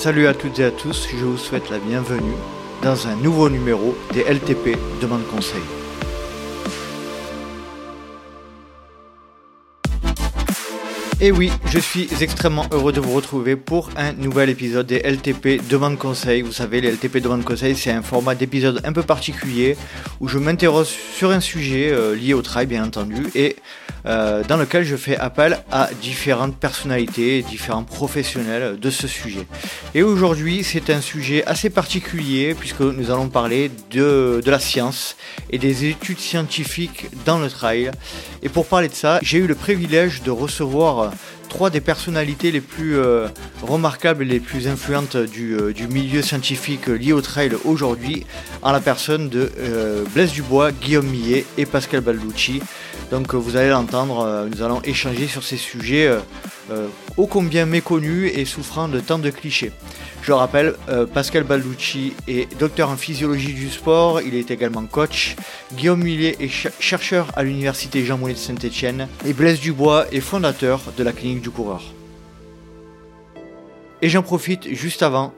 Salut à toutes et à tous, je vous souhaite la bienvenue dans un nouveau numéro des LTP Demande Conseil. Et oui, je suis extrêmement heureux de vous retrouver pour un nouvel épisode des LTP Demande Conseil. Vous savez, les LTP Demande Conseil, c'est un format d'épisode un peu particulier où je m'interroge sur un sujet euh, lié au travail, bien entendu, et euh, dans lequel je fais appel à différentes personnalités, différents professionnels de ce sujet. Et aujourd'hui, c'est un sujet assez particulier puisque nous allons parler de, de la science et des études scientifiques dans le trail. Et pour parler de ça, j'ai eu le privilège de recevoir trois des personnalités les plus euh, remarquables et les plus influentes du, euh, du, milieu scientifique lié au trail aujourd'hui, en la personne de euh, Blaise Dubois, Guillaume Millet et Pascal Balducci. Donc vous allez l'entendre, nous allons échanger sur ces sujets ô combien méconnus et souffrant de tant de clichés. Je rappelle, euh, Pascal Balducci est docteur en physiologie du sport, il est également coach. Guillaume Millet est chercheur à l'université Jean Monnet de Saint-Etienne. Et Blaise Dubois est fondateur de la clinique du coureur. Et j'en profite juste avant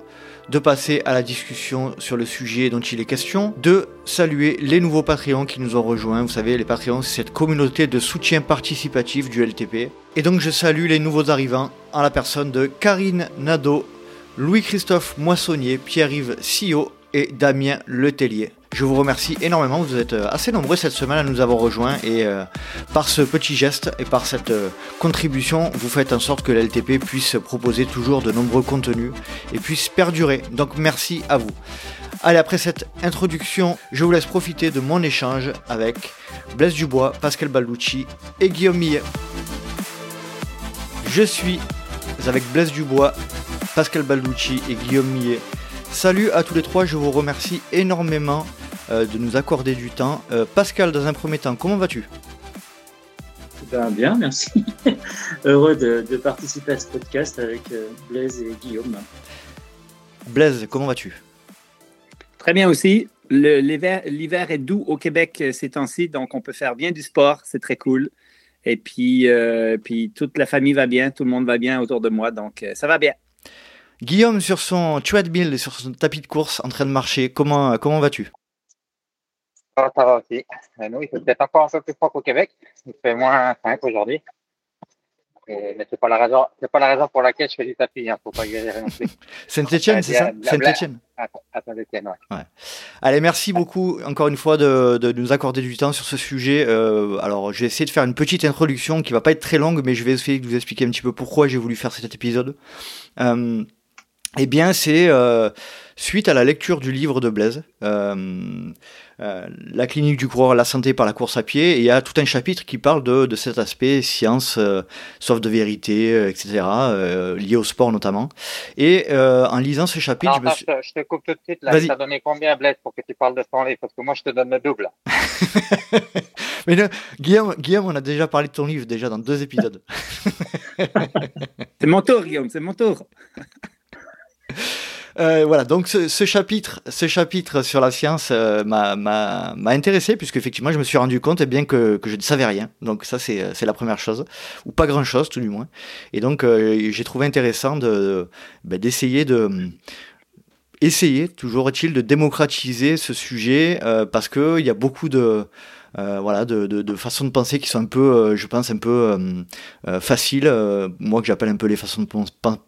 de passer à la discussion sur le sujet dont il est question, de saluer les nouveaux Patreons qui nous ont rejoints. Vous savez, les Patreons, c'est cette communauté de soutien participatif du LTP. Et donc je salue les nouveaux arrivants en la personne de Karine Nadeau, Louis-Christophe Moissonnier, Pierre-Yves Sillot et Damien Letellier. Je vous remercie énormément, vous êtes euh, assez nombreux cette semaine à nous avoir rejoints et euh, par ce petit geste et par cette euh, contribution, vous faites en sorte que l'LTP puisse proposer toujours de nombreux contenus et puisse perdurer. Donc merci à vous. Allez, après cette introduction, je vous laisse profiter de mon échange avec Blaise Dubois, Pascal Balducci et Guillaume Millet. Je suis avec Blaise Dubois, Pascal Balducci et Guillaume Millet. Salut à tous les trois, je vous remercie énormément de nous accorder du temps. Euh, Pascal, dans un premier temps, comment vas-tu? Ben, Bien, merci. Heureux de, participer à ce podcast avec euh, Blaise et Guillaume. Blaise, comment vas-tu? Très bien aussi. L'hiver est doux au Québec ces temps-ci, donc on peut faire bien du sport, c'est très cool. Et puis, puis toute la famille va bien, tout le monde va bien autour de moi, donc ça va bien. Guillaume, sur son treadmill, sur son tapis de course, en train de marcher, comment, comment vas-tu? Ça, va aussi. Euh, nous, il fait peut-être encore un peu plus froid qu'au Québec. Il fait moins 5 aujourd'hui. mais c'est pas la raison, c'est pas la raison pour laquelle je fais du tapis, hein, faut pas exagérer non plus. Saint-Etienne, c'est ça? Saint-Etienne. Saint-Etienne, ouais. ouais. Allez, merci beaucoup encore une fois de, de, nous accorder du temps sur ce sujet. Euh, alors, je vais essayer de faire une petite introduction qui va pas être très longue, mais je vais essayer de vous expliquer un petit peu pourquoi j'ai voulu faire cet épisode. Euh, eh bien, c'est euh, suite à la lecture du livre de Blaise, euh, euh, La clinique du coureur, la santé par la course à pied, et il y a tout un chapitre qui parle de, de cet aspect science, sauf de vérité, etc., lié au sport notamment. Et en lisant ce chapitre, je, me suis... je, te, coupe tout de suite, là, ça donné combien Blaise pour que tu parles de ton livre? Parce que moi, je te donne le double. Mais Guillaume, Guillaume, on a déjà parlé de ton livre, déjà dans deux épisodes. c'est mon tour, Guillaume, c'est mon tour. Euh, voilà, donc ce, chapitre, ce chapitre sur la science euh, m'a intéressé puisque effectivement je me suis rendu compte eh bien que, que, je ne savais rien. Donc ça c'est la première chose, ou pas grand chose tout du moins. Et donc euh, j'ai trouvé intéressant ben, d'essayer de essayer toujours est-il de démocratiser ce sujet parce que il y a beaucoup de euh, voilà, de, de, de, façons de penser qui sont un peu, euh, je pense, un peu euh, faciles. moi, que j'appelle un peu les façons de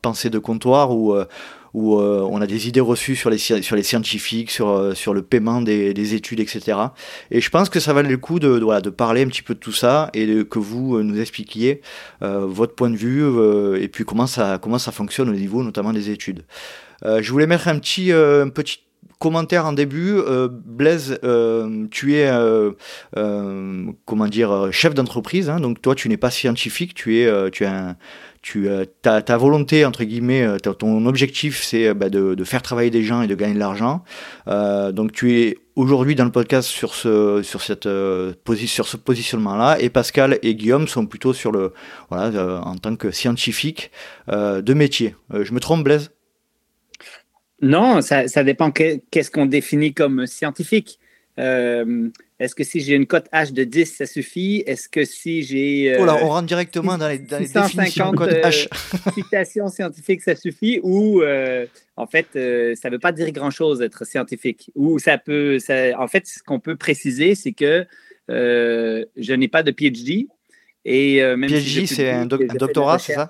penser de comptoir, où, où on a des idées reçues sur les, sur les scientifiques, sur, sur le paiement des, des études, etc. Et je pense que ça valait le coup de, de, voilà, de parler un petit peu de tout ça et de, que vous nous expliquiez votre point de vue et puis comment ça, comment ça fonctionne au niveau notamment des études. je voulais mettre un petit, un petit commentaire en début, euh, Blaise, euh, tu es euh, comment dire chef d'entreprise, hein, donc toi tu n'es pas scientifique, tu es tu as tu ta, ta volonté entre guillemets, ton objectif c'est bah, de, de, faire travailler des gens et de gagner de l'argent. donc tu es aujourd'hui dans le podcast sur ce sur cette sur ce positionnement là et Pascal et Guillaume sont plutôt sur le voilà en tant que scientifique de métier. je me trompe Blaise? Non, ça, dépend qu'est-ce qu'on définit comme scientifique. Euh, est-ce que si j'ai une cote H de 10, ça suffit? Est-ce que si j'ai. oh là, on rentre directement dans les, dans les définitions de code H. citations scientifiques, ça suffit? Ou, en fait, ça ne veut pas dire grand-chose d'être scientifique. Ou ça peut. Ça, en fait, ce qu'on peut préciser, c'est que je n'ai pas de PhD. Et, même PhD, c'est un, doctorat, c'est ça?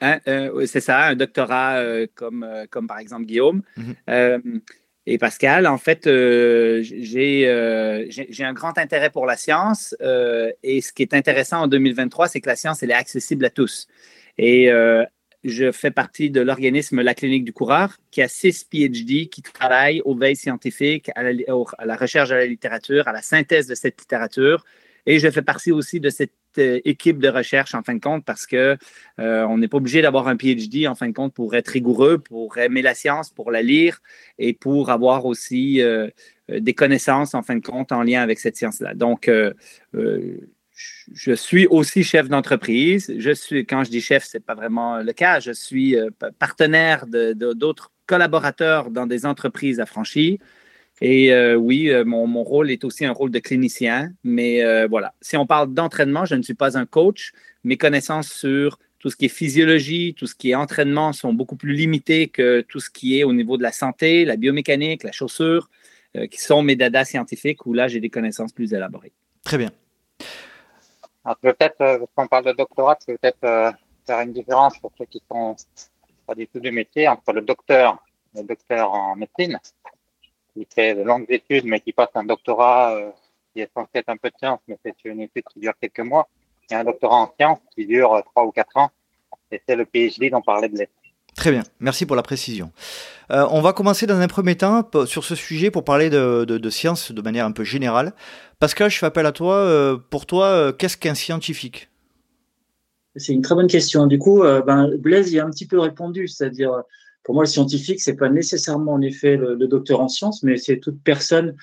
Hein, euh, c'est ça, un doctorat euh, comme, euh, comme par exemple Guillaume. Mhm. Et Pascal, en fait, j'ai un grand intérêt pour la science. et ce qui est intéressant en 2023, c'est que la science, elle est accessible à tous. Et je fais partie de l'organisme La Clinique du Coureur, qui a six PhD qui travaillent aux veilles scientifiques, à la, à la recherche de la littérature, à la synthèse de cette littérature. Et je fais partie aussi de cette euh, équipe de recherche en fin de compte parce que euh, on n'est pas obligé d'avoir un PhD en fin de compte pour être rigoureux, pour aimer la science, pour la lire et pour avoir aussi euh, des connaissances en fin de compte en lien avec cette science-là. Donc, je suis aussi chef d'entreprise. Je suis, quand je dis chef, c'est pas vraiment le cas. Je suis partenaire d'autres collaborateurs dans des entreprises affranchies. Et euh, oui, euh, mon, mon, rôle est aussi un rôle de clinicien, mais euh, voilà. Si on parle d'entraînement, je ne suis pas un coach. Mes connaissances sur tout ce qui est physiologie, tout ce qui est entraînement sont beaucoup plus limitées que tout ce qui est au niveau de la santé, la biomécanique, la chaussure, qui sont mes dadas scientifiques où là, j'ai des connaissances plus élaborées. Très bien. peut-être, quand on parle de doctorat, peut-être faire une différence pour ceux qui sont pas du tout du métier entre le docteur, le docteur en médecine qui fait de longues études, mais qui passe un doctorat euh, qui est censé être un peu de science, mais c'est une étude qui dure quelques mois, et un doctorat en sciences qui dure euh, trois ou quatre ans, et c'est le PhD dont parlait Blaise. Très bien, merci pour la précision. Euh, on va commencer dans un premier temps sur ce sujet pour parler de, de, de science de manière un peu générale. Pascal, je fais appel à toi. pour toi, qu'est-ce qu'un scientifique? C'est une très bonne question. Du coup, ben, Blaise y a un petit peu répondu, c'est-à-dire pour moi, le scientifique, c'est pas nécessairement en effet le, docteur en sciences, mais c'est toute personne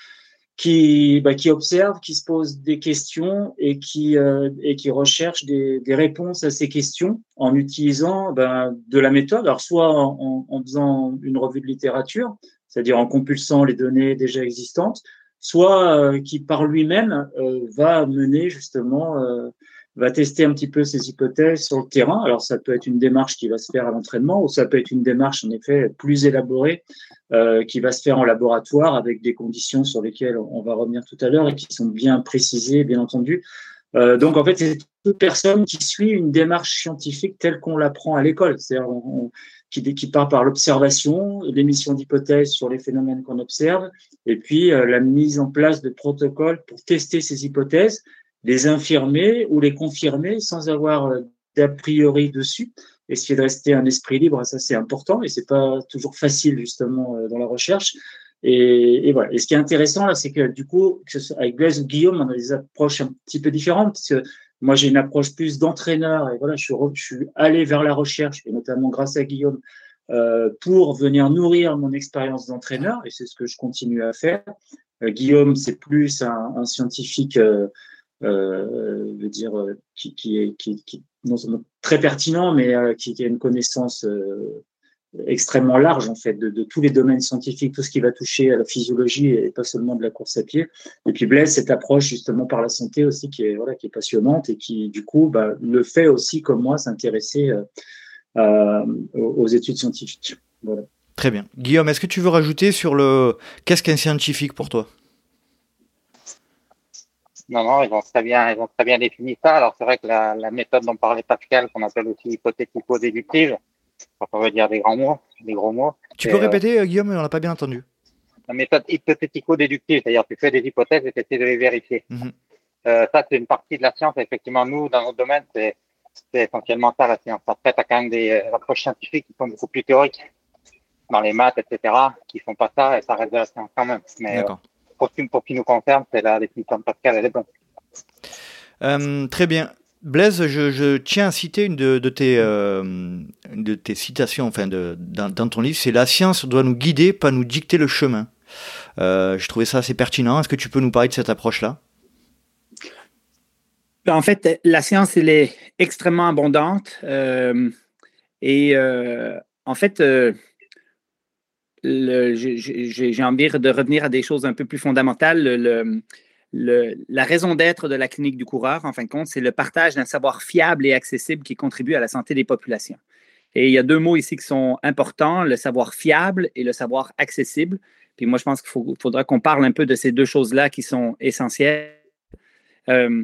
qui, bah, qui observe, qui se pose des questions et qui, euh, recherche des, réponses à ces questions en utilisant ben, de la méthode, alors soit en, en, faisant une revue de littérature, c'est-à-dire en compulsant les données déjà existantes, soit euh, qui par lui-même euh, va mener justement va tester un petit peu ses hypothèses sur le terrain. Alors ça peut être une démarche qui va se faire à l'entraînement ou ça peut être une démarche en effet plus élaborée euh, qui va se faire en laboratoire avec des conditions sur lesquelles on va revenir tout à l'heure et qui sont bien précisées, bien entendu. Euh, donc en fait, c'est toute personne qui suit une démarche scientifique telle qu'on l'apprend à l'école, c'est-à-dire qui, part par l'observation, l'émission d'hypothèses sur les phénomènes qu'on observe, et puis euh, la mise en place de protocoles pour tester ces hypothèses les infirmer ou les confirmer sans avoir euh, d'a priori dessus. Essayer de rester un esprit libre, ça c'est important et c'est pas toujours facile justement euh, dans la recherche. Et, voilà. Et ce qui est intéressant là, c'est que du coup, avec Blaise ou Guillaume, on a des approches un petit peu différentes. Parce que moi, j'ai une approche plus d'entraîneur et voilà, je suis, allé vers la recherche et notamment grâce à Guillaume euh, pour venir nourrir mon expérience d'entraîneur et c'est ce que je continue à faire. Guillaume, c'est plus un, scientifique euh, veux dire, euh, qui, est, qui, qui très pertinent, mais euh, qui, a une connaissance extrêmement large en fait de, tous les domaines scientifiques, tout ce qui va toucher à la physiologie et pas seulement de la course à pied. Et puis Blaise, cette approche justement par la santé aussi qui est voilà qui est passionnante et qui du coup bah, le fait aussi comme moi s'intéresser aux études scientifiques. Voilà. Très bien. Guillaume, est-ce que tu veux rajouter sur le qu'est-ce qu'un scientifique pour toi? Non, non, ils ont très bien, ils ont très bien défini ça. Alors c'est vrai que la, la, méthode dont parlait Pascal, qu'on appelle aussi hypothético-déductive, on veut dire des grands mots, des gros mots. Tu peux euh, répéter, euh, Guillaume, on l'a pas bien entendu. La méthode hypothético-déductive, c'est-à-dire tu fais des hypothèses et tu essaies de les vérifier. Mm -hmm. euh, ça, c'est une partie de la science. Effectivement, nous, dans notre domaine, c'est essentiellement ça la science. Après, tu as quand même des euh, approches scientifiques qui sont beaucoup plus théoriques, dans les maths, etc., qui font pas ça et ça reste de la science quand même. Mais, D'accord pour, pour qui nous concerne, c'est la définition de Pascal, elle est bonne. Euh, très bien. Blaise, je, je, tiens à citer une de, de tes, euh, de tes citations enfin de, dans, dans ton livre, c'est La science doit nous guider, pas nous dicter le chemin. Euh, je trouvais ça assez pertinent. Est-ce que tu peux nous parler de cette approche-là? Ben, En fait, la science, elle est extrêmement abondante. Euh, et euh, en fait, j'ai envie de revenir à des choses un peu plus fondamentales. Le, la raison d'être de la clinique du coureur, en fin de compte, c'est le partage d'un savoir fiable et accessible qui contribue à la santé des populations. Et il y a deux mots ici qui sont importants, le savoir fiable et le savoir accessible. Puis moi, je pense qu'il faudra qu'on parle un peu de ces deux choses-là qui sont essentielles. Euh,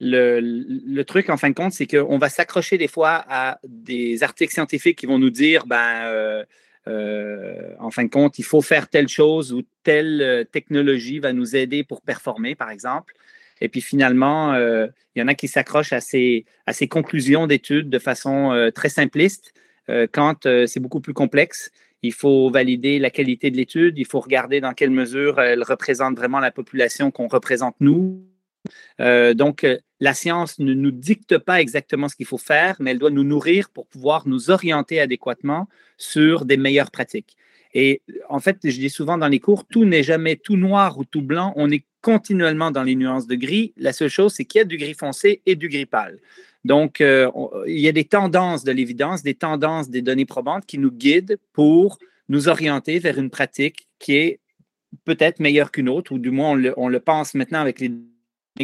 le, truc, en fin de compte, c'est qu'on va s'accrocher des fois à des articles scientifiques qui vont nous dire, ben, euh, euh, en fin de compte, il faut faire telle chose ou telle technologie va nous aider pour performer, par exemple. Et puis finalement, il y en a qui s'accrochent à ces, à ces conclusions d'études de façon très simpliste quand c'est beaucoup plus complexe. Il faut valider la qualité de l'étude, il faut regarder dans quelle mesure elle représente vraiment la population qu'on représente nous euh, donc, euh, la science ne nous dicte pas exactement ce qu'il faut faire, mais elle doit nous nourrir pour pouvoir nous orienter adéquatement sur des meilleures pratiques. Et en fait, je dis souvent dans les cours, tout n'est jamais tout noir ou tout blanc, on est continuellement dans les nuances de gris. La seule chose, c'est qu'il y a du gris foncé et du gris pâle. Donc, euh, il y a des tendances de l'évidence, des tendances des données probantes qui nous guident pour nous orienter vers une pratique qui est peut-être meilleure qu'une autre, ou du moins on le, pense maintenant avec les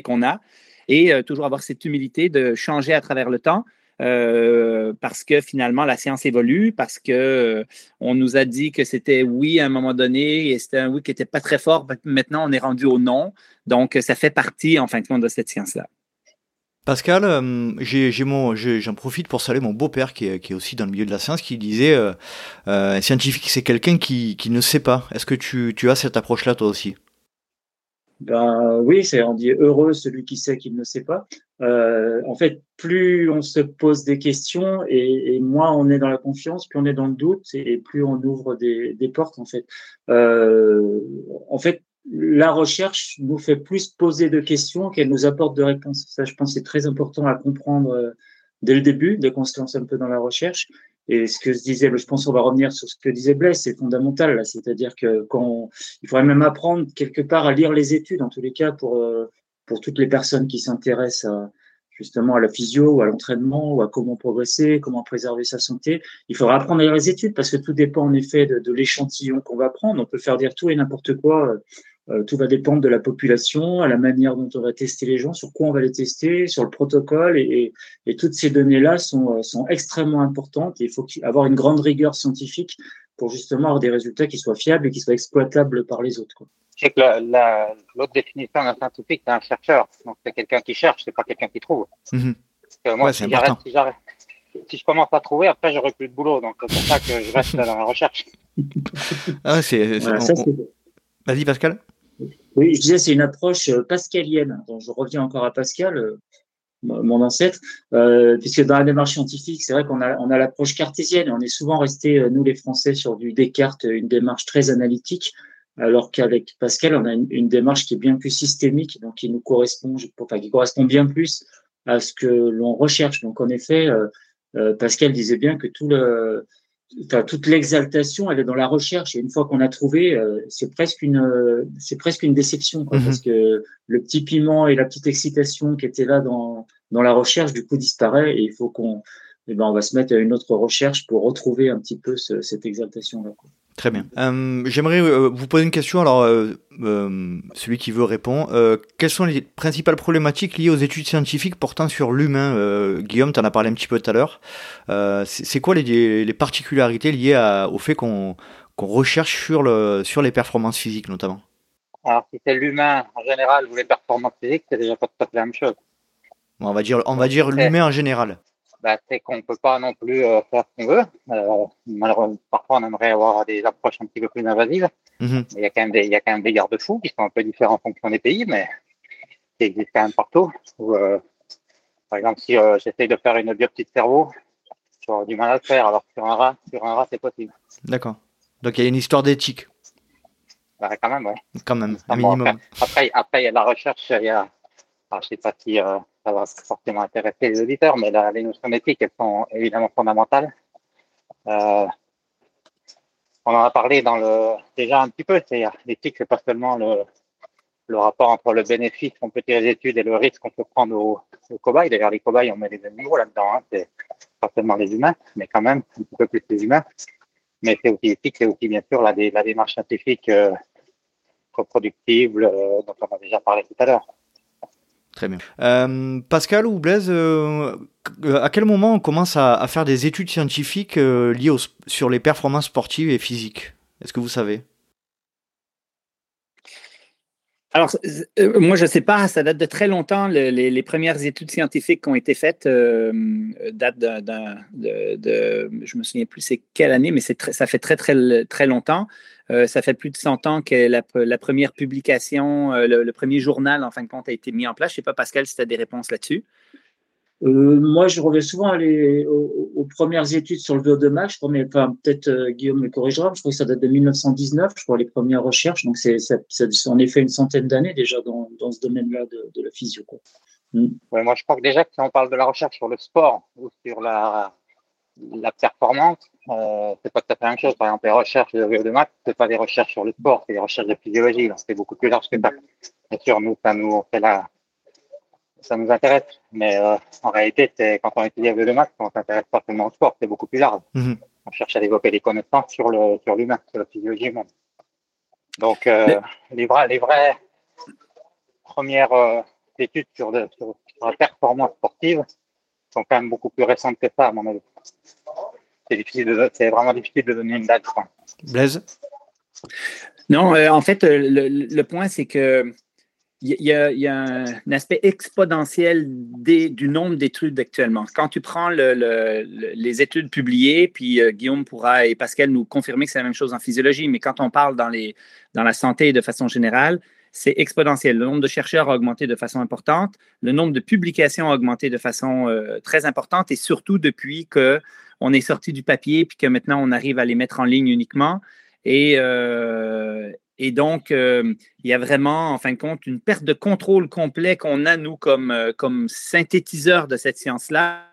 qu'on a et euh, toujours avoir cette humilité de changer à travers le temps. Euh, parce que finalement la science évolue, parce que euh, on nous a dit que c'était oui à un moment donné et c'était un oui qui n'était pas très fort. Maintenant, on est rendu au non. Donc, ça fait partie en fin de compte de cette science-là. Pascal, j'en profite pour saluer mon beau-père qui est, aussi dans le milieu de la science, qui disait un scientifique, c'est quelqu'un qui, ne sait pas. Est-ce que tu, tu as cette approche-là toi aussi? Ben oui, c'est on dit heureux celui qui sait qu'il ne sait pas. Euh, en fait, plus on se pose des questions et, moins on est dans la confiance, plus on est dans le doute et, plus on ouvre des, des portes. En fait, euh, en fait, la recherche nous fait plus poser de questions qu'elle nous apporte de réponses. Ça, je pense, c'est très important à comprendre euh, dès le début, dès qu'on se lance un peu dans la recherche. Et ce que je disais, je pense qu'on va revenir sur ce que disait Blaise, c'est fondamental. C'est-à-dire que quand il faudrait même apprendre quelque part à lire les études, en tous les cas pour euh, pour toutes les personnes qui s'intéressent à, justement à la physio à l'entraînement ou à comment progresser, comment préserver sa santé. Il faudra apprendre à lire les études parce que tout dépend en effet de, de l'échantillon qu'on va prendre. On peut faire dire tout et n'importe quoi euh, tout va dépendre de la population, à la manière dont on va tester les gens, sur quoi on va les tester, sur le protocole. Et, et, toutes ces données-là sont, euh, sont extrêmement importantes. Et il faut avoir une grande rigueur scientifique pour justement avoir des résultats qui soient fiables et qui soient exploitables par les autres. Je sais que l'autre définition d'un scientifique, c'est un chercheur. Donc c'est quelqu'un qui cherche, c'est pas quelqu'un qui trouve. Mhm. moi, si, si, je commence à trouver, après j'aurai plus de boulot. Donc c'est pour ça que je reste dans la recherche. ah, c'est. Vas-y, Pascal. Oui, je disais, c'est une approche euh, pascalienne. Donc, je reviens encore à Pascal, euh, mon ancêtre, euh, puisque dans la démarche scientifique, c'est vrai qu'on a, on a l'approche cartésienne. On est souvent resté, euh, nous les Français, sur du Descartes, une démarche très analytique, alors qu'avec Pascal, on a une, démarche qui est bien plus systémique, donc qui nous correspond, enfin, qui correspond bien plus à ce que l'on recherche. Donc, en effet, euh, Pascal disait bien que tout le toute l'exaltation, elle est dans la recherche. Et une fois qu'on a trouvé, euh, c'est presque une, c'est presque une déception, quoi, mhm. parce que le petit piment et la petite excitation qui étaient là dans dans la recherche, du coup, disparaît. Et il faut qu'on, eh ben, on va se mettre à une autre recherche pour retrouver un petit peu cette exaltation là. Très bien. Euh, J'aimerais euh, vous poser une question. Alors, euh, celui qui veut répond. quelles sont les principales problématiques liées aux études scientifiques portant sur l'humain? Guillaume, tu en as parlé un petit peu tout à l'heure. C'est quoi les, les, particularités liées à, au fait qu'on recherche sur, le, sur les performances physiques notamment? Alors, si c'est l'humain en général ou les performances physiques, c'est déjà pas tout à fait la même chose. on va dire, on va dire l'humain en général bah, c'est qu'on ne peut pas non plus euh, faire ce qu'on veut. Euh, malheureusement, parfois, on aimerait avoir des approches un petit peu plus invasives. Mhm. Il y a quand même des, il y a quand même des garde-fous qui sont un peu différents en fonction des pays, mais qui existent quand même partout. euh, par exemple, si euh, j'essaye de faire une biopsie de cerveau, j'aurais du mal à le faire, alors sur un rat, sur un rat, c'est possible. D'accord. Donc il y a une histoire d'éthique. Bah, quand même, ouais. Quand même, un minimum. Après, après, il y a la recherche, il y a, je sais pas si euh, ça va forcément intéresser les auditeurs, mais les notions d'éthique, elles sont évidemment fondamentales. Euh, on en a parlé déjà un petit peu. C'est l'éthique, c'est pas seulement le, rapport entre le bénéfice qu'on peut tirer des études et le risque qu'on peut prendre aux, cobayes. D'ailleurs, les cobayes, on met les animaux là-dedans. Hein. C'est pas seulement les humains, mais quand même un petit peu plus les humains. mais c'est aussi éthique, c'est aussi bien sûr la, la démarche scientifique reproductible dont on a déjà parlé tout à l'heure. Très bien. Euh, Pascal ou Blaise, euh, à quel moment on commence à, faire des études scientifiques euh, liées sur les performances sportives et physiques? Est-ce que vous savez? Alors, moi, je ne sais pas, ça date de très longtemps. les, premières études scientifiques qui ont été faites datent de, de, Je me souviens plus c'est quelle année, mais ça fait très, très, très longtemps. Euh, ça fait plus de 100 ans que la, première publication, euh, le, premier journal, en fin de compte, a été mis en place. Je ne sais pas, Pascal, si tu as des réponses là-dessus. Euh, moi, je reviens souvent aux, premières études sur le VO2 max. Enfin, peut-être Guillaume me corrigera. Je crois que ça date de 1919, je crois, les premières recherches. Donc, c'est en effet une centaine d'années déjà dans, ce domaine-là de, la physio. Mm. moi, je crois que déjà, si on parle de la recherche sur le sport ou sur la, la performance, euh, c'est pas tout à fait la même chose. Par exemple, les recherches de VO2 max, c'est pas des recherches sur le sport, c'est des recherches de physiologie. C'est beaucoup plus large que ça. Bien sûr, nous, ça nous la, ça nous intéresse. Mais euh, en réalité, c'est quand on étudie le VO2 max, on s'intéresse pas seulement au sport, c'est beaucoup plus large. Mm-hmm. On cherche à développer des connaissances sur le sur l'humain, sur la physiologie humaine. Donc, euh, les, vrais, les vraies premières études sur, sur la performance sportive sont quand même beaucoup plus récentes que ça, à mon avis c'est vraiment difficile de donner une date. Blaise? Non, euh, en fait, euh, le, point, c'est que il y, a, un, aspect exponentiel du nombre d'études actuellement. Quand tu prends les études publiées, puis euh, Guillaume pourra et Pascal nous confirmer que c'est la même chose en physiologie, mais quand on parle dans, les, dans la santé de façon générale, c'est exponentiel. Le nombre de chercheurs a augmenté de façon importante, le nombre de publications a augmenté de façon très importante, et surtout depuis que on est sorti du papier, puis que maintenant on arrive à les mettre en ligne uniquement. Et, euh, et donc, euh, il y a vraiment, en fin de compte, une perte de contrôle complet qu'on a, nous, comme, euh, comme synthétiseurs de cette science-là,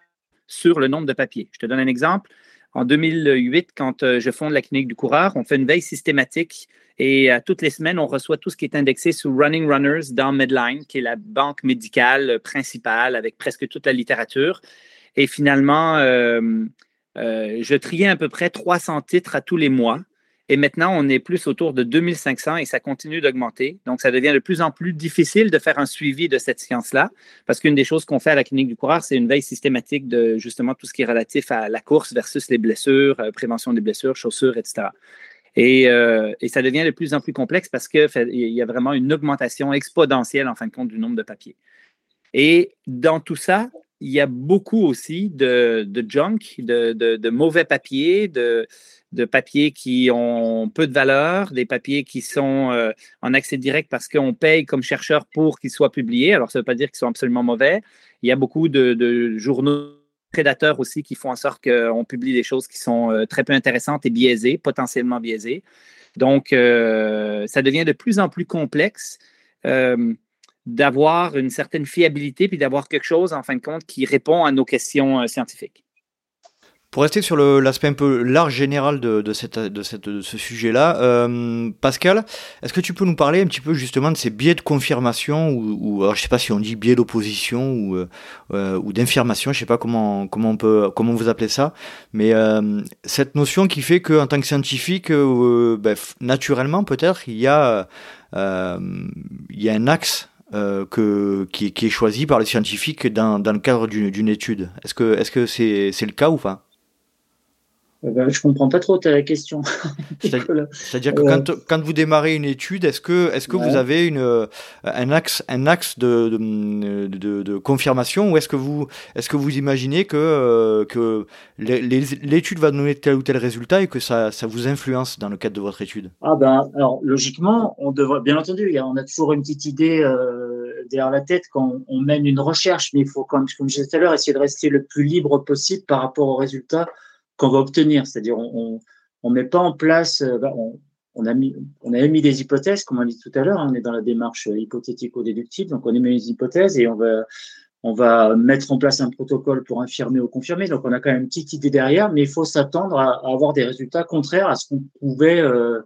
sur le nombre de papiers. Je te donne un exemple. En 2008, quand je fonde la clinique du coureur, on fait une veille systématique et toutes les semaines, on reçoit tout ce qui est indexé sous Running Runners dans Medline, qui est la banque médicale principale avec presque toute la littérature. Et finalement, je triais à peu près 300 titres à tous les mois. Et maintenant, on est plus autour de 2500 et ça continue d'augmenter. Donc, ça devient de plus en plus difficile de faire un suivi de cette science-là parce qu'une des choses qu'on fait à la clinique du coureur, c'est une veille systématique de justement tout ce qui est relatif à la course versus les blessures, euh, prévention des blessures, chaussures, etc. Euh, et, ça devient de plus en plus complexe parce qu'il y a vraiment une augmentation exponentielle, en fin de compte, du nombre de papiers. Et dans tout ça, il y a beaucoup aussi de, junk, de, mauvais papiers, de, papiers qui ont peu de valeur, des papiers qui sont euh, en accès direct parce qu'on paye comme chercheur pour qu'ils soient publiés. Alors, ça ne veut pas dire qu'ils sont absolument mauvais. Il y a beaucoup de, journaux prédateurs aussi qui font en sorte qu'on publie des choses qui sont euh, très peu intéressantes et biaisées, potentiellement biaisées. Donc, euh, ça devient de plus en plus complexe d'avoir une certaine fiabilité puis d'avoir quelque chose, en fin de compte, qui répond à nos questions euh, scientifiques. Pour rester sur l'aspect un peu large général de, cette, de, cette, ce sujet-là, euh, Pascal, est-ce que tu peux nous parler un petit peu justement de ces biais de confirmation ou, alors je sais pas si on dit biais d'opposition ou, euh, ou d'infirmation, je sais pas comment comment on peut comment vous appelez ça, mais cette notion qui fait qu'en tant que scientifique, ben, naturellement peut-être il y il y a un axe euh, que, qui, est choisi par les scientifiques dans, dans le cadre d'une étude. Est-ce que est-ce que c'est c'est le cas ou pas? Ben, je comprends pas trop ta question. C'est-à-dire que quand, quand, vous démarrez une étude, est-ce que, vous avez une, euh, un axe, un axe de, de, de, confirmation ou est-ce que vous, est-ce que vous imaginez que, euh, que l'étude va donner tel ou tel résultat et que ça, ça vous influence dans le cadre de votre étude? Ah ben, alors logiquement, on devrait, bien entendu, on a toujours une petite idée derrière la tête quand on, mène une recherche, mais il faut, comme, comme je disais tout à l'heure, essayer de rester le plus libre possible par rapport aux résultats qu'on va obtenir. C'est-à-dire, on ne met pas en place, euh, bah, on, a mis, émis des hypothèses, comme on dit tout à l'heure, hein, on est dans la démarche hypothético-déductive, donc on émet des hypothèses et on va, mettre en place un protocole pour infirmer ou confirmer. Donc on a quand même une petite idée derrière, mais il faut s'attendre à, avoir des résultats contraires à ce qu'on pouvait, euh,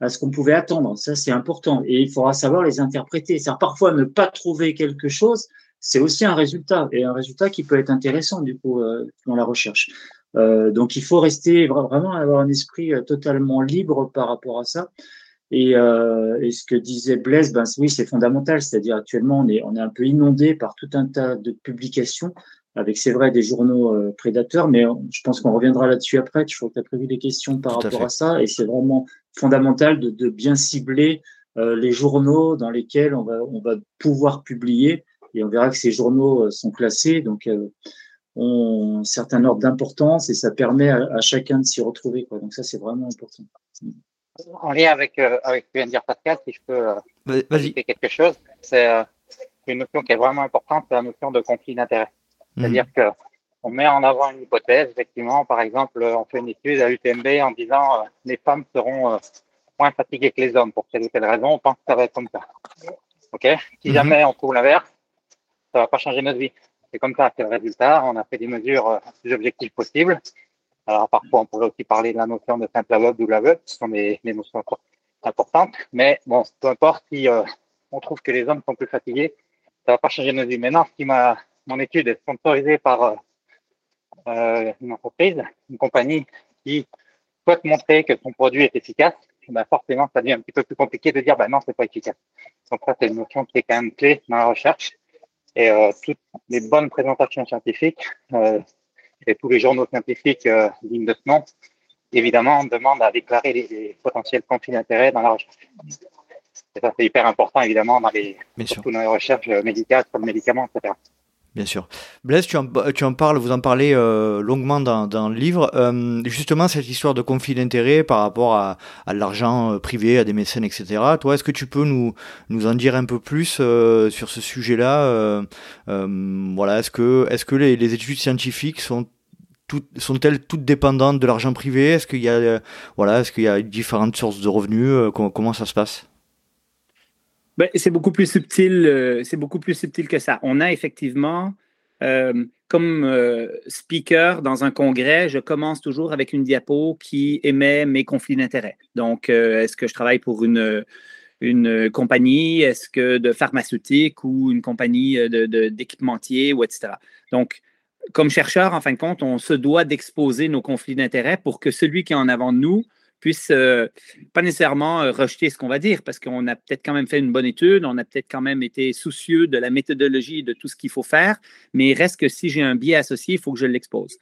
à ce qu'on pouvait attendre. Ça c'est important et il faudra savoir les interpréter. Parfois ne pas trouver quelque chose, c'est aussi un résultat et un résultat qui peut être intéressant du coup euh, dans la recherche. Euh, donc il faut rester vraiment avoir un esprit euh, totalement libre par rapport à ça. Et, euh, et ce que disait Blaise, ben oui, c'est fondamental. C'est-à-dire actuellement, on est, on est un peu inondé par tout un tas de publications avec, c'est vrai, des journaux euh, prédateurs, mais je pense qu'on reviendra là-dessus après. Je crois que tu as prévu des questions par rapport à, ça, et c'est vraiment fondamental de, de bien cibler euh, les journaux dans lesquels on va, on va pouvoir publier, et on verra que ces journaux sont classés. Donc ont un certain ordre d'importance et ça permet à, chacun de s'y retrouver. Quoi. Donc ça, c'est vraiment important. En lien avec, euh, avec ce que vient de dire Pascal, si je peux euh, ajouter quelque chose, c'est euh, une notion qui est vraiment importante, c'est la notion de conflit d'intérêt. Mhm. C'est-à-dire que on met en avant une hypothèse, effectivement, par exemple, on fait une étude à l'UTMB en disant les femmes seront moins fatiguées que les hommes pour telle ou telle raison, on pense que ça va être comme ça. OK? Si mhm. jamais on trouve l'inverse, ça va pas changer notre vie c'est comme ça, c'est le résultat. On a fait des mesures euh, plus objectives possibles. Alors parfois, on pourrait aussi parler de la notion de simple aveugle, double aveugle, ce sont des, des, notions importantes. Mais bon, peu importe si euh, on trouve que les hommes sont plus fatigués, ça va pas changer nos vies. Maintenant, si ma mon étude est sponsorisée par euh, euh, une entreprise, une compagnie qui souhaite montrer que son produit est efficace, ben forcément, ça devient un petit peu plus compliqué de dire, ben non, c'est pas efficace. Donc ça, c'est une notion qui est quand même clé dans la recherche. Et euh, toutes les bonnes présentations scientifiques euh, et tous les journaux scientifiques euh, dignes de ce nom, évidemment, demandent à déclarer les, potentiels conflits d'intérêts dans la recherche. Et ça, c'est hyper important, évidemment, dans les, surtout dans les recherches médicales sur le médicament, etc. Bien sûr. Blaise, tu en, tu en parles, vous en parlez euh, longuement dans, dans, le livre. Euh, justement, cette histoire de conflit d'intérêts par rapport à, à l'argent euh, privé, à des médecins, etc. Toi, est-ce que tu peux nous, nous en dire un peu plus euh, sur ce sujet-là euh, Voilà, est-ce que, est-ce que les, les études scientifiques sont sont-elles toutes dépendantes de l'argent privé? Est-ce qu'il y a, voilà, est-ce qu'il y a différentes sources de revenus comment ça se passe? Ben, c'est beaucoup plus subtil. Euh, c'est beaucoup plus subtil que ça. On a effectivement, euh, comme euh, speaker dans un congrès, je commence toujours avec une diapo qui émet mes conflits d'intérêts. Donc, est-ce que je travaille pour une une compagnie, est-ce que de pharmaceutique ou une compagnie d'équipementier ou etc. Donc, comme chercheur, en fin de compte, on se doit d'exposer nos conflits d'intérêts pour que celui qui est en avant de nous puisse euh, pas nécessairement euh, rejeter ce qu'on va dire, parce qu'on a peut-être quand même fait une bonne étude, on a peut-être quand même été soucieux de la méthodologie, de tout ce qu'il faut faire, mais il reste que si j'ai un biais associé, il faut que je l'expose.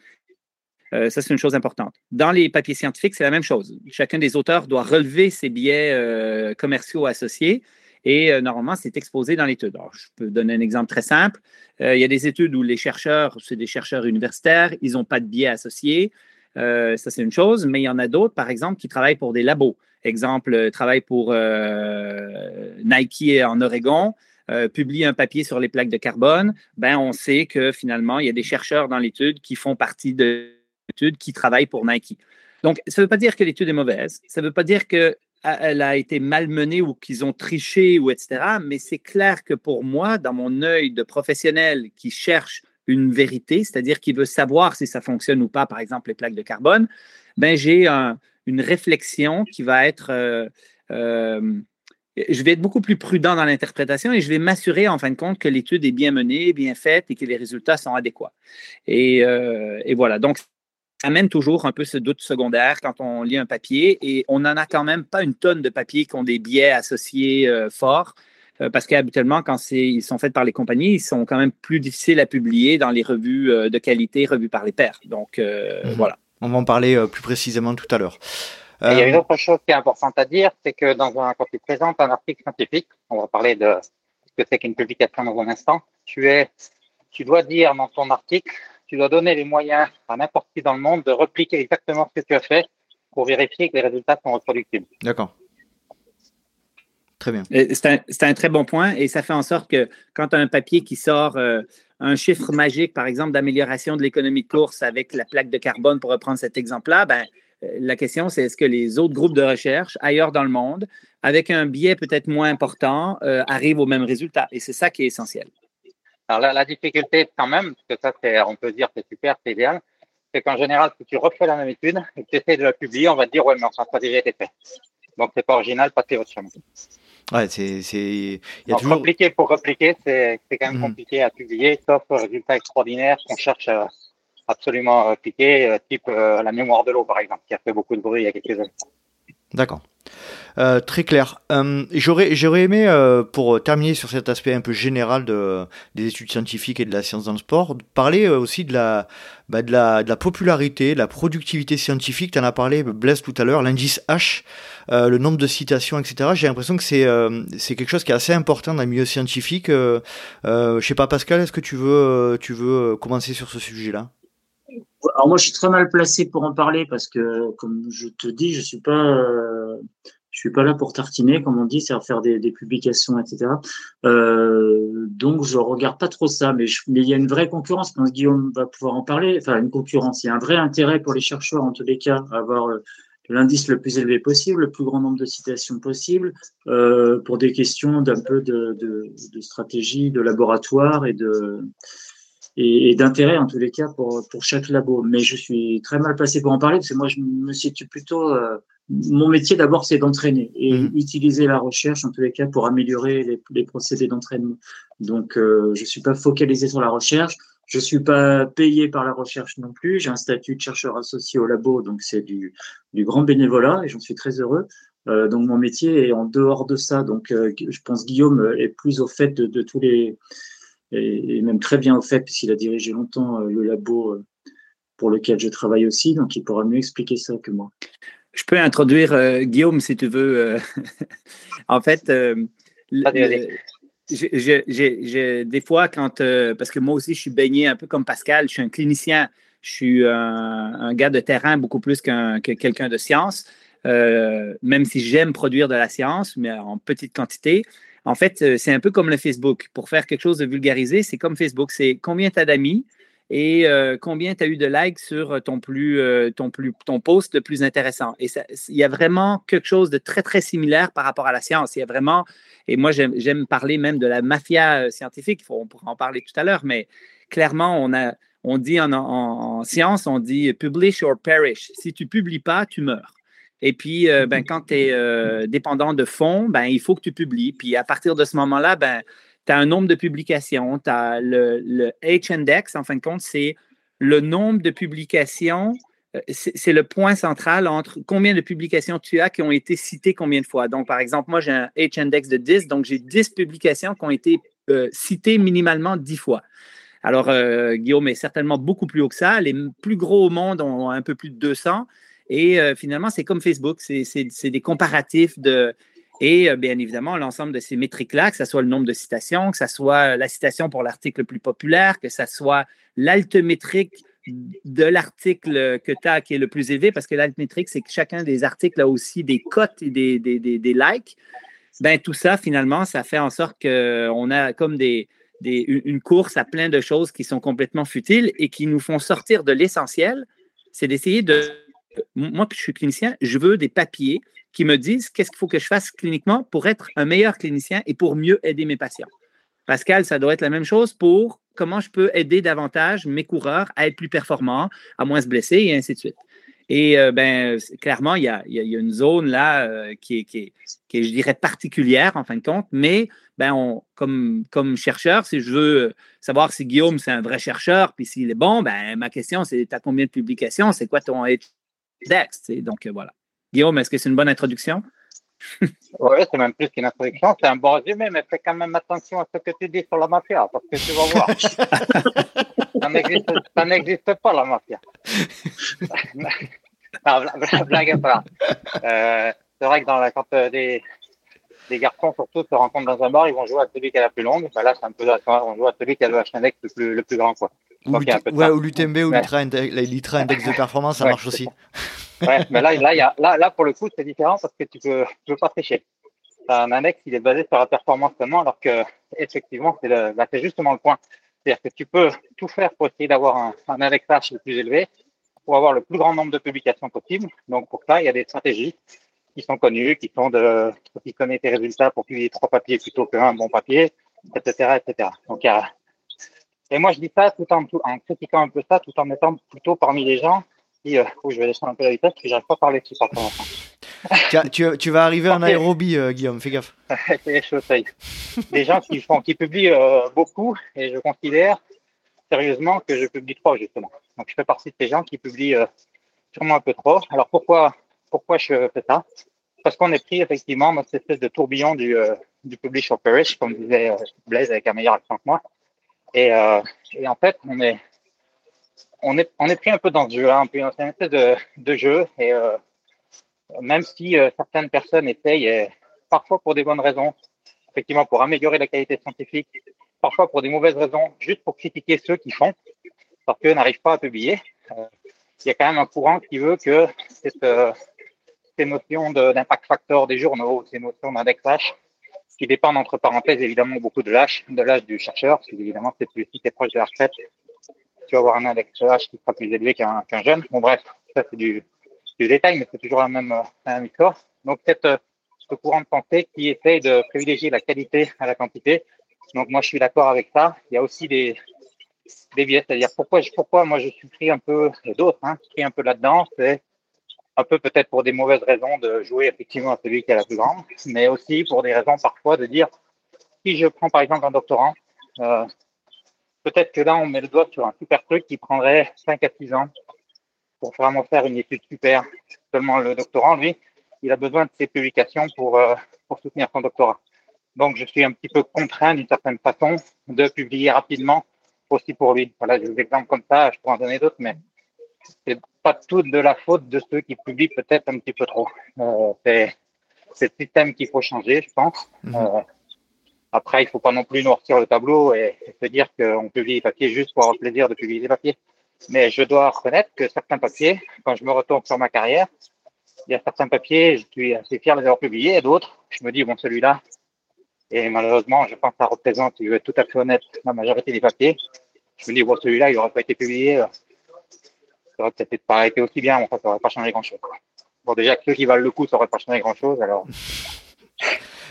Euh, ça, c'est une chose importante. Dans les papiers scientifiques, c'est la même chose. Chacun des auteurs doit relever ses biais commerciaux associés et normalement, c'est exposé dans l'étude. je peux donner un exemple très simple. il y a des études où les chercheurs, c'est des chercheurs universitaires, ils n'ont pas de biais associés. Euh, ça, c'est une chose, mais il y en a d'autres, par exemple, qui travaillent pour des labos. Exemple, euh, travaille pour euh, Nike en Oregon, publie un papier sur les plaques de carbone. Ben, on sait que finalement, il y a des chercheurs dans l'étude qui font partie de l'étude qui travaillent pour Nike. Donc, ça ne veut pas dire que l'étude est mauvaise. Ça ne veut pas dire qu'elle a été malmenée ou qu'ils ont triché ou etc. Mais c'est clair que pour moi, dans mon œil de professionnel qui cherche une vérité, c'est-à-dire qu'il veut savoir si ça fonctionne ou pas, par exemple les plaques de carbone, ben j'ai une réflexion qui va être euh, euh, je vais être beaucoup plus prudent dans l'interprétation et je vais m'assurer en fin de compte que l'étude est bien menée, bien faite et que les résultats sont adéquats. Et, euh, voilà, donc ça amène toujours un peu ce doute secondaire quand on lit un papier et on n'en a quand même pas une tonne de papiers qui ont des biais associés forts. Euh, parce qu'habituellement, quand ils sont faits par les compagnies, ils sont quand même plus difficiles à publier dans les revues euh, de qualité, revues par les pairs. Donc, euh, mhm. voilà. On va en parler plus précisément tout à l'heure. Il y a une autre chose qui est importante à dire, c'est que dans un, quand tu présentes un article scientifique, on va parler de ce que c'est qu'une publication dans un instant, tu es, tu dois dire dans ton article, tu dois donner les moyens à n'importe qui dans le monde de repliquer exactement ce que tu as fait pour vérifier que les résultats sont reproductibles. D'accord. Très bien. C'est un, très bon point et ça fait en sorte que quand tu as un papier qui sort euh, un chiffre magique, par exemple, d'amélioration de l'économie de course avec la plaque de carbone, pour reprendre cet exemple-là, ben, euh, la question, c'est est-ce que les autres groupes de recherche ailleurs dans le monde, avec un biais peut-être moins important, euh, arrivent au même résultat? Et c'est ça qui est essentiel. Alors la, la difficulté quand même, parce que ça, on peut dire que c'est super, c'est idéal, c'est qu'en général, si tu refais la même étude et que tu essaies de la publier, on va te dire, ouais, mais enfin, ça a déjà été fait. Donc, c'est pas original, pas votre chemin. Ouais, c'est, c'est, il y a toujours... pour repliquer, c'est, c'est quand même mhm. compliqué à publier, sauf résultat extraordinaire qu'on cherche à, absolument piqué, type la mémoire de l'eau, par exemple, qui a fait beaucoup de bruit il y a quelques années. D'accord. Euh, très clair. Euh, j'aurais, j'aurais aimé, euh, pour terminer sur cet aspect un peu général de, des études scientifiques et de la science dans le sport, parler aussi de la, bah, de la, de la popularité, de la productivité scientifique. Tu en as parlé, Blaise, tout à l'heure, l'indice H, le nombre de citations, etc. J'ai l'impression que c'est, c'est quelque chose qui est assez important dans le milieu scientifique. je sais pas, Pascal, est-ce que tu veux, tu veux commencer sur ce sujet-là? Alors moi, je suis très mal placé pour en parler parce que, comme je te dis, je suis pas, euh, je suis pas là pour tartiner, comme on dit, c'est-à-dire faire des, publications, etc. Euh, donc, je regarde pas trop ça, mais, il y a une vraie concurrence. Quand Guillaume va pouvoir en parler, enfin une concurrence. Il y a un vrai intérêt pour les chercheurs, en tous les cas, à avoir euh, l'indice le plus élevé possible, le plus grand nombre de citations possible, euh, pour des questions d'un peu de, stratégie, de laboratoire et d'intérêt en tous les cas pour, chaque labo. Mais je suis très mal placé pour en parler parce que moi je me situe plutôt. Mon métier d'abord c'est d'entraîner et mmh. utiliser la recherche en tous les cas pour améliorer les, les procédés d'entraînement. Donc euh, je suis pas focalisé sur la recherche. Je suis pas payé par la recherche non plus. J'ai un statut de chercheur associé au labo, donc c'est du, du grand bénévolat et j'en suis très heureux. Euh, donc mon métier est en dehors de ça. Donc euh, je pense Guillaume est plus au fait de, de tous les et, même très bien au fait, puisqu'il a dirigé longtemps euh, le labo pour lequel je travaille aussi, donc il pourra mieux expliquer ça que moi. Je peux introduire euh, Guillaume si tu veux. en fait, j'ai des fois quand, parce que moi aussi je suis baigné un peu comme Pascal, je suis un clinicien, je suis un, gars de terrain beaucoup plus qu'un que quelqu'un de science, même si j'aime produire de la science, mais en petite quantité. En fait, euh, c'est un peu comme le Facebook. Pour faire quelque chose de vulgarisé, c'est comme Facebook. C'est combien tu as d'amis? Et euh, combien tu as eu de likes sur ton, plus, euh, ton, plus, ton post le plus intéressant? Et il y a vraiment quelque chose de très, très similaire par rapport à la science. Il y a vraiment, et moi, j'aime parler même de la mafia scientifique. on pourra en parler tout à l'heure, mais clairement, on, a, on dit en, en, science, on dit publish or perish. Si tu publies pas, tu meurs. Et puis, euh, ben, quand tu es euh, dépendant de fonds, ben, il faut que tu publies. Puis à partir de ce moment-là, ben, tu as un nombre de publications. Tu as le, H-index, en fin de compte, c'est le nombre de publications. Euh, c'est le point central entre combien de publications tu as qui ont été citées combien de fois. Donc, par exemple, moi, j'ai un H-index de 10, donc j'ai 10 publications qui ont été citées minimalement 10 fois. Alors, Guillaume est certainement beaucoup plus haut que ça. Les plus gros au monde ont un peu plus de 200. Et euh, finalement, c'est comme Facebook, c'est des comparatifs de. Et euh, bien évidemment, l'ensemble de ces métriques-là, que ce soit le nombre de citations, que ce soit la citation pour l'article le plus populaire, que ce soit l'altométrique de l'article que tu as qui est le plus élevé, parce que l'altométrique, c'est que chacun des articles a aussi des cotes et des, des, des, likes. Ben, tout ça, finalement, ça fait en sorte qu'on a comme des, une course à plein de choses qui sont complètement futiles et qui nous font sortir de l'essentiel. C'est d'essayer de moi, je suis clinicien, je veux des papiers qui me disent qu'est-ce qu'il faut que je fasse cliniquement pour être un meilleur clinicien et pour mieux aider mes patients. Pascal, ça doit être la même chose pour comment je peux aider davantage mes coureurs à être plus performants, à moins se blesser et ainsi de suite. Et euh, ben, clairement, il y, a, une zone là euh, qui, est, je dirais, particulière en fin de compte, mais ben, on, comme, chercheur, si je veux savoir si Guillaume, c'est un vrai chercheur, puis s'il est bon, ben, ma question, c'est tu as combien de publications, c'est quoi ton Dex. Donc euh, voilà. Guillaume, est-ce que c'est une bonne introduction? oui, c'est même plus qu'une introduction, c'est un bon résumé, mais fais quand même attention à ce que tu dis sur la mafia, parce que tu vas voir. ça n'existe pas, la mafia. non, blague pas. Euh, c'est vrai que dans la, quand euh, des, des garçons surtout se rencontrent dans un bar, ils vont jouer à celui qui a la plus longue. Ben là, c'est un peu on joue à celui qui a le H-index le plus, le plus grand. Quoi. Ou, ouais, ou l'UTMB ou l'Ultra Index de performance, ça marche aussi. Ouais, mais là, là, y a, là, là, pour le coup, c'est différent parce que tu peux, tu peux pas tricher. Un index, il est basé sur la performance seulement, alors que, effectivement, c'est bah, justement le point. C'est-à-dire que tu peux tout faire pour essayer d'avoir un, un indexage le plus élevé, pour avoir le plus grand nombre de publications possible. Donc, pour ça, il y a des stratégies qui sont connues, qui sont de, qui connaissent tes résultats pour publier trois papiers plutôt qu'un bon papier, etc., etc. Donc, il y a, et moi, je dis ça tout en, en critiquant un peu ça, tout en mettant plutôt parmi les gens euh, je vais descendre un peu la vitesse, parce que j'arrive pas à parler dessus par tu, tu, vas arriver en aérobie, euh, Guillaume, fais gaffe. ça Des gens qui, font, qui publient euh, beaucoup, et je considère sérieusement que je publie trop, justement. Donc, je fais partie de ces gens qui publient sûrement un peu trop. Alors, pourquoi, pourquoi je fais ça? Parce qu'on est pris effectivement dans cette espèce de tourbillon du, du publish or perish, comme disait Blaise avec un meilleur accent que moi. Et, euh, et en fait, on est, on est, on est pris un peu dans ce jeu, hein, c'est un espèce de, de jeu. Et euh, même si euh, certaines personnes essayent, et parfois pour des bonnes raisons, effectivement pour améliorer la qualité scientifique, parfois pour des mauvaises raisons, juste pour critiquer ceux qui font, parce qu'eux n'arrivent pas à publier. Euh, il y a quand même un courant qui veut que cette, euh, ces notions d'impact factor des journaux, ces notions d'indexage, qui dépendent entre parenthèses évidemment beaucoup de l'âge, de du chercheur, parce évidemment c'est plus si proche de la retraite, tu vas avoir un indexage qui sera plus élevé qu'un jeune. Bon bref, ça c'est du, détail, mais c'est toujours la même, histoire. Donc cette, ce courant de pensée qui essaye de privilégier la qualité à la quantité. Donc moi je suis d'accord avec ça. Il y a aussi des, biais, c'est-à-dire pourquoi, moi je suis pris un peu, et d'autres, hein, pris un peu là-dedans, c'est un peu peut-être pour des mauvaises raisons de jouer effectivement à celui qui est la plus grande, mais aussi pour des raisons parfois de dire, si je prends par exemple un doctorant, euh, peut-être que là on met le doigt sur un super truc qui prendrait 5 à 6 ans pour vraiment faire une étude super. Seulement le doctorant, lui, il a besoin de ces publications pour, euh, pour soutenir son doctorat. Donc je suis un petit peu contraint d'une certaine façon de publier rapidement aussi pour lui. Voilà, j'ai des exemples comme ça, je pourrais en donner d'autres, mais c'est pas tout de la faute de ceux qui publient peut-être un petit peu trop. Euh, c'est c'est le système qu'il faut changer, je pense. Mhm. Euh, après, il faut pas non plus noircir le tableau et, se dire qu'on publie les papiers juste pour avoir le plaisir de publier des papiers. Mais je dois reconnaître que certains papiers, quand je me retourne sur ma carrière, il y a certains papiers, je suis assez fier de les avoir publiés, et d'autres, je me dis, bon, celui-là, et malheureusement, je pense que ça représente, je vais être tout à fait honnête, la majorité des papiers. Je me dis, bon, celui-là, il n'aurait pas été publié, euh, ça aurait peut-être pas été aussi bien, mais enfin, ça n'aurait pas changé grand-chose. Bon, déjà, ceux qui valent le coup, ça n'aurait pas changé grand-chose, alors.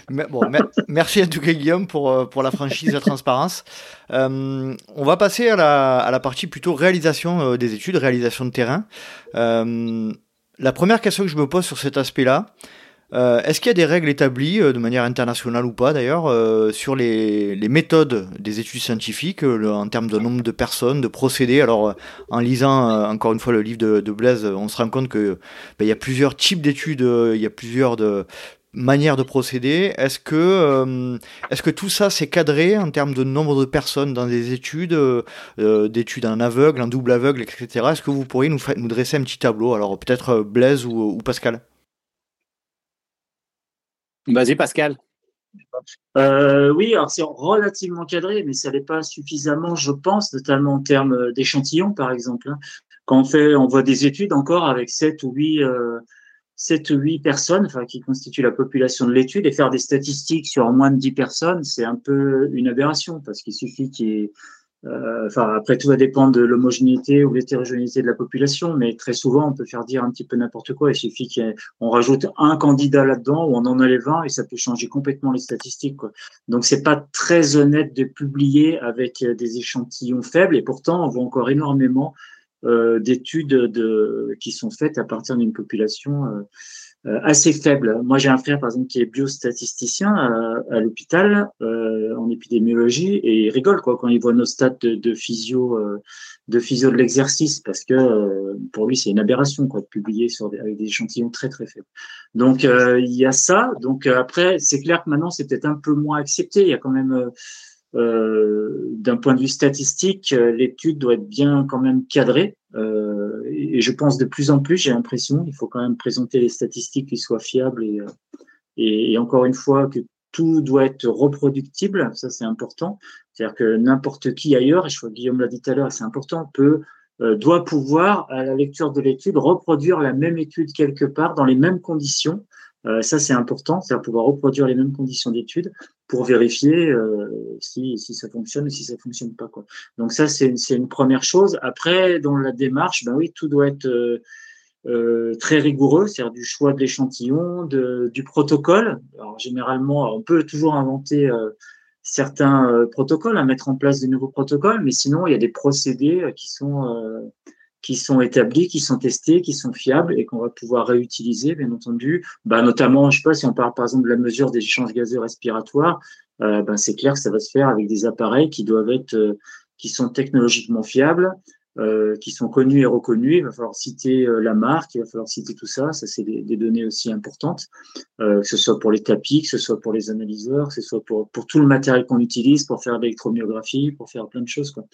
Bon, mer- merci en tout cas Guillaume pour, euh, pour la franchise et la transparence. Euh, on va passer à la, à la partie plutôt réalisation euh, des études, réalisation de terrain. Euh, la première question que je me pose sur cet aspect-là, euh, est-ce qu'il y a des règles établies, euh, de manière internationale ou pas d'ailleurs, euh, sur les, les méthodes des études scientifiques, euh, le- en termes de nombre de personnes, de procédés? Alors, en lisant encore une fois le livre de, de Blaise, on se rend compte que ben, il y a plusieurs types d'études, il y a plusieurs de, manières de procéder. Est-ce que, euh, est-ce que tout ça c'est cadré en termes de nombre de personnes dans des études, euh, euh, d'études en aveugle, en double aveugle, etc. Est-ce que vous pourriez nous, dresser un petit tableau? Alors peut-être Blaise ou, ou Pascal Vas-y, Pascal. Euh, oui, alors c'est relativement cadré, mais ça n'est pas suffisamment, je pense, notamment en termes d'échantillons, par exemple. hein. Quand on fait, on voit des études encore avec sept ou huit, euh, sept ou huit personnes, enfin, qui constituent la population de l'étude, et faire des statistiques sur moins de 10 personnes, c'est un peu une aberration, parce qu'il suffit qu'il y ait euh, enfin, après, tout va dépendre de l'homogénéité ou l'hétérogénéité de la population, mais très souvent, on peut faire dire un petit peu n'importe quoi. Il suffit qu'on rajoute un candidat là-dedans ou on en enlève un et ça peut changer complètement les statistiques. Quoi. Donc, c'est pas très honnête de publier avec euh, des échantillons faibles et pourtant, on voit encore énormément d'études de, qui sont faites à partir d'une population euh, euh, assez faible. Moi, j'ai un frère, par exemple, qui est biostatisticien à, à l'hôpital euh, en épidémiologie et il rigole quoi quand il voit nos stats de, de physio, euh, de physio de l'exercice parce que euh, pour lui, c'est une aberration quoi de publier sur des, avec des échantillons très très faibles. Donc euh, il y a ça. Donc euh, après, c'est clair que maintenant c'est peut-être un peu moins accepté. Il y a quand même euh, euh, d'un point de vue statistique, euh, l'étude doit être bien quand même cadrée. Euh, et, je pense de plus en plus, j'ai l'impression, il faut quand même présenter les statistiques qui soient fiables et, euh, encore une fois que tout doit être reproductible. Ça, c'est important. C'est-à-dire que n'importe qui ailleurs, et je crois que Guillaume l'a dit tout à l'heure, c'est important, peut euh, doit pouvoir, à la lecture de l'étude, reproduire la même étude quelque part dans les mêmes conditions. Euh, ça, c'est important, c'est-à-dire pouvoir reproduire les mêmes conditions d'étude pour vérifier euh, si, si ça fonctionne ou si ça fonctionne pas. Quoi. Donc ça, c'est une, une première chose. Après, dans la démarche, ben oui, tout doit être euh, euh, très rigoureux, c'est-à-dire du choix de l'échantillon, du protocole. Alors généralement, on peut toujours inventer certains protocoles, à mettre en place de nouveaux protocoles, mais sinon, il y a des procédés qui sont qui sont établis, qui sont testés, qui sont fiables et qu'on va pouvoir réutiliser, bien entendu. Bah, notamment, je sais pas, si on parle par exemple de la mesure des échanges gazeux respiratoires, euh, ben, c'est clair que ça va se faire avec des appareils qui doivent être, euh, qui sont technologiquement fiables, qui sont connus et reconnus. Il va falloir citer euh, la marque, il va falloir citer tout ça. Ça, c'est des, données aussi importantes, euh, que ce soit pour les tapis, que ce soit pour les analyseurs, que ce soit pour, tout le matériel qu'on utilise pour faire l'électromyographie, pour faire plein de choses. Quoi.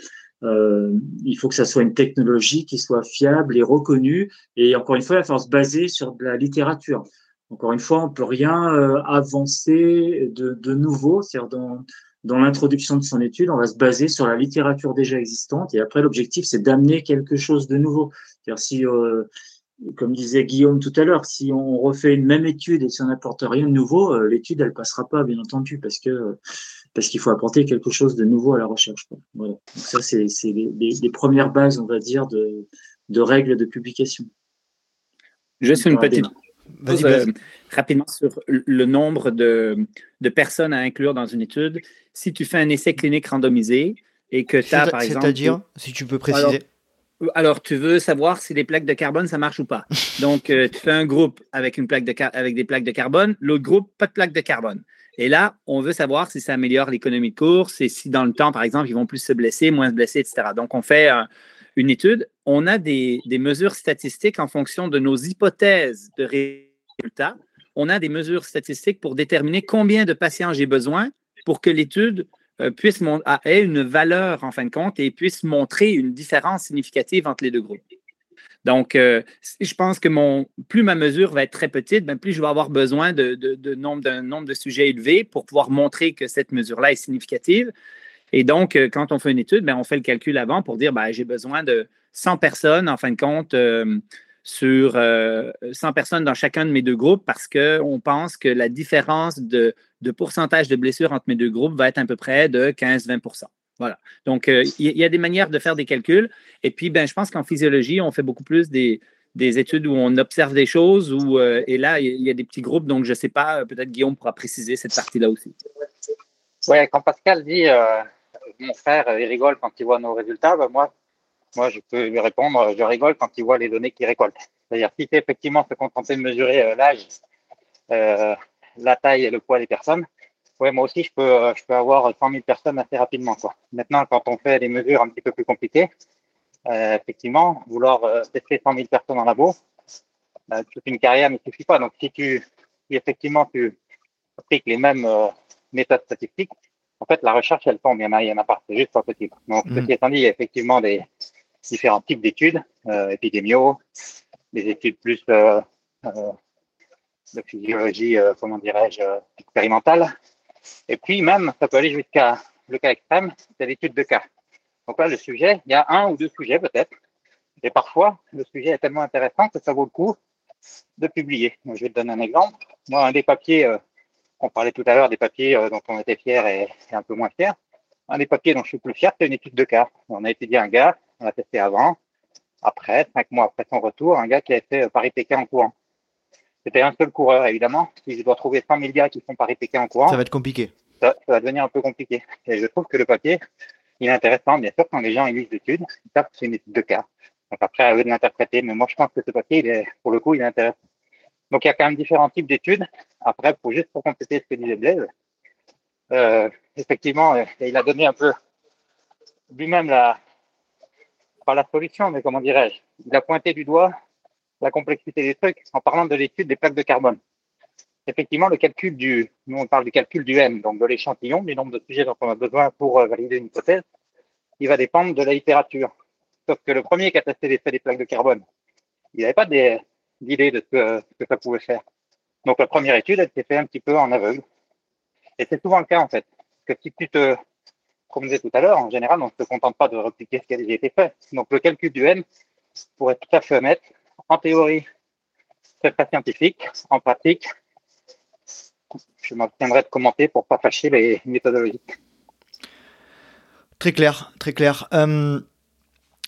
Euh, il faut que ça soit une technologie qui soit fiable et reconnue. Et encore une fois, il va falloir se baser sur de la littérature. Encore une fois, on peut rien euh, avancer de, de nouveau. C'est-à-dire dans dans l'introduction de son étude, on va se baser sur la littérature déjà existante. Et après, l'objectif, c'est d'amener quelque chose de nouveau. C'est-à-dire si, euh, comme disait Guillaume tout à l'heure, si on refait une même étude et si on n'apporte rien de nouveau, euh, l'étude, elle passera pas, bien entendu, parce que parce qu'il faut apporter quelque chose de nouveau à la recherche. Voilà. Donc ça, c'est les, les, premières bases, on va dire, de, de règles de publication. Juste une petite euh, rapidement sur le nombre de, de, personnes à inclure dans une étude. Si tu fais un essai clinique randomisé et que tu as, par exemple. C'est-à-dire, si tu peux préciser? Alors, tu veux savoir si les plaques de carbone, ça marche ou pas. Donc, euh, tu fais un groupe avec, une plaque de avec des plaques de carbone, l'autre groupe, pas de plaques de carbone. Et là, on veut savoir si ça améliore l'économie de course et si dans le temps, par exemple, ils vont plus se blesser, moins se blesser, etc. Donc, on fait une étude. On a des, mesures statistiques en fonction de nos hypothèses de résultats. On a des mesures statistiques pour déterminer combien de patients j'ai besoin pour que l'étude euh, puisse ait une valeur en fin de compte et puisse montrer une différence significative entre les deux groupes. Donc, euh, je pense que mon, plus ma mesure va être très petite, ben, plus je vais avoir besoin de, de, nombre, d'un nombre de sujets élevé pour pouvoir montrer que cette mesure-là est significative. Et donc, euh, quand on fait une étude, ben, on fait le calcul avant pour dire ben, j'ai besoin de 100 personnes, en fin de compte, sur 100 personnes dans chacun de mes deux groupes parce qu'on pense que la différence de, de, pourcentage de blessures entre mes deux groupes va être à peu près de 15-20% voilà. Donc, euh, il y, a des manières de faire des calculs. Et puis, ben, je pense qu'en physiologie, on fait beaucoup plus des, des études où on observe des choses. Où, euh, et là, il y a des petits groupes. Donc, je ne sais pas, peut-être Guillaume pourra préciser cette partie-là aussi. Oui, quand Pascal dit euh, mon frère, il rigole quand il voit nos résultats, ben, moi, moi, je peux lui répondre, je rigole quand il voit les données qu'il récolte. C'est-à-dire, si c'est effectivement se contenter de mesurer l'âge, la taille et le poids des personnes, ouais, moi aussi, je peux, euh, je peux avoir 100 000 personnes assez rapidement. Maintenant, quand on fait des mesures un petit peu plus compliquées, euh, effectivement, vouloir euh, tester 100 000 personnes en labo, euh, toute une carrière ne suffit pas. Donc, si tu, si effectivement tu appliques les mêmes euh, méthodes statistiques, en fait, la recherche, elle tombe. Il y en a, il y en a pas. C'est juste pas possible. Donc, mmh. ceci étant dit, il y a effectivement des différents types d'études, euh, épidémiaux, des études plus de physiologie, comment dirais-je, expérimentale, et puis même, ça peut aller jusqu'à le cas extrême, c'est l'étude de cas. Donc là, le sujet, il y a un ou deux sujets peut-être. Et parfois, le sujet est tellement intéressant que ça vaut le coup de publier. je vais te donner un exemple. Moi, un des papiers, euh, on parlait tout à l'heure des papiers euh, dont on était fier et, un peu moins fier. Un des papiers dont je suis plus fier, c'est une étude de cas. On a étudié un gars, on l'a testé avant, après, cinq mois après son retour, un gars qui a fait euh, Paris-Pékin en courant. C'était un seul coureur, évidemment. Si je dois trouver 100 000 gars qui font Paris-Pékin en courant, ça va être compliqué. Ça, va devenir un peu compliqué. Et je trouve que le papier, il est intéressant, bien sûr, quand les gens ils lisent l'étude, ils savent que c'est une étude de cas. Donc après, à eux de l'interpréter. Mais moi, je pense que ce papier, il est, pour le coup, il est intéressant. Donc il y a quand même différents types d'études. Après, pour juste pour compléter ce que disait Blaise, euh, effectivement, euh, il a donné un peu lui-même la, pas la solution, mais comment dirais-je, il a pointé du doigt la complexité des trucs en parlant de l'étude des plaques de carbone. Effectivement, le calcul du, nous on parle du calcul du N, donc de l'échantillon, du nombre de sujets dont on a besoin pour euh, valider une hypothèse, il va dépendre de la littérature. Sauf que le premier qui a testé l'effet des plaques de carbone, il n'avait pas d'idée de ce que, ça pouvait faire. Donc la première étude, elle s'est faite un petit peu en aveugle. Et c'est souvent le cas en fait. Que si tu te, comme je disais tout à l'heure, en général, on ne se contente pas de répliquer ce qui a déjà été fait. Donc le calcul du N pourrait tout à fait mettre en théorie, c'est pas scientifique. En pratique, je m'abstiendrai de commenter pour pas fâcher les méthodologies. Très clair, très clair. Euh,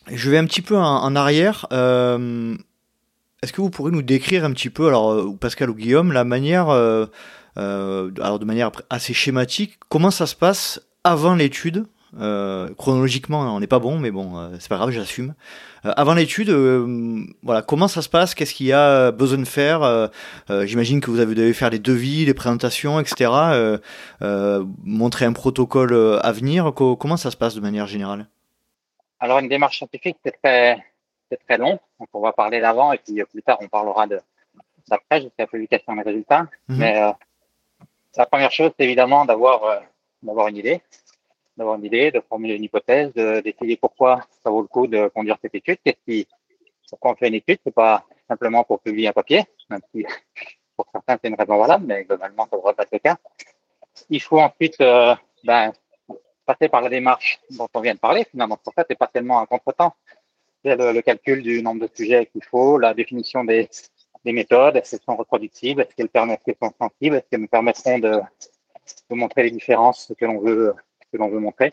je vais un petit peu en, arrière. Euh, est-ce que vous pourriez nous décrire un petit peu, alors euh, Pascal ou Guillaume, la manière, alors de manière assez schématique, comment ça se passe avant l'étude euh, chronologiquement, on n'est pas bon, mais bon, euh, c'est pas grave, j'assume. Euh, avant l'étude, voilà, comment ça se passe Qu'est-ce qu'il y a besoin de faire J'imagine que vous avez dû faire des devis, des présentations, etc. montrer un protocole à venir. comment ça se passe de manière générale? Alors, une démarche scientifique, c'est très, c'est très long. Donc, on va parler d'avant et puis plus tard, on parlera de d'après jusqu'à la publication des résultats. Mhm. Mais euh, la première chose, c'est évidemment d'avoir euh, d'avoir une idée, d'avoir une idée, de formuler une hypothèse, de- d'essayer pourquoi ça vaut le coup de conduire cette étude. Qu'est-ce qui, pourquoi on fait une étude C'est pas simplement pour publier un papier, même si pour certains c'est une raison valable, mais globalement ça devrait pas être le cas. Il faut ensuite euh, ben, passer par la démarche dont on vient de parler. Finalement, en fait, c'est pas tellement un contretemps. Le, calcul du nombre de sujets qu'il faut, la définition des, des méthodes, est-ce qu'elles sont reproductibles, est-ce qu'elles permettent, qu'elles sont sensibles, est-ce qu'elles nous permettront de, de montrer les différences que l'on veut, que l'on veut montrer.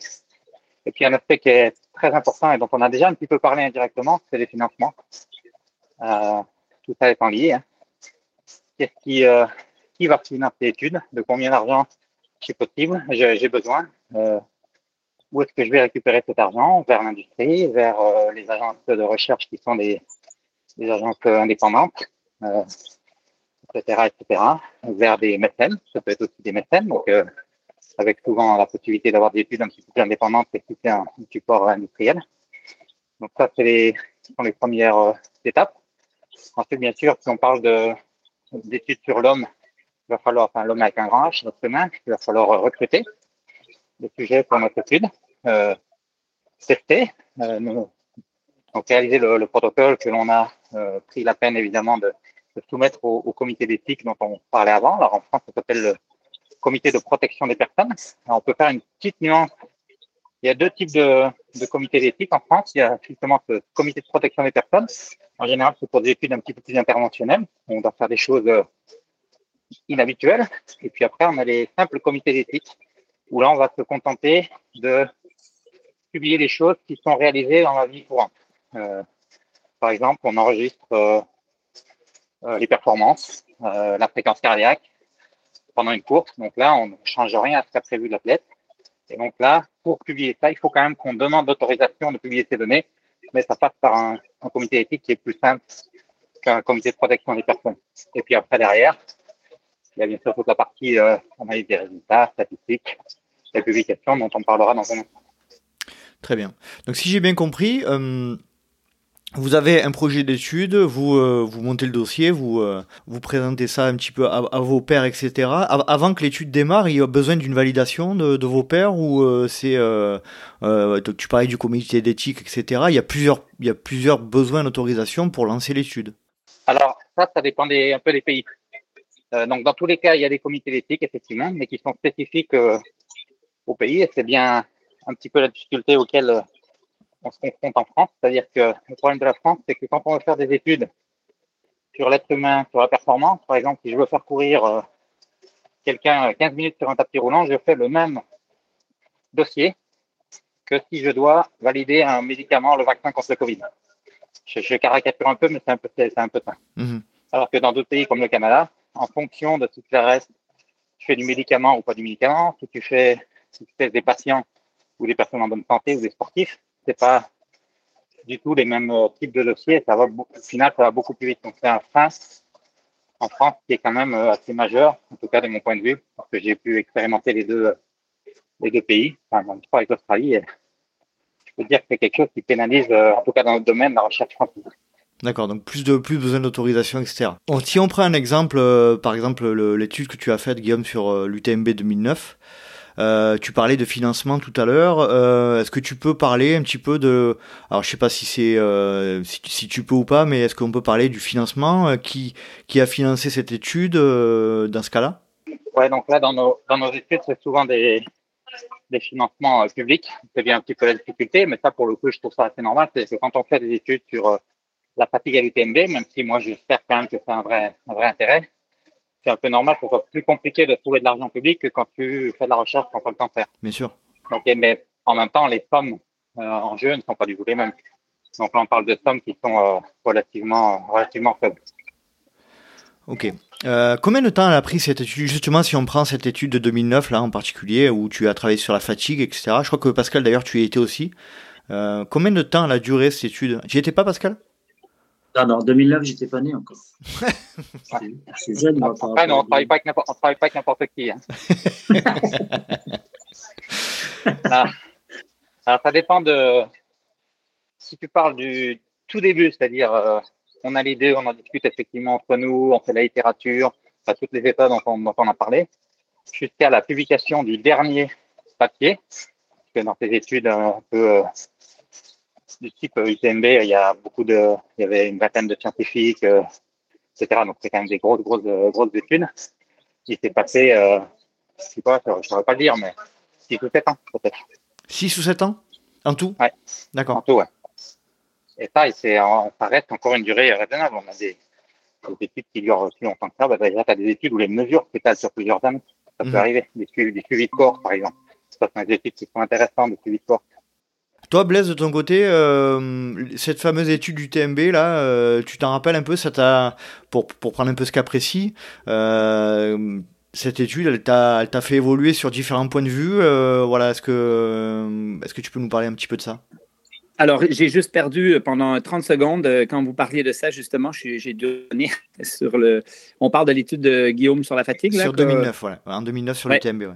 Et puis un aspect qui est très important et dont on a déjà un petit peu parlé indirectement, c'est les financements. Euh, tout ça étant lié. Hein. Qui, euh, qui va financer l'étude? De combien d'argent c'est possible? J'ai j'ai besoin. Euh, où est-ce que je vais récupérer cet argent? Vers l'industrie, vers euh, les agences de recherche qui sont des, des agences euh, indépendantes, euh, etc., etc., vers des mécènes. Ça peut être aussi des mécènes, donc euh, avec souvent la possibilité d'avoir des études un petit peu plus indépendantes et qui fait un, support industriel. Donc ça, c'est les, sont les premières euh, étapes. Ensuite, bien sûr, si on parle de d'études sur l'homme, il va falloir, enfin l'homme avec un grand H, notre humain, il va falloir euh, recruter des sujets pour notre étude, euh, euh, nous- donc réaliser le, le protocole que l'on a euh, pris la peine évidemment de, soumettre au, au comité d'éthique dont on parlait avant. Alors en France, ça s'appelle le comité de protection des personnes. Alors, on peut faire une petite nuance. Il y a deux types de, de comités d'éthique en France. Il y a justement ce comité de protection des personnes. En général, c'est pour des études un petit peu plus interventionnelles. On doit faire des choses euh, inhabituelles. Et puis après, on a les simples comités d'éthique où là, on va se contenter de publier les choses qui sont réalisées dans la vie courante. Euh, par exemple, on enregistre euh, euh, les performances, la fréquence cardiaque pendant une course. Donc là, on ne change rien à ce qu'a prévu l'athlète. Et donc là, pour publier ça, il faut quand même qu'on demande l'autorisation de publier ces données, mais ça passe par un, comité éthique qui est plus simple qu'un comité de protection des personnes. Et puis après, derrière, il y a bien sûr toute la partie analyse des résultats, statistiques, et publications dont on parlera dans un instant. Très bien. Donc si j'ai bien compris, euh, vous avez un projet d'étude, vous, euh, vous montez le dossier, vous, euh, vous présentez ça un petit peu à, vos pairs, etc. Av- avant que l'étude démarre, il y a besoin d'une validation de, vos pairs ou c'est... tu parlais du comité d'éthique, etc. Il y a plusieurs, il y a plusieurs besoins d'autorisation pour lancer l'étude. Alors, ça, ça dépend des, un peu des pays. Donc, dans tous les cas, il y a des comités d'éthique, effectivement, mais qui sont spécifiques au pays. Et c'est bien un petit peu la difficulté auquel euh, on se confronte en France. C'est-à-dire que le problème de la France, c'est que quand on veut faire des études sur l'être humain, sur la performance, par exemple, si je veux faire courir euh, quelqu'un euh, 15 minutes sur un tapis roulant, je fais le même dossier que si je dois valider un médicament, le vaccin contre le Covid. Je, je caricature un peu, mais c'est un peu, c'est un peu ça. Mhm. Alors que dans d'autres pays comme le Canada, en fonction de ce qui reste, tu fais du médicament ou pas du médicament, si tu fais, si tu fais des patients ou des personnes en bonne santé ou des sportifs, c'est pas du tout les mêmes euh, types de dossiers. Ça va, au final, ça va beaucoup plus vite. Donc c'est un frein en France qui est quand même euh, assez majeur, en tout cas de mon point de vue, parce que j'ai pu expérimenter les deux, les deux pays, enfin, dans le trois avec l'Australie. et Je peux dire que c'est quelque chose qui pénalise, euh, en tout cas dans notre domaine, la recherche française. D'accord, donc plus de plus besoin d'autorisation, etc. Si on prend un exemple, euh, par exemple le- l'étude que tu as faite, Guillaume, sur euh, l'UTMB 2009, euh, tu parlais de financement tout à l'heure. euh, est-ce que tu peux parler un petit peu de, alors je sais pas si c'est euh, si, si tu peux ou pas, mais est-ce qu'on peut parler du financement qui qui a financé cette étude dans ce cas-là? Ouais, donc là, dans nos, dans nos études, c'est souvent des, des financements publics. C'est bien un petit peu la difficulté, mais ça, pour le coup, je trouve ça assez normal. C'est que quand on fait des études sur la fatigue à l'UTMB, même si moi, j'espère quand même que c'est un vrai, un vrai intérêt, c'est un peu normal que ce soit plus compliqué de trouver de l'argent public que quand tu fais de la recherche tu as le temps de faire. Bien sûr. Donc, mais en même temps, les sommes euh, en jeu ne sont pas du tout les mêmes. Donc là, on parle de sommes qui sont euh, relativement, relativement faibles. Ok. Euh, combien de temps elle a pris cette étude? Justement, si on prend cette étude de 2009 là en particulier, où tu as travaillé sur la fatigue, etc. Je crois que Pascal, d'ailleurs, tu y étais aussi. Combien de temps elle a duré cette étude? J'y étais pas, Pascal? Ah non, en 2009, j'étais pas né encore. C'est- jeune, moi, par Après, non, on travaille pas avec n'importe, on travaille pas avec n'importe qui. hein. Ah. Alors, ça dépend de, si tu parles du tout début, c'est-à-dire euh, on a l'idée, on en discute effectivement entre nous, on fait la littérature, enfin, toutes les étapes dont on, dont on a parlé, jusqu'à la publication du dernier papier, que dans ces études un peu euh, du type UTMB, il y a beaucoup de, il y avait une vingtaine de scientifiques, euh, etc. Donc c'est quand même des grosses, grosses, grosses études. Il s'est passé, euh, je sais pas, je ne saurais pas le dire, mais 6 ou 7 ans peut-être. 6 ou 7 ans? En tout? Ouais. D'accord. En tout, ouais. Et ça, c'est, ça reste encore une durée raisonnable. On a des, des études qui durent plus longtemps que ça. Bah, déjà, tu as des études où les mesures s'étalent sur plusieurs années. Ça peut Mhm. arriver. Des suivis, des suivis de corps, par exemple. Ça, sont des études qui sont intéressantes, des suivis de corps. Toi, Blaise, de ton côté, euh, cette fameuse étude du TMB, là, euh, tu t'en rappelles un peu ça t'a, pour, pour prendre un peu ce cas précis, euh, cette étude, elle t'a, fait évoluer sur différents points de vue. voilà, est-ce que, est-ce que tu peux nous parler un petit peu de ça? Alors, j'ai juste perdu pendant 30 secondes quand vous parliez de ça, justement. J'ai donné sur le. On parle de l'étude de Guillaume sur la fatigue. Là, Sur que- 2009, voilà. En 2009 sur Ouais. le TMB, ouais.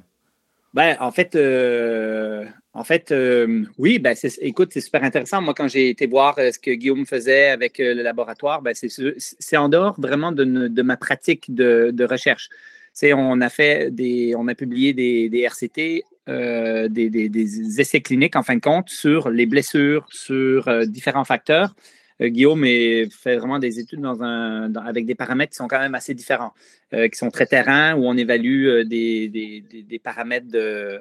Ben, en fait, euh, en fait euh, oui, ben, écoute, c'est super intéressant. Moi, quand j'ai été voir euh, ce que Guillaume faisait avec le laboratoire, ben, c'est en dehors vraiment de, de ma pratique de, de recherche. C'est, on a fait des, on a publié des, des RCT, des, des- essais cliniques en fin de compte sur les blessures, sur différents facteurs. Euh, Guillaume est- fait vraiment des études dans un, dans- avec des paramètres qui sont quand même assez différents, euh, qui sont très terrain, où on évalue euh, des, des- des- des paramètres de,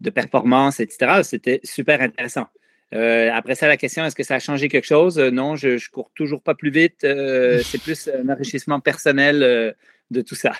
de performance, etc. C'était super intéressant. Euh, après ça, la question, est-ce que ça a changé quelque chose? Euh, non, je, je cours toujours pas plus vite. Euh, c'est plus un enrichissement personnel de tout ça.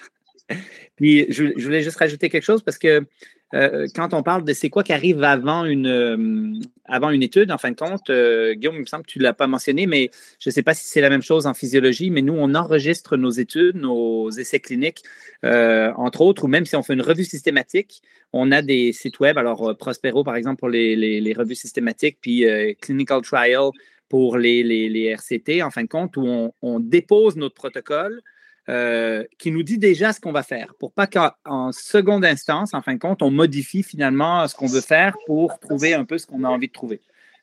Puis, je, je voulais juste rajouter quelque chose parce que euh, quand on parle de c'est quoi qui arrive avant une, euh, avant une étude, en fin de compte, euh, Guillaume, il me semble que tu ne l'as pas mentionné, mais je ne sais pas si c'est la même chose en physiologie, mais nous, on enregistre nos études, nos essais cliniques, entre autres, ou même si on fait une revue systématique, on a des sites web, alors Prospero, par exemple, pour les, les- revues systématiques, puis Clinical Trial pour les, les- RCT, en fin de compte, où on dépose notre protocole euh, qui nous dit déjà ce qu'on va faire, pour pas qu'en en seconde instance, en fin de compte, on modifie finalement ce qu'on veut faire pour trouver un peu ce qu'on a envie de trouver.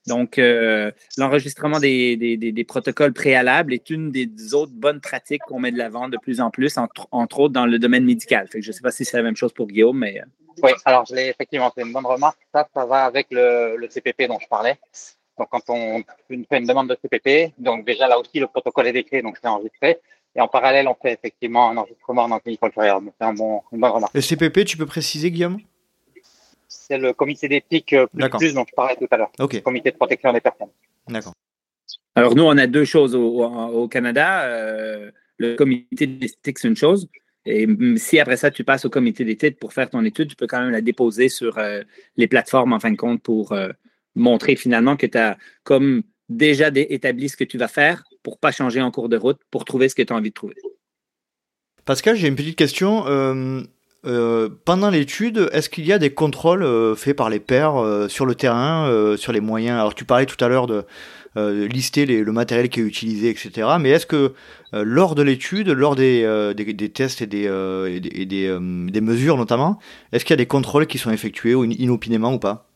Donc, euh, l'enregistrement des, des- des- protocoles préalables est une des autres bonnes pratiques qu'on met de l'avant de plus en plus, entre, autres dans le domaine médical. Fait je ne sais pas si c'est la même chose pour Guillaume, mais euh, Oui, alors je l'ai effectivement, c'est une bonne remarque. Ça, ça va avec le, le CPP dont je parlais. Donc, quand on fait une demande de CPP, donc déjà là aussi, le protocole est décrit, donc c'est enregistré. Et en parallèle, on fait effectivement un enregistrement dans trial. Donc, c'est un bon, une bonne remarque. Le CPP, tu peux préciser, Guillaume? C'est le comité d'éthique euh, plus, D'accord. plus dont je parlais tout à l'heure. Ok, Le comité de protection des personnes. d'accord. Alors, nous, on a deux choses au, Canada. Euh, le comité d'éthique, c'est une chose. Et si après ça, tu passes au comité d'éthique pour faire ton étude, tu peux quand même la déposer sur euh, les plateformes, en fin de compte, pour euh, montrer finalement que tu as comme déjà dé- établi ce que tu vas faire pour pas changer en cours de route, pour trouver ce que tu as envie de trouver. Pascal, j'ai une petite question. Euh, euh, pendant l'étude, est-ce qu'il y a des contrôles euh, faits par les pairs sur le terrain, sur les moyens? Alors, tu parlais tout à l'heure de lister le matériel qui est utilisé, etc. Mais est-ce que lors de l'étude, lors des, tests et des, mesures notamment, est-ce qu'il y a des contrôles qui sont effectués inopinément ou pas?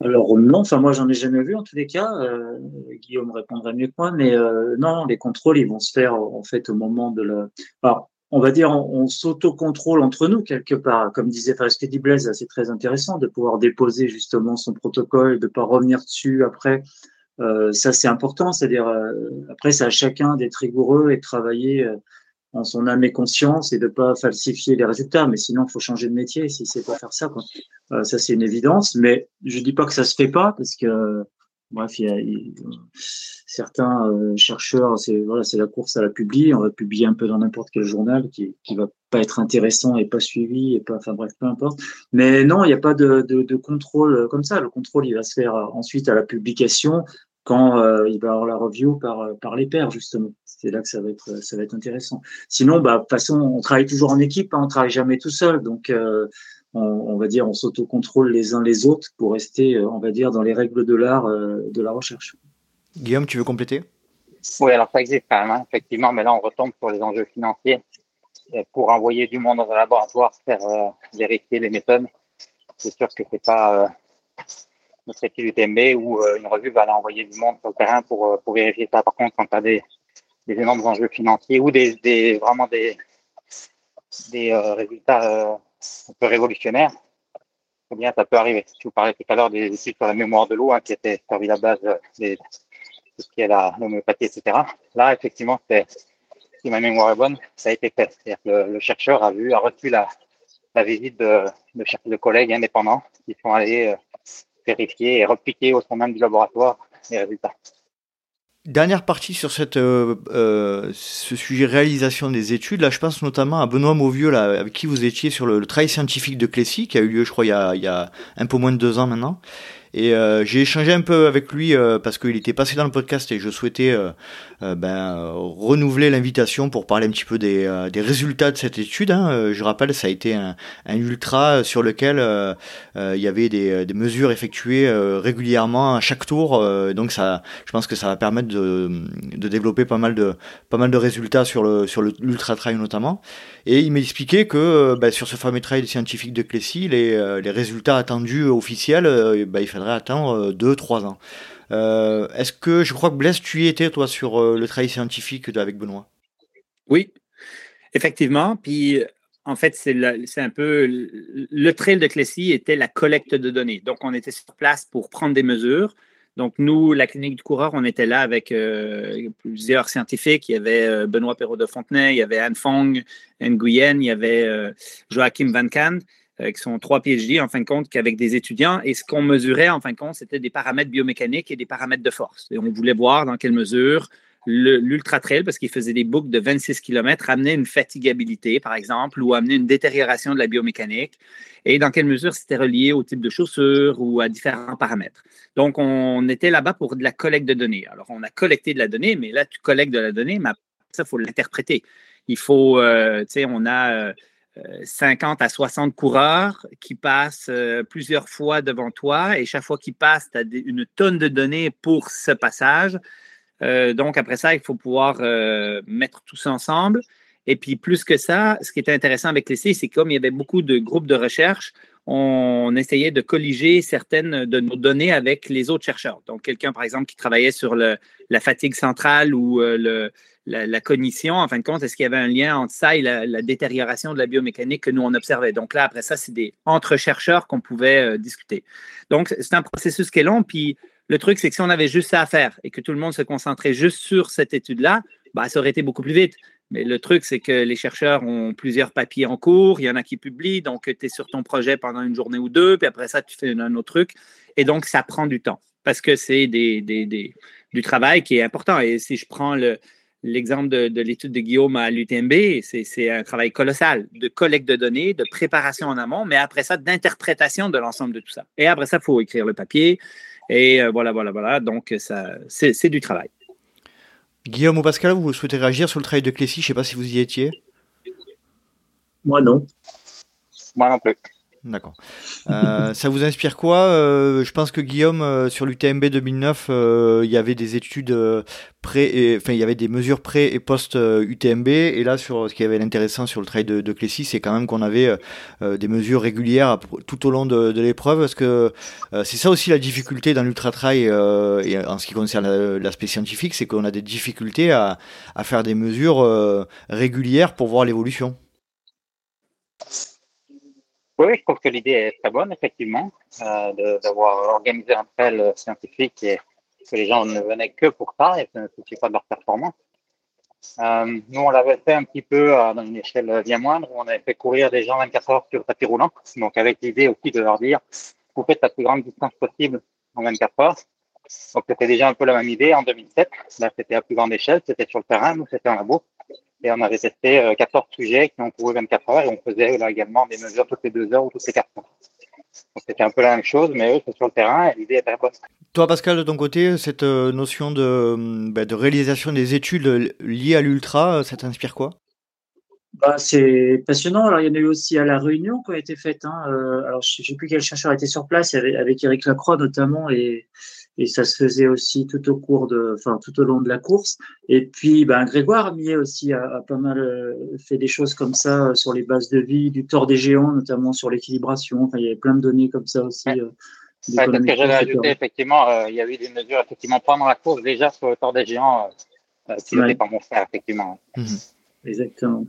Alors non, enfin moi j'en ai jamais vu en tous les cas. Euh, Guillaume répondrait mieux que moi, mais euh, non, les contrôles ils vont se faire en fait au moment de la. Alors, on va dire on, on s'auto-contrôle entre nous quelque part, comme disait, dit Blaise, c'est très intéressant de pouvoir déposer justement son protocole, de pas revenir dessus après. Euh, ça c'est important, c'est-à-dire après c'est à chacun d'être rigoureux et de travailler en son âme et conscience et de pas falsifier les résultats. Mais sinon, faut changer de métier si c'est pas faire ça. Euh, ça, c'est une évidence. Mais je dis pas que ça se fait pas parce que, euh, bref, il y a, certains euh, chercheurs, c'est la course à la publier. On va publier un peu dans n'importe quel journal qui qui va pas être intéressant et pas suivi et pas, enfin bref, peu importe. Mais non, il n'y a pas de, de, contrôle comme ça. Le contrôle, il va se faire ensuite à la publication quand euh, il va avoir la review par les pairs, justement. C'est là que ça va être, ça va être intéressant. Sinon, bah, de toute façon, on travaille toujours en équipe, hein, on travaille jamais tout seul. Donc, euh, on, on va dire, on s'autocontrôle les uns les autres pour rester, euh, on va dire, dans les règles de l'art euh, de la recherche. Guillaume, tu veux compléter? Oui, alors ça existe quand même, hein, effectivement, mais là on retombe sur les enjeux financiers. Et pour envoyer du monde dans un laboratoire, faire euh, vérifier les méthodes, c'est sûr que c'est pas, euh, notre étude UTMB où euh, une revue va aller envoyer du monde sur le terrain pour, euh, pour vérifier ça. Par contre, quand tu as des, des énormes enjeux financiers ou des, des vraiment des, des euh, résultats un peu révolutionnaires, eh bien, ça peut arriver. Je vous parlais tout à l'heure des études sur la mémoire de l'eau hein, qui étaient servi la base des, tout ce qui est la l'homéopathie, etc. Là, effectivement, si ma mémoire est bonne, ça a été fait. C'est-à-dire que le, chercheur a vu, a reçu la, la visite de, de, de collègues indépendants qui sont allés vérifier et repliquer au sein même du laboratoire les résultats. Dernière partie sur euh, euh, ce sujet réalisation des études. Là, je pense notamment à Benoît Mauvieux, avec qui vous étiez sur le, travail scientifique de Clécy, qui a eu lieu, je crois, a, il y a un peu moins de deux ans maintenant. Et euh, j'ai échangé un peu avec lui euh, parce qu'il était passé dans le podcast et je souhaitais euh, euh ben, renouveler l'invitation pour parler un petit peu des, euh, des résultats de cette étude. Hein. Je rappelle, ça a été un, un ultra sur lequel il y avait des, des mesures effectuées régulièrement à chaque tour. donc ça, je pense que ça va permettre de, de développer pas mal de, pas mal de résultats sur le sur l'ultra trail notamment. Et il m'expliquait que ben, sur ce fameux trail scientifique de Clécy, les, les résultats attendus officiels, ben, il faudrait attendre 2-3 ans. Euh, est-ce que je crois que Blaise, tu y étais toi sur euh, le travail scientifique avec Benoît? Oui, effectivement. Puis en fait, c'est un peu le trail de Clécy était la collecte de données. Donc, on était sur place pour prendre des mesures. Donc, nous, la clinique du coureur, on était là avec euh, plusieurs scientifiques. Il y avait Benoît Perrault de Fontenay, il y avait Anne Fong, Nguyen, il y avait Joachim Van Kahn. Euh, qui sont trois PhD, en fin de compte, qu'avec des étudiants. Et ce qu'on mesurait, en fin de compte, c'était des paramètres biomécaniques et des paramètres de force. Et on voulait voir dans quelle mesure l'ultra trail, parce qu'il faisait des boucles de 26 km, amenait une fatigabilité, par exemple, ou amenait une détérioration de la biomécanique, et dans quelle mesure c'était relié au type de chaussures ou à différents paramètres. Donc, on était là-bas pour de la collecte de données. Alors, on a collecté de la donnée, mais là, tu collectes de la donnée, mais ça, il faut l'interpréter. Il faut, euh, tu sais, on a... Euh, 50 à 60 coureurs qui passent euh, plusieurs fois devant toi et chaque fois qu'ils passent, tu as une tonne de données pour ce passage. Euh, donc, après ça, il faut pouvoir euh, mettre tout ça ensemble. Et puis, plus que ça, ce qui était intéressant avec l'essai, c'est comme il y avait beaucoup de groupes de recherche, on essayait de colliger certaines de nos données avec les autres chercheurs. Donc, quelqu'un, par exemple, qui travaillait sur la fatigue centrale ou le, la, cognition, en fin de compte, est-ce qu'il y avait un lien entre ça et la, détérioration de la biomécanique que nous, on observait? Donc là, après ça, c'est des entre-chercheurs qu'on pouvait euh, discuter. Donc, c'est un processus qui est long. Puis le truc, c'est que si on avait juste ça à faire et que tout le monde se concentrait juste sur cette étude-là, bah, ça aurait été beaucoup plus vite. Mais le truc, c'est que les chercheurs ont plusieurs papiers en cours, il y en a qui publient, donc tu es sur ton projet pendant une journée ou deux, puis après ça, tu fais un autre truc. Et donc, ça prend du temps parce que c'est des, du travail qui est important. Et si je prends le, l'exemple de, l'étude de Guillaume à l'UTMB, c'est un travail colossal de collecte de données, de préparation en amont, mais après ça, d'interprétation de l'ensemble de tout ça. Et après ça, il faut écrire le papier. Et euh, voilà, voilà, voilà. Donc, c'est du travail. Guillaume ou Pascal, vous souhaitez réagir sur le travail de Clécy? Je ne sais pas si vous y étiez. Moi, non. Moi non plus. D'accord. Euh, ça vous inspire quoi euh, Je pense que Guillaume, euh, sur l'UTMB 2009, il y avait des études pré, enfin il y avait des mesures pré et post UTMB, et là sur ce qui avait l'intéressant sur le trail de, de Clécy, c'est quand même qu'on avait des mesures régulières tout au long de, l'épreuve, parce que c'est ça aussi la difficulté dans l'ultra trail et en ce qui concerne l'aspect scientifique, c'est qu'on a des difficultés à faire des mesures régulières pour voir l'évolution? Oui, je trouve que l'idée est très bonne, effectivement, euh, d'avoir organisé un trail scientifique et que les gens ne venaient que pour ça et ne soucient pas de leur performance. Euh, nous, on l'avait fait un petit peu euh, dans une échelle bien moindre, où on avait fait courir des gens 24 heures sur tapis roulant, donc avec l'idée aussi de leur dire, vous faites la plus grande distance possible en 24 heures. Donc c'était déjà un peu la même idée en 2007. Là, c'était à plus grande échelle, c'était sur le terrain, nous, c'était un labo. Et on avait testé 14 euh, sujets qui ont couru 24 heures et on faisait là également des mesures toutes les deux heures ou toutes les quatre heures. Donc c'était un peu la même chose, mais eux, c'est sur le terrain et l'idée est très bonne. Toi, Pascal, de ton côté, cette euh, notion de, ben, de réalisation des études liées à l'ultra, ça t'inspire quoi? Bah, c'est passionnant. Alors, il y en a eu aussi à La Réunion qui a été faite. Hein. Euh, alors, je ne sais plus quel chercheur était sur place, avec, avec Eric Lacroix notamment, et, et ça se faisait aussi tout au cours de, enfin tout au long de la course. Et puis, ben Grégoire Millet aussi a, pas mal euh, fait des choses comme ça euh, sur les bases de vie, du tort des géants, notamment sur l'équilibration. Enfin, il y avait plein de données comme ça aussi. Euh, ce que j'avais ajouté, effectivement, euh, il y a eu des mesures effectivement pendant la course déjà sur le tort des géants, euh, pilotées par mon frère, effectivement. Mhm. Exactement.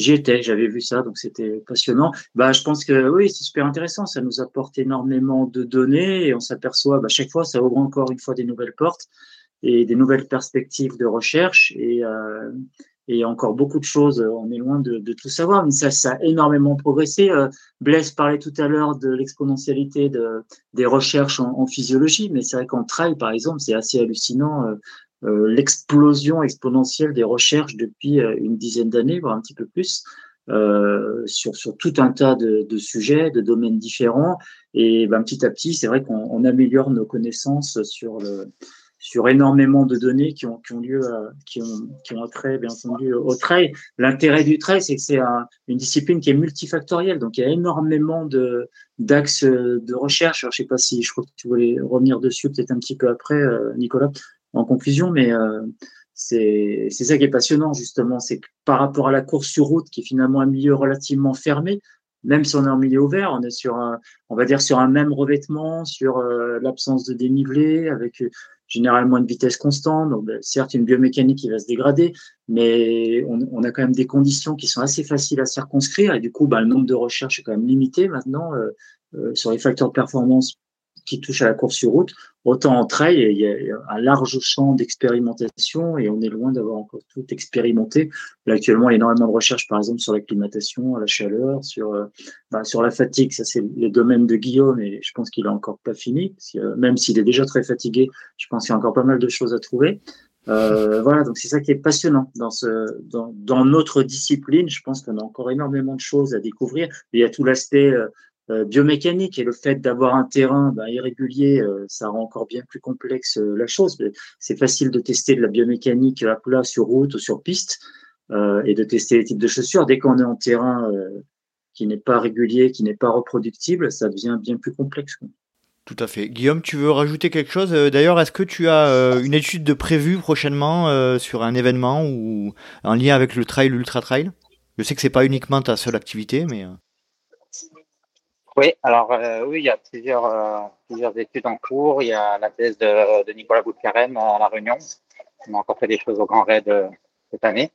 J'y étais, j'avais vu ça, donc c'était passionnant. Bah, je pense que oui, c'est super intéressant. Ça nous apporte énormément de données et on s'aperçoit, bah, chaque fois, ça ouvre encore une fois des nouvelles portes et des nouvelles perspectives de recherche et, euh, et encore beaucoup de choses. On est loin de, tout savoir, mais ça, ça a énormément progressé. Euh, Blaise parlait tout à l'heure de l'exponentialité de, des recherches en, physiologie, mais c'est vrai qu'en trail, par exemple, c'est assez hallucinant. Euh, l'explosion exponentielle des recherches depuis euh, une dizaine d'années, voire un petit peu plus, euh, sur, sur tout un tas de, de, sujets, de domaines différents. Et ben, petit à petit, c'est vrai qu'on améliore nos connaissances sur le, sur énormément de données qui ont, qui ont lieu, qui ont, qui ont trait, bien entendu, au trail. L'intérêt du trail, c'est que c'est un, une discipline qui est multifactorielle. Donc, il y a énormément de, d'axes de recherche. Alors, je sais pas si, je crois que tu voulais revenir dessus peut-être un petit peu après, Nicolas en conclusion, mais euh, c'est ça qui est passionnant justement, c'est que par rapport à la course sur route, qui est finalement un milieu relativement fermé, même si on est en milieu ouvert, on est sur un, on va dire sur un même revêtement, sur euh, l'absence de dénivelé, avec euh, généralement une vitesse constante. Donc, ben, certes, une biomécanique qui va se dégrader, mais on, a quand même des conditions qui sont assez faciles à circonscrire. Et du coup, ben, le nombre de recherches est quand même limité maintenant euh, sur les facteurs de performance qui touche à la course sur route. Autant en trail, il y a un large champ d'expérimentation et on est loin d'avoir encore tout expérimenté. Actuellement, il y a énormément de recherches, par exemple, sur l'acclimatation, la chaleur, sur, euh, sur la fatigue. Ça, c'est le domaine de Guillaume et je pense qu'il a encore pas fini. même s'il est déjà très fatigué, je pense qu'il y a encore pas mal de choses à trouver. Euh, voilà, donc c'est ça qui est passionnant dans, notre discipline. Je pense qu'on a encore énormément de choses à découvrir. Il y a tout l'aspect euh, euh, biomécanique et le fait d'avoir un terrain ben, irrégulier, euh, ça rend encore bien plus complexe euh, la chose. C'est facile de tester de la biomécanique à plat sur route ou sur piste et de tester les types de chaussures. Dès qu'on est en terrain qui n'est pas régulier, qui n'est pas reproductible, ça devient bien plus complexe. Tout à fait. Guillaume, tu veux rajouter quelque chose? D'ailleurs, est-ce que tu as une étude de prévue prochainement sur un événement ou en lien avec le trail, l'ultra trail Je sais que c'est pas uniquement ta seule activité, mais oui, alors euh, oui, il y a plusieurs, euh, plusieurs études en cours. Il y a la thèse de, de Nicolas Boutcarem à La Réunion. On a encore fait des choses au Grand Raid euh, cette année.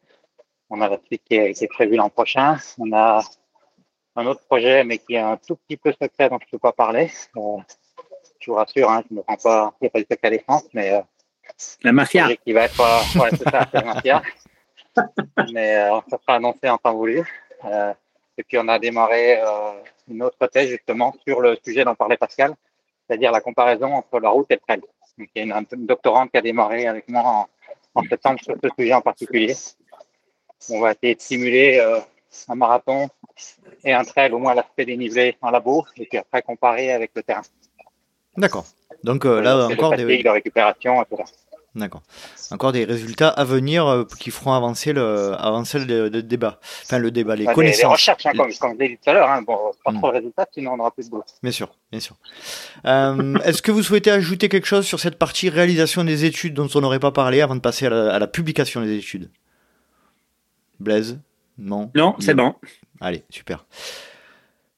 On a la suite qui est, qui est prévue l'an prochain. On a un autre projet, mais qui est un tout petit peu secret, dont je ne peux pas parler. Je vous rassure, hein, je ne me prends pas, il n'y a pas de secret défense, mais la mafia. Qui va être, ouais, c'est ça, la mafia. mais euh, ça sera annoncé en temps voulu. Et puis on a démarré euh, une autre thèse justement sur le sujet dont parlait Pascal, c'est-à-dire la comparaison entre la route et le trail. Donc, il y a une, doctorante qui a démarré avec moi en, en, septembre sur ce sujet en particulier. On va essayer de simuler euh, un marathon et un trail, au moins l'aspect dénivelé en labo, et puis après comparer avec le terrain. D'accord. Donc euh, là, encore de des... de récupération, etc. D'accord. Encore des résultats à venir euh, qui feront avancer le, avancer le, le, débat. Enfin, le débat, les connaissances. Les recherches, hein, comme, comme je l'ai dit tout à l'heure. Hein, bon, pas trop de résultats, sinon on aura plus de boulot. Bien sûr, bien sûr. Euh, Est-ce que vous souhaitez ajouter quelque chose sur cette partie réalisation des études dont on n'aurait pas parlé avant de passer à la, à la publication des études? Blaise? Non? Non, c'est bon. Allez, super.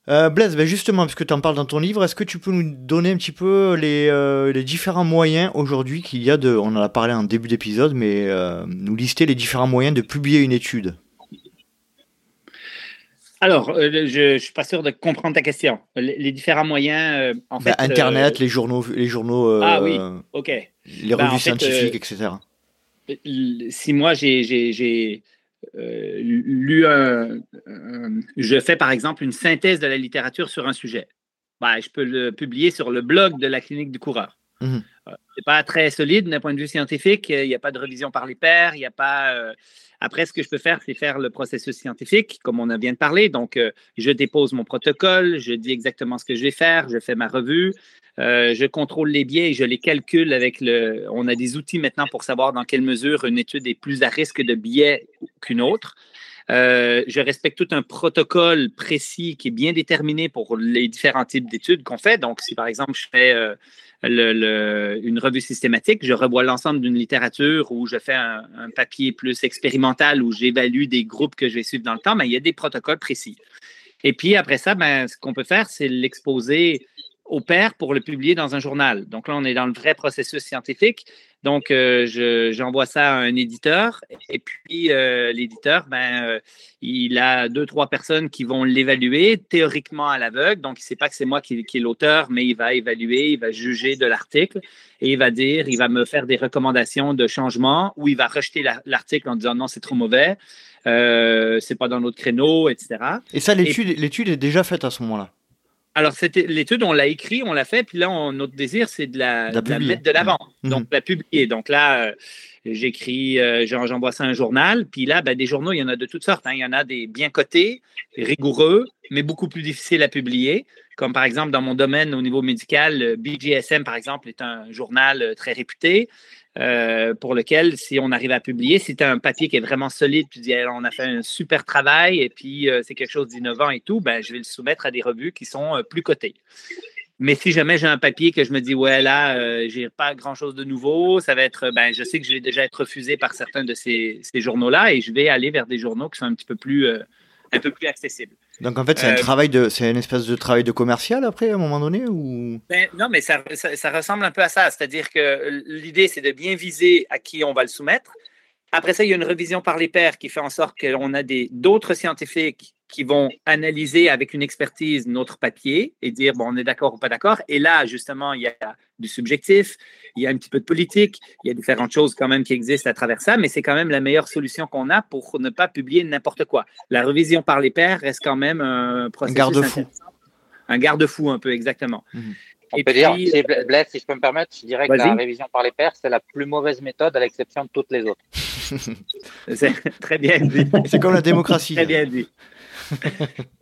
Euh, Blaise, ben justement, puisque tu en parles dans ton livre, est-ce que tu peux nous donner un petit peu les, euh, les différents moyens aujourd'hui qu'il y a de, on en a parlé en début d'épisode, mais euh, nous lister les différents moyens de publier une étude? Alors, je ne suis pas sûr de comprendre ta question. Les, les différents moyens, en ben, fait. Internet, les journaux, les journaux. ah oui, ok. Les revues ben, scientifiques, etc. Si moi j'ai euh, Je fais par exemple une synthèse de la littérature sur un sujet. Ben, je peux le publier sur le blog de la clinique du coureur. Mmh. C'est pas très solide d'un point de vue scientifique. Il n'y a pas de révision par les pairs. Il n'y a pas. Euh... Après, ce que je peux faire, c'est faire le processus scientifique, comme on vient de parler. Donc, euh, je dépose mon protocole, je dis exactement ce que je vais faire, je fais ma revue, euh, je contrôle les biais et je les calcule avec le. On a des outils maintenant pour savoir dans quelle mesure une étude est plus à risque de biais qu'une autre. Je respecte tout un protocole précis qui est bien déterminé pour les différents types d'études qu'on fait. Donc, si par exemple je fais une revue systématique, je revois l'ensemble d'une littérature ou je fais un, un, papier plus expérimental où j'évalue des groupes que je vais suivre dans le temps, mais il y a des protocoles précis. Et puis après ça, ben, ce qu'on peut faire, c'est l'exposer au pair pour le publier dans un journal. Donc là, on est dans le vrai processus scientifique. Donc, euh, j'envoie ça à un éditeur et puis euh, l'éditeur, ben, euh, il a deux, trois personnes qui vont l'évaluer théoriquement à l'aveugle. Donc, il ne sait pas que c'est moi qui, qui est l'auteur, mais il va évaluer, il va juger de l'article et il va dire, il va me faire des recommandations de changement ou il va rejeter l'article en disant non, c'est trop mauvais, c'est pas dans notre créneau, etc. Et ça, l'étude est déjà faite à ce moment-là? Alors, l'étude, on l'a écrit, on l'a fait, puis là, notre désir, c'est de la, mettre de l'avant, mmh. donc la publier. Donc là, euh, j'écris, euh, j'envoie ça à un journal, puis là, ben, des journaux, il y en a de toutes sortes. Hein. Il y en a des bien cotés, rigoureux, mais beaucoup plus difficiles à publier. Comme par exemple, dans mon domaine au niveau médical, BGSM, par exemple, est un journal euh, très réputé. Euh, pour lequel, si on arrive à publier, si tu as un papier qui est vraiment solide, tu dis on a fait un super travail et puis euh, c'est quelque chose d'innovant et tout, ben, je vais le soumettre à des revues qui sont euh, plus cotées. Mais si jamais j'ai un papier que je me dis, ouais, là, j'ai pas grand chose de nouveau, ça va être, ben, je sais que je vais déjà être refusé par certains de ces, ces journaux-là et je vais aller vers des journaux qui sont un petit peu plus, un peu plus accessibles. Donc en fait, c'est un euh, travail de, c'est une espèce de travail de commercial après à un moment donné ou? Ben, Non, mais ça, ça, ressemble un peu à ça. C'est-à-dire que l'idée, c'est de bien viser à qui on va le soumettre. Après ça, il y a une révision par les pairs qui fait en sorte qu'on a des, d'autres scientifiques qui vont analyser avec une expertise notre papier et dire, bon, on est d'accord ou pas d'accord. Et là, justement, il y a du subjectif, il y a un petit peu de politique, il y a différentes choses quand même qui existent à travers ça, mais c'est quand même la meilleure solution qu'on a pour ne pas publier n'importe quoi. La révision par les pairs reste quand même un processus. Un garde-fou. Un garde-fou, un peu, exactement. Mhm. On peut dire, si, Blaise, si je peux me permettre, je dirais que la révision par les pairs, c'est la plus mauvaise méthode à l'exception de toutes les autres. c'est très bien dit. C'est comme la démocratie. très bien dit.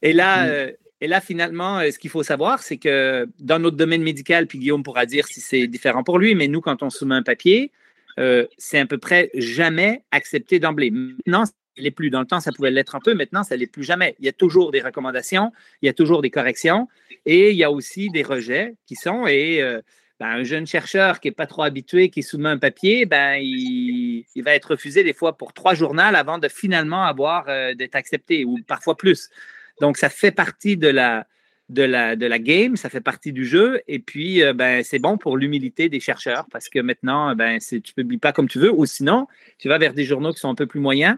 Et là, euh, et là, finalement, euh, ce qu'il faut savoir, c'est que dans notre domaine médical, puis Guillaume pourra dire si c'est différent pour lui, mais nous, quand on soumet un papier, euh, c'est à peu près jamais accepté d'emblée. Maintenant, n'est plus. Dans le temps, ça pouvait l'être un peu. Maintenant, ça l'est plus jamais. Il y a toujours des recommandations, il y a toujours des corrections et il y a aussi des rejets qui sont. Et ben, un jeune chercheur qui n'est pas trop habitué, qui soumet un papier, ben, il, va être refusé des fois pour trois journaux avant de finalement avoir d'être accepté ou parfois plus. Donc, ça fait partie de la, de la, de la game, ça fait partie du jeu. Et puis, euh, ben, c'est bon pour l'humilité des chercheurs parce que maintenant, ben, tu ne publies pas comme tu veux ou sinon, tu vas vers des journaux qui sont un peu plus moyens.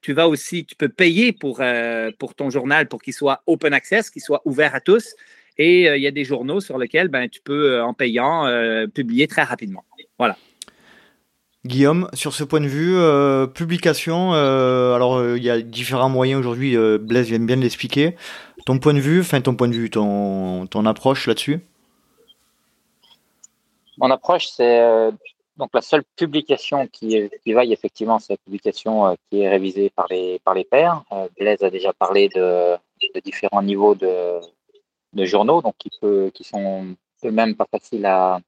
Tu vas aussi, tu peux payer pour, euh, pour ton journal pour qu'il soit open access, qu'il soit ouvert à tous. Et euh, il y a des journaux sur lesquels ben, tu peux, en payant, publier très rapidement. Voilà. Guillaume, sur ce point de vue, euh, publication, euh, alors euh, il y a différents moyens aujourd'hui, Blaise vient bien de l'expliquer. Ton point de vue, enfin ton point de vue, ton, ton approche là-dessus? Mon approche, c'est donc la seule publication qui, qui vaille effectivement, c'est la publication qui est révisée par les, par les pairs. Blaise a déjà parlé de, de différents niveaux de, de journaux, donc qui, sont eux-mêmes pas faciles à,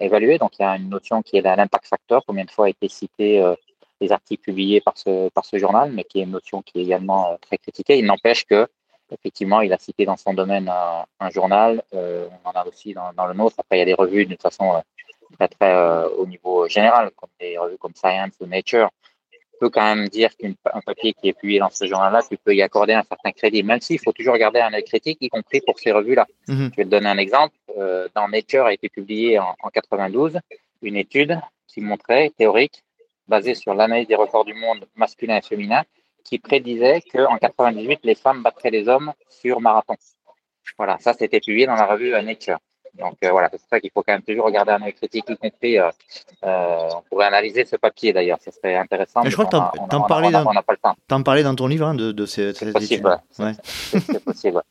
évaluer. Donc, il y a une notion qui est l'impact factor, combien de fois a été cité euh, les articles publiés par ce, par ce journal, mais qui est une notion qui est également euh, très critiquée. Il n'empêche que, effectivement, il a cité dans son domaine un, journal, euh, on en a aussi dans, dans, le nôtre. Après, il y a des revues d'une façon très, très au niveau général, comme des revues comme Science ou Nature, peut quand même dire qu'un papier qui est publié dans ce journal-là, tu peux y accorder un certain crédit, même s'il faut toujours garder un œil critique, y compris pour ces revues-là. Mhm. Je vais te donner un exemple. Euh, dans Nature a été publié en, en 92 une étude qui montrait, théorique, basée sur l'analyse des records du monde masculin et féminin, qui prédisait qu'en 98, les femmes battraient les hommes sur marathon. Voilà, ça c'était publié dans la revue Nature. Donc euh, voilà, c'est ça qu'il faut quand même toujours regarder un œil critique. Euh, euh, on pourrait analyser ce papier d'ailleurs, ce serait intéressant. Mais je crois que tu en parlais dans, ton livre hein, de, de ces, C'est possible. Ouais. C'est possible.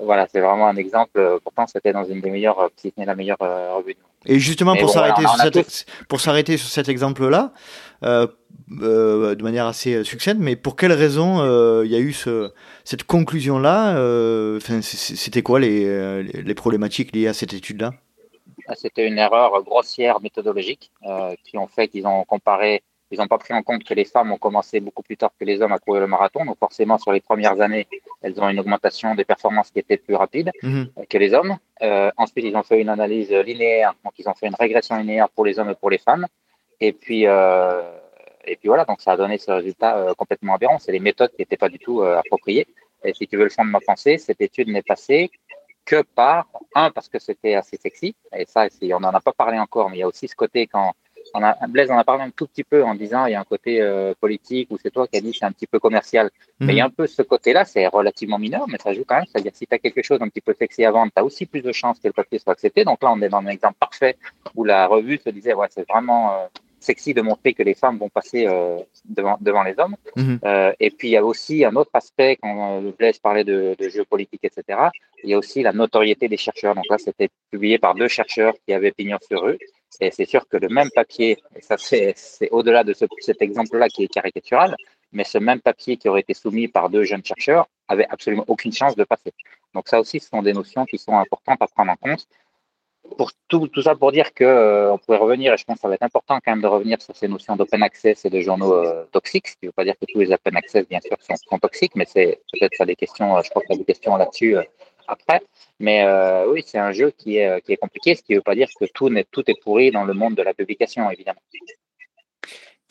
Voilà, c'est vraiment un exemple. Pourtant, c'était dans une des meilleures, si ce n'est la meilleure revue. Et justement, pour s'arrêter sur, pour s'arrêter sur cet exemple-là, euh, euh, de manière assez succincte, mais pour quelles raisons euh, il y a eu ce, cette conclusion-là C'était quoi les, les, problématiques liées à cette étude-là? Ah, C'était une erreur grossière méthodologique qui ont fait qu'ils ont comparé ils n'ont pas pris en compte que les femmes ont commencé beaucoup plus tard que les hommes à courir le marathon. Donc forcément, sur les premières années, elles ont une augmentation des performances qui était plus rapide mhm. que les hommes. Euh, ensuite, ils ont fait une analyse linéaire. Donc ils ont fait une régression linéaire pour les hommes et pour les femmes. Et puis, euh, et puis voilà, donc ça a donné ce résultat euh, complètement aberrant. C'est les méthodes qui n'étaient pas du tout appropriées. Et si tu veux le fond de ma pensée, cette étude n'est passée que par, un, parce que c'était assez sexy, et ça, on n'en a pas parlé encore, mais il y a aussi ce côté quand, on a, Blaise en a parlé un tout petit peu en disant il y a un côté euh, politique ou c'est toi qui as dit c'est un petit peu commercial. Mais il y a mhm. un peu ce côté-là, c'est relativement mineur, mais ça joue quand même. C'est-à-dire si tu as quelque chose un petit peu sexy à vendre, tu as aussi plus de chances que le papier soit accepté. Donc là, on est dans un exemple parfait où la revue se disait ouais, c'est vraiment euh, sexy de montrer que les femmes vont passer euh, devant, devant les hommes. Mhm. et puis il y a aussi un autre aspect quand Blaise parlait de, de géopolitique, etc. Il y a aussi la notoriété des chercheurs. Donc là, c'était publié par deux chercheurs qui avaient pignon sur eux et c'est sûr que le même papier, et ça c'est au-delà de cet exemple-là qui est caricatural, mais ce même papier qui aurait été soumis par deux jeunes chercheurs avait absolument aucune chance de passer. Donc ça aussi, ce sont des notions qui sont importantes à prendre en compte. Pour tout, ça pour dire que euh, on pourrait revenir, et je pense que ça va être important quand même de revenir sur ces notions d'open access et de journaux euh, toxiques, ce qui ne veut pas dire que tous les open access, bien sûr, sont, toxiques, mais c'est peut-être ça des questions, je crois qu'il y a des questions là-dessus après. Mais euh, oui, c'est un jeu qui est, qui est compliqué, ce qui ne veut pas dire que tout, est, tout est pourri dans le monde de la publication, évidemment.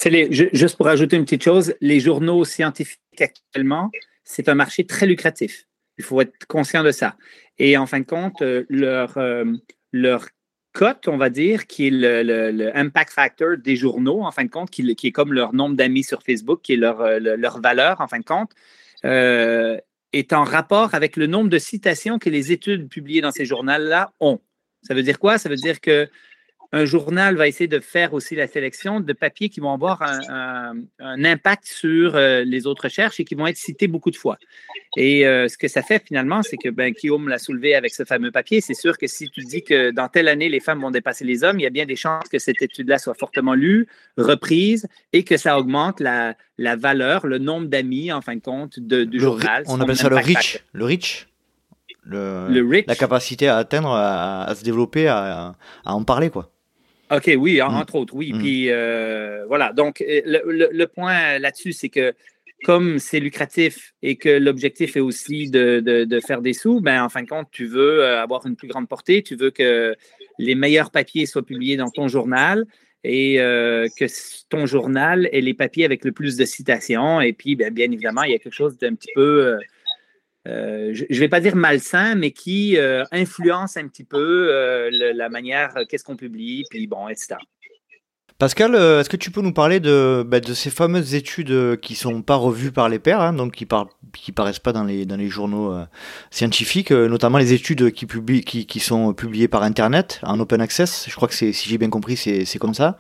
Les, juste pour ajouter une petite chose, les journaux scientifiques actuellement, c'est un marché très lucratif. Il faut être conscient de ça. Et en fin de compte, euh, leur, euh, leur cote, on va dire, qui est le, impact factor des journaux, en fin de compte, qui, qui est comme leur nombre d'amis sur Facebook, qui est leur, leur valeur, en fin de compte, euh, est en rapport avec le nombre de citations que les études publiées dans ces journaux-là ont. Ça veut dire quoi? Ça veut dire que un journal va essayer de faire aussi la sélection de papiers qui vont avoir un, impact sur euh, les autres recherches et qui vont être cités beaucoup de fois. Et euh, ce que ça fait finalement, c'est que ben, Guillaume l'a soulevé avec ce fameux papier. C'est sûr que si tu dis que dans telle année, les femmes vont dépasser les hommes, il y a bien des chances que cette étude-là soit fortement lue, reprise et que ça augmente la, valeur, le nombre d'amis, en fin de compte, du journal. On appelle ça le reach. Le reach le, la capacité à atteindre, à, se développer, à, à en parler, quoi. OK, oui, mm. entre autres, oui. Mm. Puis euh, voilà, donc euh, le, point là-dessus, c'est que comme c'est lucratif et que l'objectif est aussi de, faire des sous, ben, en fin de compte, tu veux euh, avoir une plus grande portée, tu veux que les meilleurs papiers soient publiés dans ton journal et que ton journal ait les papiers avec le plus de citations. Et puis, ben, bien évidemment, il y a quelque chose d'un petit peu euh, je ne vais pas dire malsain, mais qui euh, influence un petit peu euh, la manière, qu'est-ce qu'on publie, puis bon, etc. Pascal, est-ce que tu peux nous parler de, bah, de ces fameuses études qui ne sont pas revues par les pairs, hein, donc qui ne paraissent pas dans les, dans les journaux scientifiques, notamment les études qui, publient, qui, qui, sont publiées par Internet, en open access Je crois que si j'ai bien compris, c'est comme ça.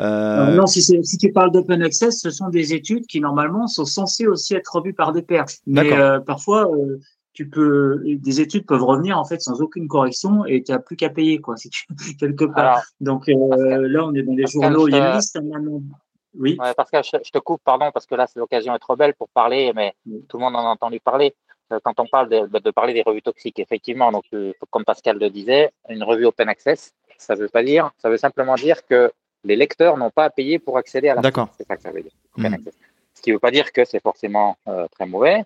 Euh... Non, si, si, tu parles d'open access, ce sont des études qui normalement sont censées aussi être revues par des pairs. Mais euh, parfois, euh, tu peux, des études peuvent revenir en fait sans aucune correction et tu n'as plus qu'à payer quoi, si tu, quelque part. Donc euh, là, on est dans des journaux, il y a une liste. Oui. Ouais, parce que je, te coupe, pardon, parce que là, c'est l'occasion est trop belle pour parler, mais tout le monde en a entendu parler. Quand on parle de, de parler des revues toxiques, effectivement, donc comme Pascal le disait, une revue open access, ça veut pas dire, ça veut simplement dire que les lecteurs n'ont pas à payer pour accéder à la D'accord. C'est ça que ça veut dire. Hmm. Ce qui ne veut pas dire que c'est forcément euh, très mauvais.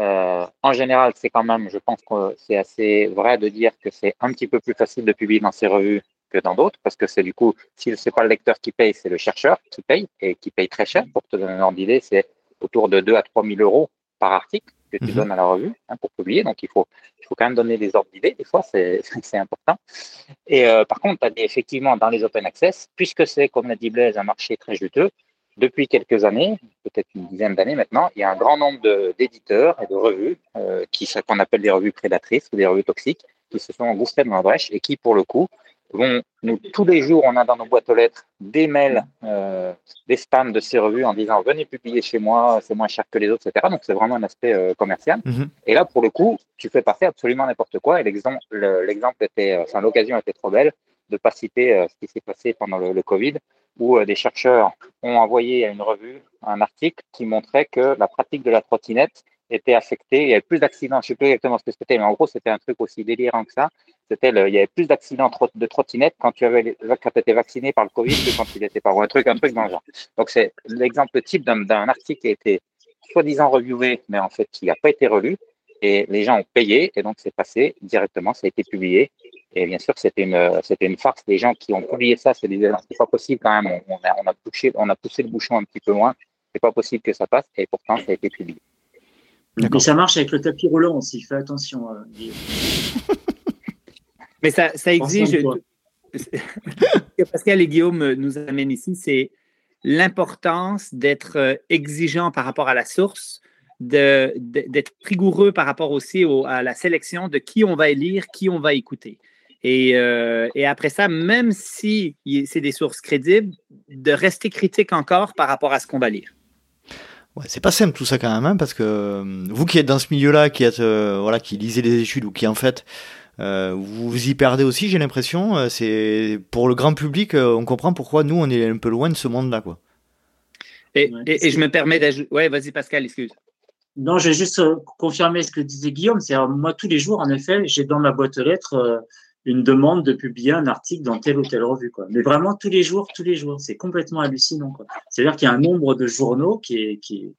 Euh, en général, c'est quand même, je pense que c'est assez vrai de dire que c'est un petit peu plus facile de publier dans ces revues que dans d'autres, parce que c'est du coup, si ce n'est pas le lecteur qui paye, c'est le chercheur qui paye et qui paye très cher. Pour te donner un ordre d'idée, c'est autour de 2 à 3 000 euros par article que tu mhm. donnes à la revue hein, pour publier. Donc, il faut, il faut quand même donner des ordres d'idées. Des fois, c'est important. Et euh, par contre, as effectivement dans les open access, puisque c'est, comme l'a dit Blaise, un marché très juteux, depuis quelques années, peut-être une dizaine d'années maintenant, il y a un grand nombre d'éditeurs et de revues euh, qui qu'on appelle des revues prédatrices ou des revues toxiques qui se sont engouffrées dans la brèche et qui, pour le coup, nous, tous les jours, on a dans nos boîtes aux lettres des mails, euh, des spams de ces revues en disant venez publier chez moi, c'est moins cher que les autres, etc. Donc c'est vraiment un aspect euh, commercial. Mhm. Et là, pour le coup, tu fais passer absolument n'importe quoi. Et l'exemple, était, euh, enfin l'occasion était trop belle de pas citer ce qui s'est passé pendant le, le Covid, où des chercheurs ont envoyé à une revue un article qui montrait que la pratique de la trottinette était affecté. Il y avait plus d'accidents. Je ne sais plus exactement ce que c'était, mais en gros, c'était un truc aussi délirant que ça. C'était il y avait plus d'accidents de trottinette quand tu avais, quand étais vacciné par le Covid que quand tu n'étais pas. un truc, un truc dans le genre. Donc, c'est l'exemple type d'un article qui a été soi-disant reviewé, mais en fait, qui n'a pas été relu. Et les gens ont payé, et donc c'est passé directement, ça a été publié. Et bien sûr, c'était une, c'était une farce. Les gens qui ont publié ça se disaient, c'est pas possible quand même, on, a, on, a poussé, on a poussé le bouchon un petit peu loin, c'est pas possible que ça passe, et pourtant, ça a été publié. Mais ça marche avec le tapis roulant aussi, fais attention. Euh, Mais ça, ça exige. Pascal et Guillaume nous amènent ici, c'est l'importance d'être euh, exigeant par rapport à la source, d'être rigoureux par rapport aussi à la sélection de qui on va lire, qui on va écouter. Et, euh, et après ça, même si c'est des sources crédibles, de rester critique encore par rapport à ce qu'on va lire. Ouais, c'est pas simple tout ça quand même, hein, parce que euh, vous qui êtes dans ce milieu-là, qui êtes voilà, qui lisez des études ou qui en fait euh, vous vous y perdez aussi, j'ai l'impression. Euh, c'est pour le grand public, euh, on comprend pourquoi nous on est un peu loin de ce monde-là, quoi. Et, et, je me permets d'ajouter. Ouais, vas-y Pascal, excuse. Non, je vais juste confirmer ce que disait Guillaume. C'est moi tous les jours, en effet, j'ai dans ma boîte aux lettres une demande de publier un article dans telle ou telle revue, quoi. Mais vraiment tous les jours, tous les jours, c'est complètement hallucinant, quoi. C'est-à-dire qu'il y a un nombre de journaux qui est, qui est,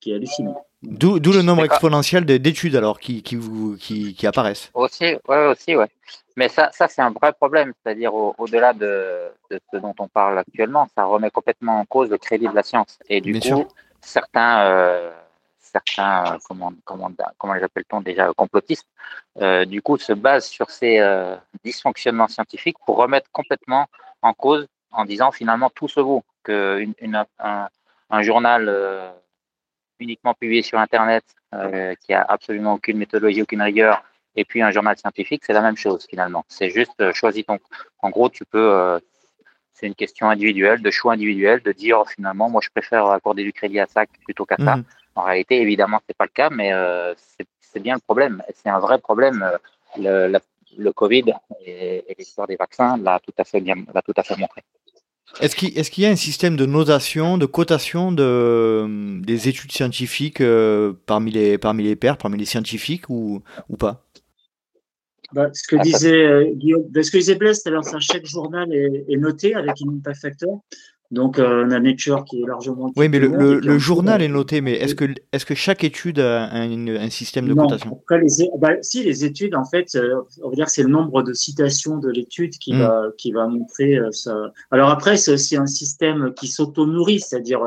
qui est hallucinant. D'où le nombre exponentiel d'études alors qui, qui, vous, qui, qui, apparaissent. Aussi, ouais, aussi, ouais. Mais ça, ça c'est un vrai problème, c'est-à-dire au-delà de, de, ce dont on parle actuellement, ça remet complètement en cause le crédit de la science. Et du coup, certains, euh, certains, comment, comment, comment les appelle-t-on déjà, complotistes, euh, du coup, se basent sur ces euh, dysfonctionnements scientifiques pour remettre complètement en cause en disant finalement tout se vaut, qu'un un, journal euh, uniquement publié sur Internet, euh, qui a absolument aucune méthodologie, aucune rigueur, et puis un journal scientifique, c'est la même chose finalement. C'est juste euh, choisis ton. En gros, tu peux. Euh, c'est une question individuelle, de choix individuel, de dire finalement, moi je préfère accorder du crédit à ça plutôt qu'à ça. Mhm. En réalité, évidemment, c'est pas le cas, mais c'est bien le problème. C'est un vrai problème. Le, le Covid et, et l'histoire des vaccins l'a tout à fait bien, l'a tout à fait montré. Est-ce qu'il y a un système de notation, de cotation de, des études scientifiques euh, parmi, les, parmi les pairs, parmi les scientifiques ou, ou pas? Bah, ce que disait euh, Guillaume, bah, ce que disait Blaise, c'est chaque journal est, est, noté avec une impact factor. Donc, euh, on a Nature qui est largement. Oui, mais le, le, journal est noté, mais est-ce que, est que chaque étude a un, un système de cotation? les, bah, Si, les études, en fait, euh, on va dire que c'est le nombre de citations de l'étude qui, hmm. va, qui va montrer euh, ça. Alors après, c'est aussi un système qui s'auto-nourrit, c'est-à-dire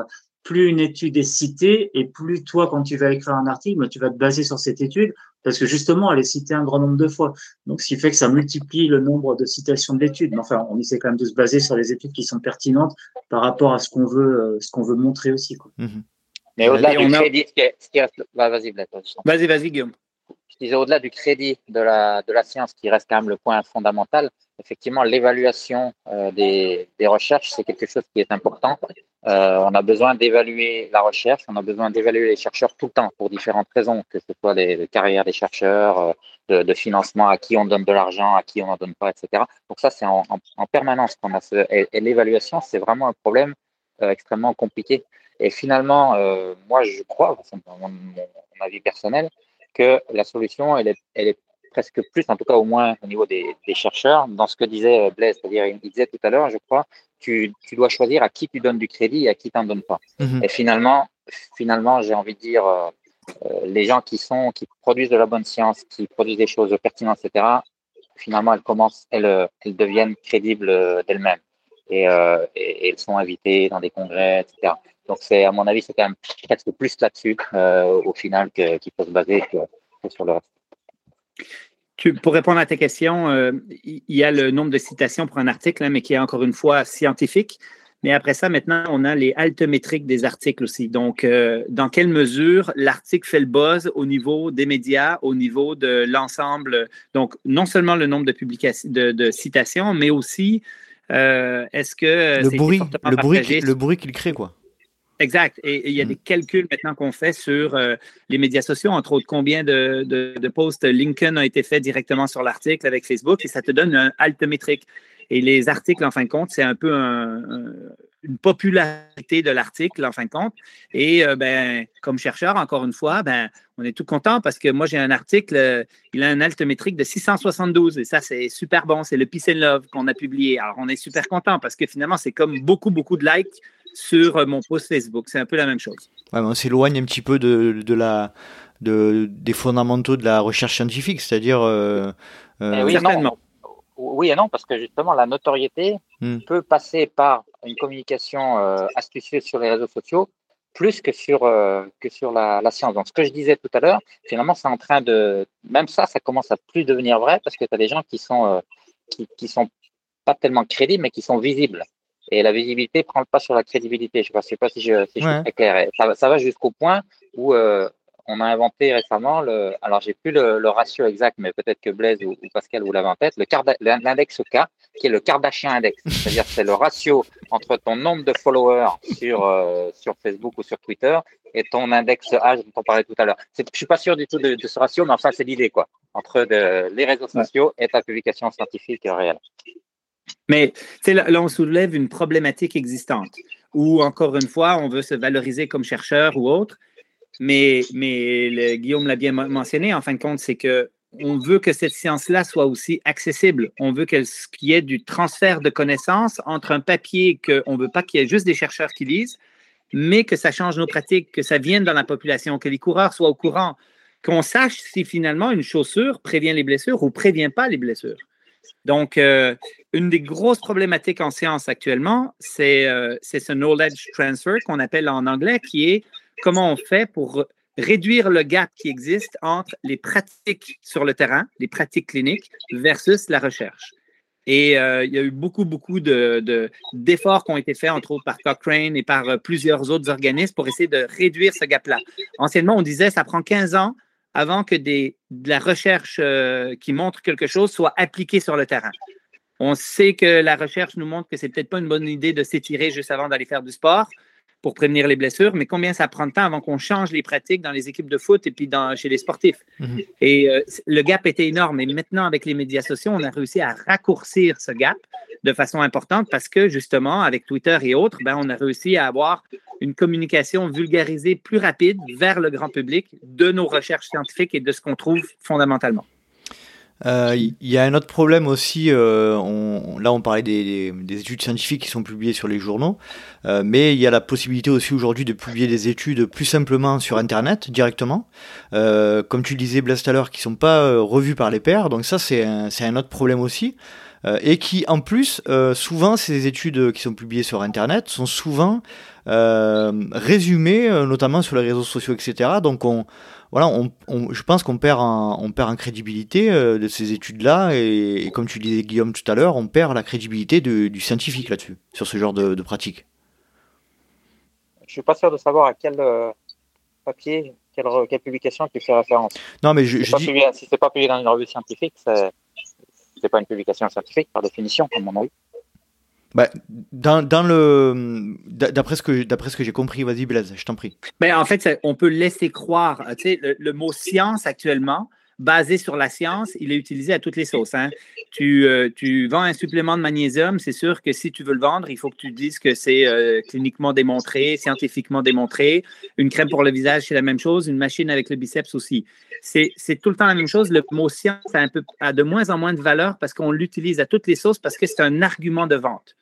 plus une étude est citée et plus toi, quand tu vas écrire un article, tu vas te baser sur cette étude parce que justement, elle est citée un grand nombre de fois. Donc, ce qui fait que ça multiplie le nombre de citations de l'étude. Mais enfin, on essaie quand même de se baser sur les études qui sont pertinentes par rapport à ce qu'on veut, euh, ce qu'on veut montrer aussi. Quoi. Mhm. Mais au-delà du crédit, ce qui reste... Bah, vas-y, Vas-y, vas-y, Guillaume. Je disais, au-delà du crédit de la, de la science, qui reste quand même le point fondamental, effectivement, l'évaluation euh, des, recherches, c'est quelque chose qui est important. Euh, on a besoin d'évaluer la recherche, on a besoin d'évaluer les chercheurs tout le temps pour différentes raisons, que ce soit les, carrières des chercheurs, euh, de, financement, à qui on donne de l'argent, à qui on n'en donne pas, etc. Donc ça, c'est en, en, en, permanence qu'on a ce, et, l'évaluation, c'est vraiment un problème euh, extrêmement compliqué. Et finalement, moi, je crois, c'est mon, mon, avis personnel, que la solution, elle est, elle est presque plus, en tout cas au moins au niveau des, des chercheurs, dans ce que disait Blaise, c'est-à-dire il disait tout à l'heure, je crois, tu, tu, dois choisir à qui tu donnes du crédit et à qui tu n'en donnes pas. Mm-hmm. Et finalement, finalement j'ai envie de dire, euh, euh, les gens qui sont, qui produisent de la bonne science, qui produisent des choses pertinentes, etc., finalement, elles commencent, elles, elles deviennent crédibles euh, d'elles-mêmes. Et, euh, et, et, elles sont invitées dans des congrès, etc. Donc, c'est, à mon avis, c'est quand même presque plus là-dessus, euh, au final, qu'il faut se baser que, que sur le reste. Tu, pour répondre à ta question, euh, il y a le nombre de citations pour un article, hein, mais qui est encore une fois scientifique. Mais après ça, maintenant, on a les altométriques des articles aussi. Donc, euh, dans quelle mesure l'article fait le buzz au niveau des médias, au niveau de l'ensemble? Donc, non seulement le nombre de publications, de, de citations, mais aussi euh, est-ce que le bruit, le bruit, le bruit qu'il crée, quoi. Exact. Et, il y a mm. des calculs maintenant qu'on fait sur euh, les médias sociaux, entre autres combien de, de, de, posts Lincoln a été fait directement sur l'article avec Facebook et ça te donne un altométrique. Et les articles, en fin de compte, c'est un peu un, un, une popularité de l'article, en fin de compte. Et euh, ben, comme chercheur, encore une fois, ben, on est tout content parce que moi, j'ai un article, euh, il a un altométrique de 672 et ça, c'est super bon. C'est le Peace and Love qu'on a publié. Alors, on est super content parce que finalement, c'est comme beaucoup, beaucoup de likes sur euh, mon post Facebook. C'est un peu la même chose. Ouais, on s'éloigne un petit peu de, de la, de, des fondamentaux de la recherche scientifique, c'est-à-dire. Euh, euh, oui, certainement. Oui et non, parce que justement, la notoriété hmm. peut passer par une communication euh, astucieuse sur les réseaux sociaux plus que sur, euh, que sur la, la, science. Donc, ce que je disais tout à l'heure, finalement, c'est en train de. Même ça, ça commence à plus devenir vrai parce que tu as des gens qui sont, euh, qui, qui sont pas tellement crédibles, mais qui sont visibles. Et la visibilité prend le pas sur la crédibilité. Je ne sais pas si je, si je suis très clair. Ça, ça va jusqu'au point où euh, on a inventé récemment le. Alors, j'ai plus le, le, ratio exact, mais peut-être que Blaise ou, ou Pascal vous l'avez en tête, l'index K, qui est le Kardashian Index. C'est-à-dire c'est le ratio entre ton nombre de followers sur, euh, sur Facebook ou sur Twitter et ton index âge dont on parlait tout à l'heure. Je suis pas sûr du tout de, de ce ratio, mais enfin, c'est l'idée, quoi, entre de, les réseaux sociaux et ta publication scientifique réelle. Mais là, on soulève une problématique existante où, encore une fois, on veut se valoriser comme chercheur ou autre. Mais, mais Guillaume l'a bien mentionné, en fin de compte, c'est que on veut que cette science-là soit aussi accessible. On veut qu'il y ait du transfert de connaissances entre un papier qu'on ne veut pas qu'il y ait juste des chercheurs qui lisent, mais que ça change nos pratiques, que ça vienne dans la population, que les coureurs soient au courant, qu'on sache si finalement une chaussure prévient les blessures ou prévient pas les blessures. Donc, euh, une des grosses problématiques en science actuellement, c'est euh, ce knowledge transfer qu'on appelle en anglais, qui est comment on fait pour réduire le gap qui existe entre les pratiques sur le terrain, les pratiques cliniques, versus la recherche. Et euh, il y a eu beaucoup, beaucoup d'efforts de, d'efforts qui ont été faits, entre autres par Cochrane et par euh, plusieurs autres organismes, pour essayer de réduire ce gap-là. Anciennement, on disait ça prend 15 ans avant que de la recherche qui montre quelque chose soit appliquée sur le terrain. On sait que la recherche nous montre que c'est peut-être pas une bonne idée de s'étirer juste avant d'aller faire du sport pour prévenir les blessures, mais combien ça prend de temps avant qu'on change les pratiques dans les équipes de foot et puis dans, chez les sportifs. -hmm. Et euh, le gap était énorme. Et maintenant, avec les médias sociaux, on a réussi à raccourcir ce gap de façon importante parce que justement, avec Twitter et autres, ben, on a réussi à avoir une communication vulgarisée plus rapide vers le grand public de nos recherches scientifiques et de ce qu'on trouve fondamentalement. Il euh, y a un autre problème aussi, euh, on, là on parlait des, des, études scientifiques qui sont publiées sur les journaux, euh, mais il y a la possibilité aussi aujourd'hui de publier des études plus simplement sur Internet directement, euh, comme tu disais Blaise tout à l'heure, qui sont pas euh, revues par les pairs, donc ça c'est un, un autre problème aussi. et qui en plus, souvent ces études qui sont publiées sur Internet sont souvent résumées, notamment sur les réseaux sociaux, etc. Donc on, voilà, on, on, je pense qu'on perd, en, on perd en crédibilité euh, de ces études-là, et, et, comme tu disais Guillaume tout à l'heure, on perd la crédibilité de, du scientifique là-dessus, sur ce genre de, de, pratique. Je suis pas sûr de savoir à quel euh, papier, quelle, quelle, publication tu fais référence. Non, mais je, je dis... Publié, si c'est pas publié dans une revue scientifique, c'est pas une publication scientifique par définition, comme on a eu. Bah, dans, le d'après ce que d'après ce que j'ai compris, vas-y Blaise, je t'en prie. Ben, en fait, on peut laisser croire, tu sais, le, mot science actuellement, basé sur la science, il est utilisé à toutes les sauces. Hein. Tu, euh, tu vends un supplément de magnésium, c'est sûr que si tu veux le vendre, il faut que tu dises que c'est euh, cliniquement démontré, scientifiquement démontré. Une crème pour le visage, c'est la même chose. Une machine avec le biceps aussi. C'est tout le temps la même chose. Le mot science a, a de moins en moins de valeur parce qu'on l'utilise à toutes les sauces parce que c'est un argument de vente.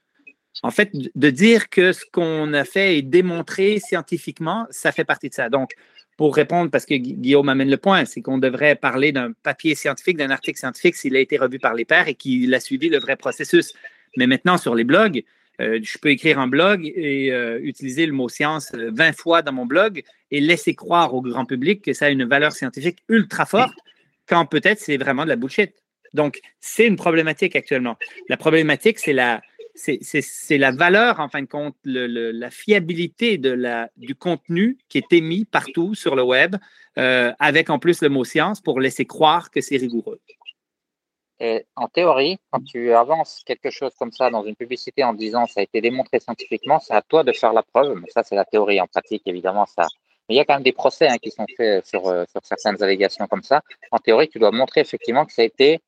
En fait, de dire que ce qu'on a fait est démontré scientifiquement, ça fait partie de ça. Donc, pour répondre, parce que Guillaume amène le point, c'est qu'on devrait parler d'un papier scientifique, d'un article scientifique s'il a été revu par les pairs et qu'il a suivi le vrai processus. Mais maintenant, sur les blogs, euh, je peux écrire un blog et euh, utiliser le mot science 20 fois dans mon blog et laisser croire au grand public que ça a une valeur scientifique ultra forte, quand peut-être c'est vraiment de la bullshit. Donc, c'est une problématique actuellement. La problématique, c'est la, c'est la valeur, en fin de compte, la fiabilité du contenu qui est émis partout sur le web, euh, avec en plus le mot science pour laisser croire que c'est rigoureux. En théorie, quand tu avances quelque chose comme ça dans une publicité en disant ça a été démontré scientifiquement, c'est à toi de faire la preuve. Mais ça, c'est la théorie. En pratique, évidemment, ça. Mais il y a quand même des procès hein, qui sont faits sur, euh, sur certaines allégations comme ça. En théorie, tu dois montrer effectivement que ça a été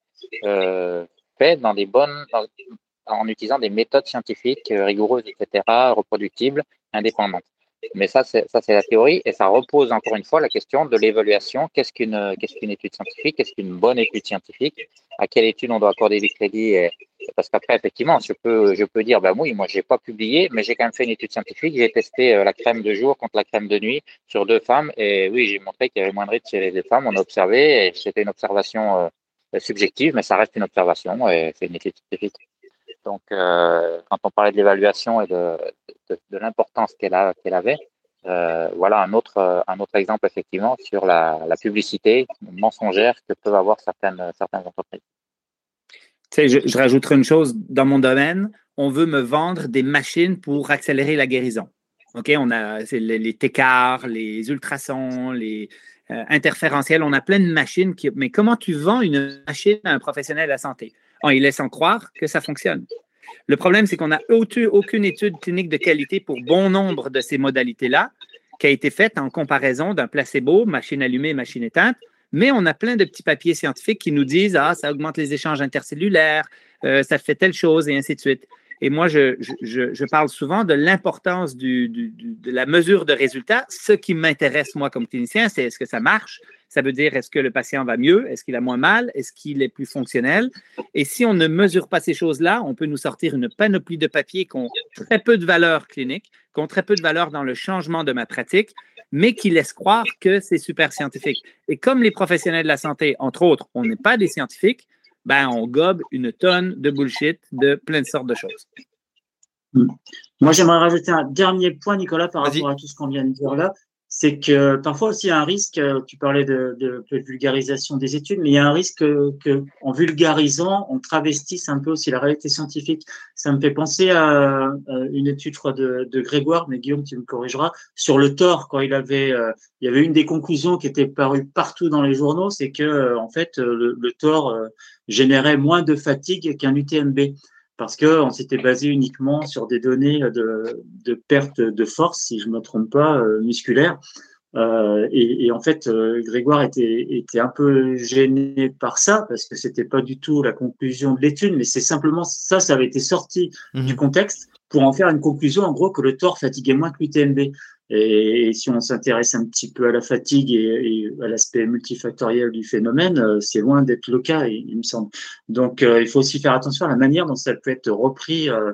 euh, fait dans des bonnes, en utilisant des méthodes scientifiques euh, rigoureuses, etc., reproductibles, indépendantes. Mais ça, c'est la théorie, et ça repose encore une fois la question de l'évaluation. Qu'est-ce qu'une qu'est-ce qu'une étude scientifique? Qu'est-ce qu'une bonne étude scientifique? À quelle étude on doit accorder du crédit Parce qu'après, effectivement, je peux je peux dire, ben oui, moi, j'ai pas publié, mais j'ai quand même fait une étude scientifique. J'ai testé euh, la crème de jour contre la crème de nuit sur deux femmes, et oui, j'ai montré qu'il y avait moins de risques chez les femmes. On a observé, et c'était une observation euh, subjective, mais ça reste une observation, et c'est une étude scientifique. Donc, euh, quand on parlait de l'évaluation et de, de, l'importance qu'elle avait, voilà un autre, un autre exemple effectivement sur la, publicité mensongère que peuvent avoir certaines, certaines entreprises. Tu sais, je, je rajouterai une chose dans mon domaine. On veut me vendre des machines pour accélérer la guérison. OK, on a les, les les ultrasons, les euh, interférentiels, on a plein de machines. Qui, mais comment tu vends une machine à un professionnel de la santé? En y laissant croire que ça fonctionne. Le problème, c'est qu'on n'a aucune étude clinique de qualité pour bon nombre de ces modalités-là qui a été faite en comparaison d'un placebo, machine allumée, machine éteinte, mais on a plein de petits papiers scientifiques qui nous disent Ah, ça augmente les échanges intercellulaires, euh, ça fait telle chose, et ainsi de suite. Et moi, je, parle souvent de l'importance de la mesure de résultat. Ce qui m'intéresse, moi, comme clinicien, c'est est-ce que ça marche? Ça veut dire est-ce que le patient va mieux? Est-ce qu'il a moins mal? Est-ce qu'il est plus fonctionnel? Et si on ne mesure pas ces choses-là, on peut nous sortir une panoplie de papiers qui ont très peu de valeur clinique, qui ont très peu de valeur dans le changement de ma pratique, mais qui laissent croire que c'est super scientifique. Et comme les professionnels de la santé, entre autres, on n'est pas des scientifiques, ben, on gobe une tonne de bullshit de plein de sortes de choses. Moi, j'aimerais rajouter un dernier point, Nicolas, par rapport à tout ce qu'on vient de dire là c'est que parfois aussi il y a un risque, euh, tu parlais de, de, de, vulgarisation des études, mais il y a un risque que, que, en vulgarisant, on travestisse un peu aussi la réalité scientifique. Ça me fait penser à, une étude, je crois, de, de, Grégoire, mais Guillaume, tu me corrigeras, sur le tort, quand il avait, euh, il y avait une des conclusions qui était parue partout dans les journaux, c'est que, euh, en fait, le, le tort générait moins de fatigue qu'un UTMB parce qu'on s'était basé uniquement sur des données de, de, perte de force, si je ne me trompe pas, euh, musculaire. Euh, et, et, en fait, euh, Grégoire était, était un peu gêné par ça parce que c'était pas du tout la conclusion de l'étude, mais c'est simplement ça, ça avait été sorti mmh du contexte pour en faire une conclusion, en gros, que le tort fatiguait moins que l'UTMB. Et, si on s'intéresse un petit peu à la fatigue et, à l'aspect multifactoriel du phénomène, euh, c'est loin d'être le cas, il, me semble. Donc, euh, il faut aussi faire attention à la manière dont ça peut être repris euh,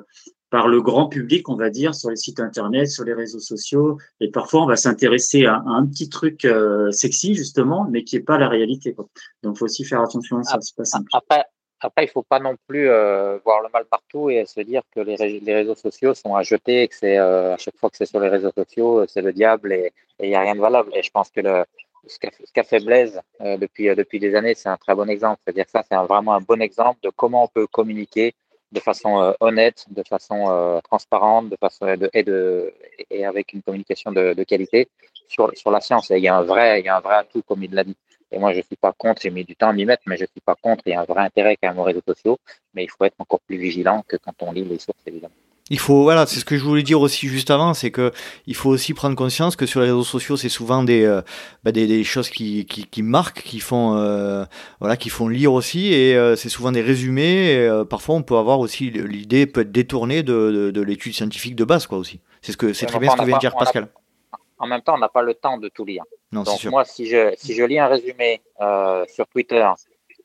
par le grand public, on va dire, sur les sites internet, sur les réseaux sociaux. Et parfois, on va s'intéresser à, un petit truc sexy, justement, mais qui n'est pas la réalité. Quoi. Donc, il faut aussi faire attention à ça. C'est pas simple. Après, après, il faut pas non plus euh, voir le mal partout et se dire que les, réseaux sociaux sont à jeter, que c'est euh, à chaque fois que c'est sur les réseaux sociaux, c'est le diable et il n'y a rien de valable. Et je pense que le, ce qu'a fait Blaise euh, depuis, depuis des années, c'est un très bon exemple. C'est-à-dire que ça, c'est vraiment un bon exemple de comment on peut communiquer de façon honnête, de façon transparente, de façon et, de, et avec une communication de, de qualité sur, sur la science. Et il y a un vrai, il y a un vrai atout, comme il l'a dit. Et moi, je ne suis pas contre, j'ai mis du temps à m'y mettre, mais je ne suis pas contre. Il y a un vrai intérêt quand même aux réseaux sociaux, mais il faut être encore plus vigilant que quand on lit les sources, évidemment. Il faut, voilà, c'est ce que je voulais dire aussi juste avant, c'est que il faut aussi prendre conscience que sur les réseaux sociaux, c'est souvent des, euh, bah des, des, choses qui, qui, qui, marquent, qui font, euh, voilà, qui font lire aussi, et euh, c'est souvent des résumés. Et, parfois, on peut avoir aussi l'idée peut être détournée de, de, de l'étude scientifique de base, quoi aussi. C'est ce que c'est très bien ce que vient de dire Pascal. En même temps, on n'a pas le temps de tout lire. Donc moi, si je, si je lis un résumé euh, sur Twitter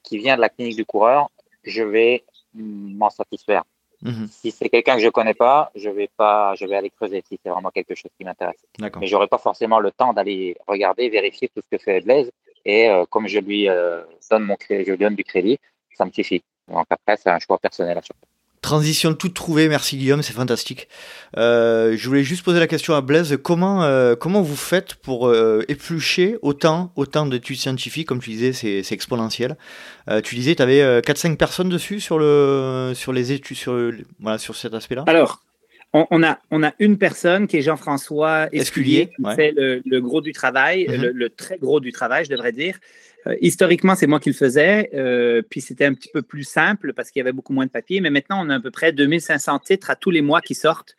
qui vient de la clinique du coureur, je vais m'en satisfaire. Mhm. Si c'est quelqu'un que je connais pas, je vais pas, je vais aller creuser si c'est vraiment quelque chose qui m'intéresse. Mais j'aurai pas forcément le temps d'aller regarder, vérifier tout ce que fait Blaise. Et euh, comme je lui euh, donne mon je lui donne du crédit, ça me suffit. Donc après, c'est un choix personnel à chaque fois. Transition toute trouvée, merci Guillaume, c'est fantastique. Euh, je voulais juste poser la question à Blaise, comment, euh, comment vous faites pour euh, éplucher autant, autant d'études scientifiques, comme tu disais, c'est exponentiel. tu disais, tu avais 4-5 personnes dessus sur, le, sur les études, sur, voilà, sur cet aspect-là? Alors, on, a, on a une personne qui est Jean-François Esculier, qui fait le, gros du travail, mm-hmm. le, très gros du travail, je devrais dire. Euh, historiquement, c'est moi qui le faisais, euh, puis c'était un petit peu plus simple parce qu'il y avait beaucoup moins de papier, mais maintenant, on a à peu près 2500 titres à tous les mois qui sortent.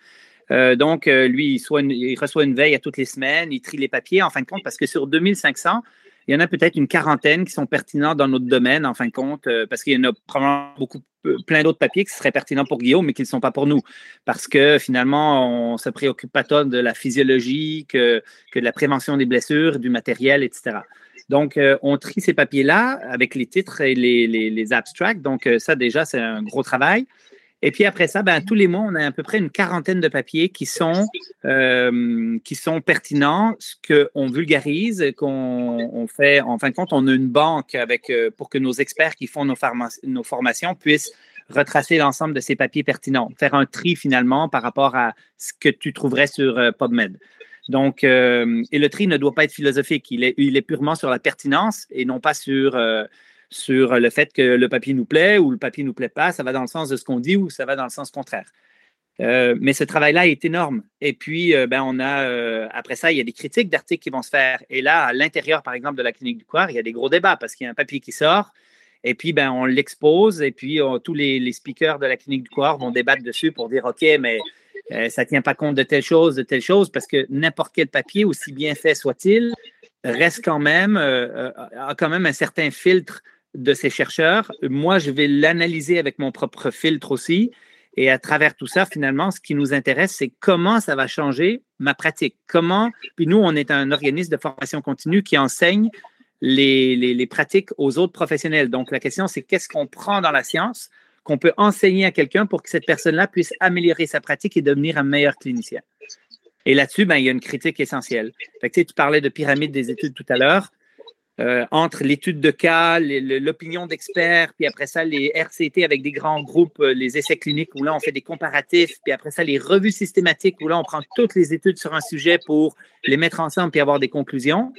Euh, donc, lui, il, reçoit une veille à toutes les semaines, il trie les papiers, en fin de compte, parce que sur 2500, il y en a peut-être une quarantaine qui sont pertinents dans notre domaine, en fin de compte, parce qu'il y en a probablement beaucoup, plein d'autres papiers qui seraient pertinents pour Guillaume, mais qui ne sont pas pour nous. Parce que finalement, on se préoccupe pas tant de la physiologie que de la prévention des blessures, du matériel, etc. Donc, euh, on trie ces papiers-là avec les titres et les, abstracts. Donc, euh, ça, déjà, c'est un gros travail. Et puis après ça, ben, tous les mois, on a à peu près une quarantaine de papiers qui sont, euh, pertinents, qu'on vulgarise, qu'on fait. En fin de compte, on a une banque avec, pour que nos experts qui font nos, nos formations puissent retracer l'ensemble de ces papiers pertinents, faire un tri finalement par rapport à ce que tu trouverais sur PubMed. Donc, euh, et le tri ne doit pas être philosophique. Il est, purement sur la pertinence et non pas sur, euh, sur le fait que le papier nous plaît ou le papier nous plaît pas. Ça va dans le sens de ce qu'on dit ou ça va dans le sens contraire. Euh, mais ce travail-là est énorme. Et puis, ben, on a, après ça, il y a des critiques d'articles qui vont se faire. Et là, à l'intérieur, par exemple, de la clinique du Coir, il y a des gros débats parce qu'il y a un papier qui sort. Et puis, ben, on l'expose. Et puis, tous les, les, speakers de la clinique du Coir vont débattre dessus pour dire OK, mais euh, ça ne tient pas compte de telle chose, de telle chose, parce que n'importe quel papier, aussi bien fait soit-il, reste quand même, euh, euh, a quand même un certain filtre de ces chercheurs. Moi, je vais l'analyser avec mon propre filtre aussi. Et à travers tout ça, finalement, ce qui nous intéresse, c'est comment ça va changer ma pratique. Comment, puis nous, on est un organisme de formation continue qui enseigne les, les pratiques aux autres professionnels. Donc, la question, c'est qu'est-ce qu'on prend dans la science qu'on peut enseigner à quelqu'un pour que cette personne-là puisse améliorer sa pratique et devenir un meilleur clinicien. Et là-dessus, ben, il y a une critique essentielle. tu, parlais de pyramide des études tout à l'heure. Euh, entre l'étude de cas, l'opinion d'experts, puis après ça, les RCT avec des grands groupes, euh, les essais cliniques où là, on fait des comparatifs, puis après ça, les revues systématiques où là, on prend toutes les études sur un sujet pour les mettre ensemble puis avoir des conclusions.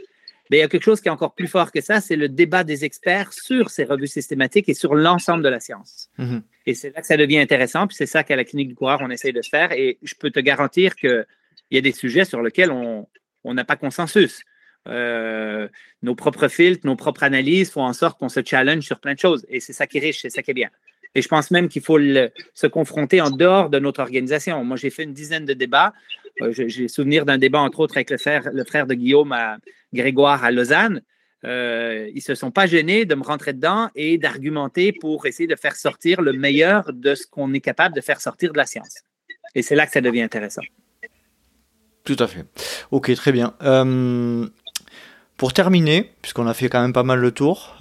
Mais il y a quelque chose qui est encore plus fort que ça, c'est le débat des experts sur ces revues systématiques et sur l'ensemble de la science. Mhm. Et c'est là que ça devient intéressant, puis c'est ça qu'à la clinique du coureur, on essaie de se faire. Et je peux te garantir qu'il y a des sujets sur lesquels on n'a pas consensus. Euh, nos propres filtres, nos propres analyses font en sorte qu'on se challenge sur plein de choses. Et c'est ça qui est riche, c'est ça qui est bien. Et je pense même qu'il faut se confronter en dehors de notre organisation. Moi, j'ai fait une dizaine de débats. Euh, j'ai souvenir d'un débat, entre autres, avec le frère, de Guillaume à Grégoire à Lausanne. Euh, ils ne se sont pas gênés de me rentrer dedans et d'argumenter pour essayer de faire sortir le meilleur de ce qu'on est capable de faire sortir de la science. Et c'est là que ça devient intéressant. Tout à fait. Ok, très bien. Euh, pour terminer, puisqu'on a fait quand même pas mal le tour,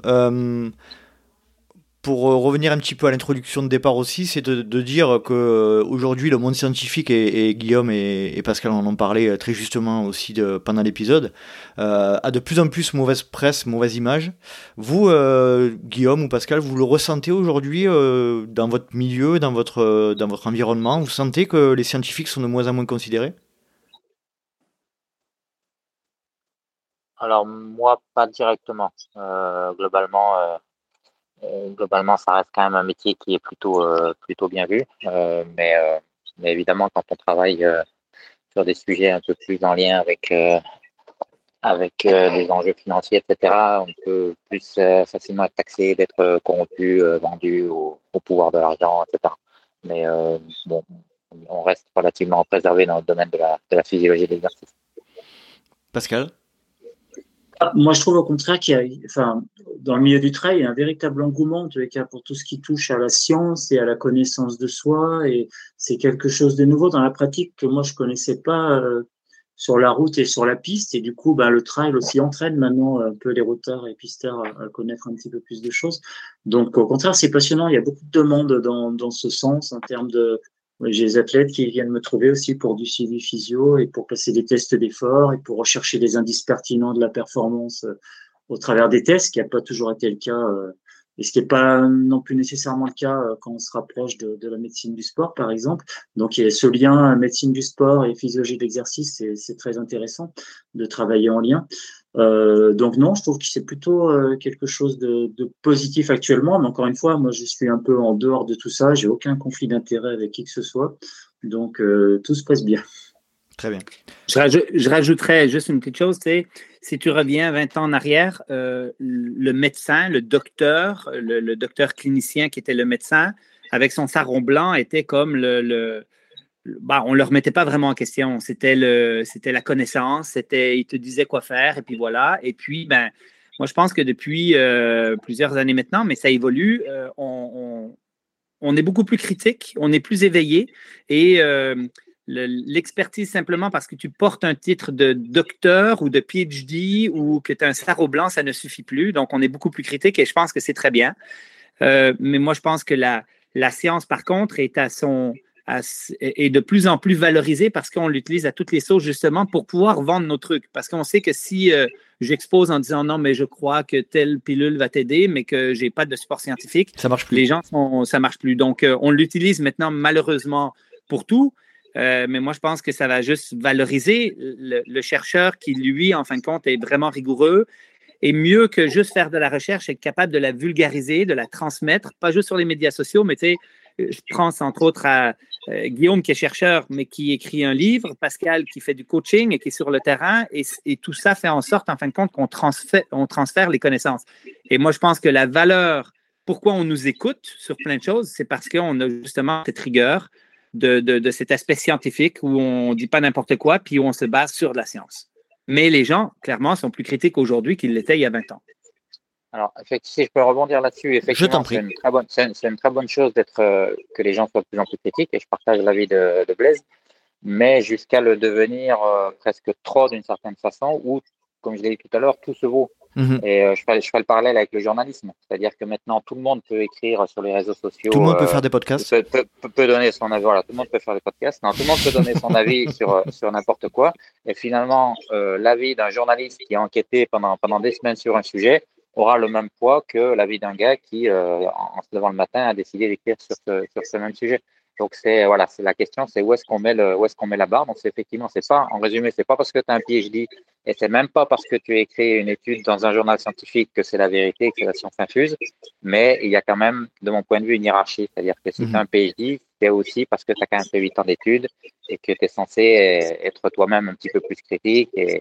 pour euh, revenir un petit peu à l'introduction de départ aussi, c'est de, dire que euh, aujourd'hui le monde scientifique et, Guillaume et, Pascal en ont parlé euh, très justement aussi pendant l'épisode, a de plus en plus mauvaise presse, mauvaise image. Vous, Guillaume ou Pascal, vous le ressentez aujourd'hui dans votre milieu, dans votre dans votre environnement? Vous sentez que les scientifiques sont de moins en moins considérés? Alors moi, pas directement. globalement globalement, ça reste quand même un métier qui est plutôt, euh, plutôt bien vu. Euh, mais, mais, évidemment, quand on travaille sur des sujets un peu plus en lien avec, avec les enjeux financiers, etc., on peut plus facilement être taxé d'être corrompu, vendu au, pouvoir de l'argent, etc. Mais bon, on reste relativement préservé dans le domaine de la, de la physiologie de l'exercice. Pascal? Moi, je trouve au contraire qu'il y a, enfin, dans le milieu du travail, il y a un véritable engouement, en cas, pour tout ce qui touche à la science et à la connaissance de soi. Et c'est quelque chose de nouveau dans la pratique que moi, je connaissais pas euh, sur la route et sur la piste. Et du coup, ben, le trail aussi entraîne maintenant un peu les routeurs et pisteurs à, connaître un petit peu plus de choses. Donc, au contraire, c'est passionnant. Il y a beaucoup de demandes dans, dans ce sens en termes de j'ai des athlètes qui viennent me trouver aussi pour du suivi physio et pour passer des tests d'effort et pour rechercher des indices pertinents de la performance euh, au travers des tests, ce qui n'a pas toujours été le cas euh, et ce qui n'est pas non plus nécessairement le cas euh, quand on se rapproche de, la médecine du sport, par exemple. Donc, il y a ce lien médecine du sport et physiologie de l'exercice, c'est très intéressant de travailler en lien. Euh, donc non, je trouve que c'est plutôt euh, quelque chose de, positif actuellement. Mais encore une fois, moi, je suis un peu en dehors de tout ça. J'ai aucun conflit d'intérêt avec qui que ce soit. Donc euh, tout se passe bien. Très bien. Je, rajouterais juste une petite chose, c'est si tu reviens 20 ans en arrière, le médecin, le docteur, le, docteur clinicien qui était le médecin, avec son sarron blanc, était comme le bah, on ne le remettait pas vraiment en question. C'était, la connaissance, c'était, il te disait quoi faire, et puis voilà. Et puis, ben, moi, je pense que depuis euh, plusieurs années maintenant, mais ça évolue, euh, on, est beaucoup plus critique, on est plus éveillé, et euh, l'expertise simplement parce que tu portes un titre de docteur ou de PhD ou que tu as un sarreau blanc, ça ne suffit plus. Donc, on est beaucoup plus critique, et je pense que c'est très bien. mais moi, je pense que la, la science, par contre, est à son est de plus en plus valorisé parce qu'on l'utilise à toutes les sauces justement pour pouvoir vendre nos trucs. Parce qu'on sait que si euh, j'expose en disant non, mais je crois que telle pilule va t'aider, mais que j'ai pas de support scientifique, ça marche plus. Les gens sont, ça marche plus. Donc, euh, on l'utilise maintenant malheureusement pour tout. Euh, mais moi, je pense que ça va juste valoriser le, chercheur qui, lui, en fin de compte, est vraiment rigoureux et mieux que juste faire de la recherche, être capable de la vulgariser, de la transmettre, pas juste sur les médias sociaux, mais tu sais, je pense entre autres à euh, Guillaume qui est chercheur, mais qui écrit un livre, Pascal qui fait du coaching et qui est sur le terrain, et, tout ça fait en sorte, en fin de compte, qu'on transfère, les connaissances. Et moi, je pense que la valeur, pourquoi on nous écoute sur plein de choses, c'est parce qu'on a justement cette rigueur de, de, cet aspect scientifique où on ne dit pas n'importe quoi, puis où on se base sur la science. Mais les gens, clairement, sont plus critiques aujourd'hui qu'ils l'étaient il y a 20 ans. Alors, si je peux rebondir là-dessus, effectivement, c'est une, très bonne, c'est une, très bonne chose d'être euh, que les gens soient de plus en plus critiques, et je partage l'avis de, de Blaise, mais jusqu'à le devenir euh, presque trop d'une certaine façon, où, comme je l'ai dit tout à l'heure, tout se vaut. Mhm. Et euh, je, fais, je, fais, le parallèle avec le journalisme, c'est-à-dire que maintenant tout le monde peut écrire sur les réseaux sociaux. Tout le monde peut faire des podcasts. Peut, peut, donner son avis. Voilà, tout le monde peut faire des podcasts. Non, tout le monde peut donner son avis sur sur n'importe quoi. Et finalement, l'avis d'un journaliste qui a enquêté pendant pendant des semaines sur un sujet aura le même poids que l'avis d'un gars qui, euh, en, se levant le matin, a décidé d'écrire sur ce, sur ce même sujet. Donc c'est voilà, c'est la question, c'est où est-ce qu'on met le, où est-ce qu'on met la barre. Donc c'est effectivement, c'est pas, en résumé, c'est pas parce que tu as un PhD et c'est même pas parce que tu as écrit une étude dans un journal scientifique que c'est la vérité, que c'est la science infuse. Mais il y a quand même, de mon point de vue, une hiérarchie, c'est-à-dire que si tu as un PhD, c'est aussi parce que tu as quand même fait 8 ans d'études et que tu es censé être toi-même un petit peu plus critique. Et,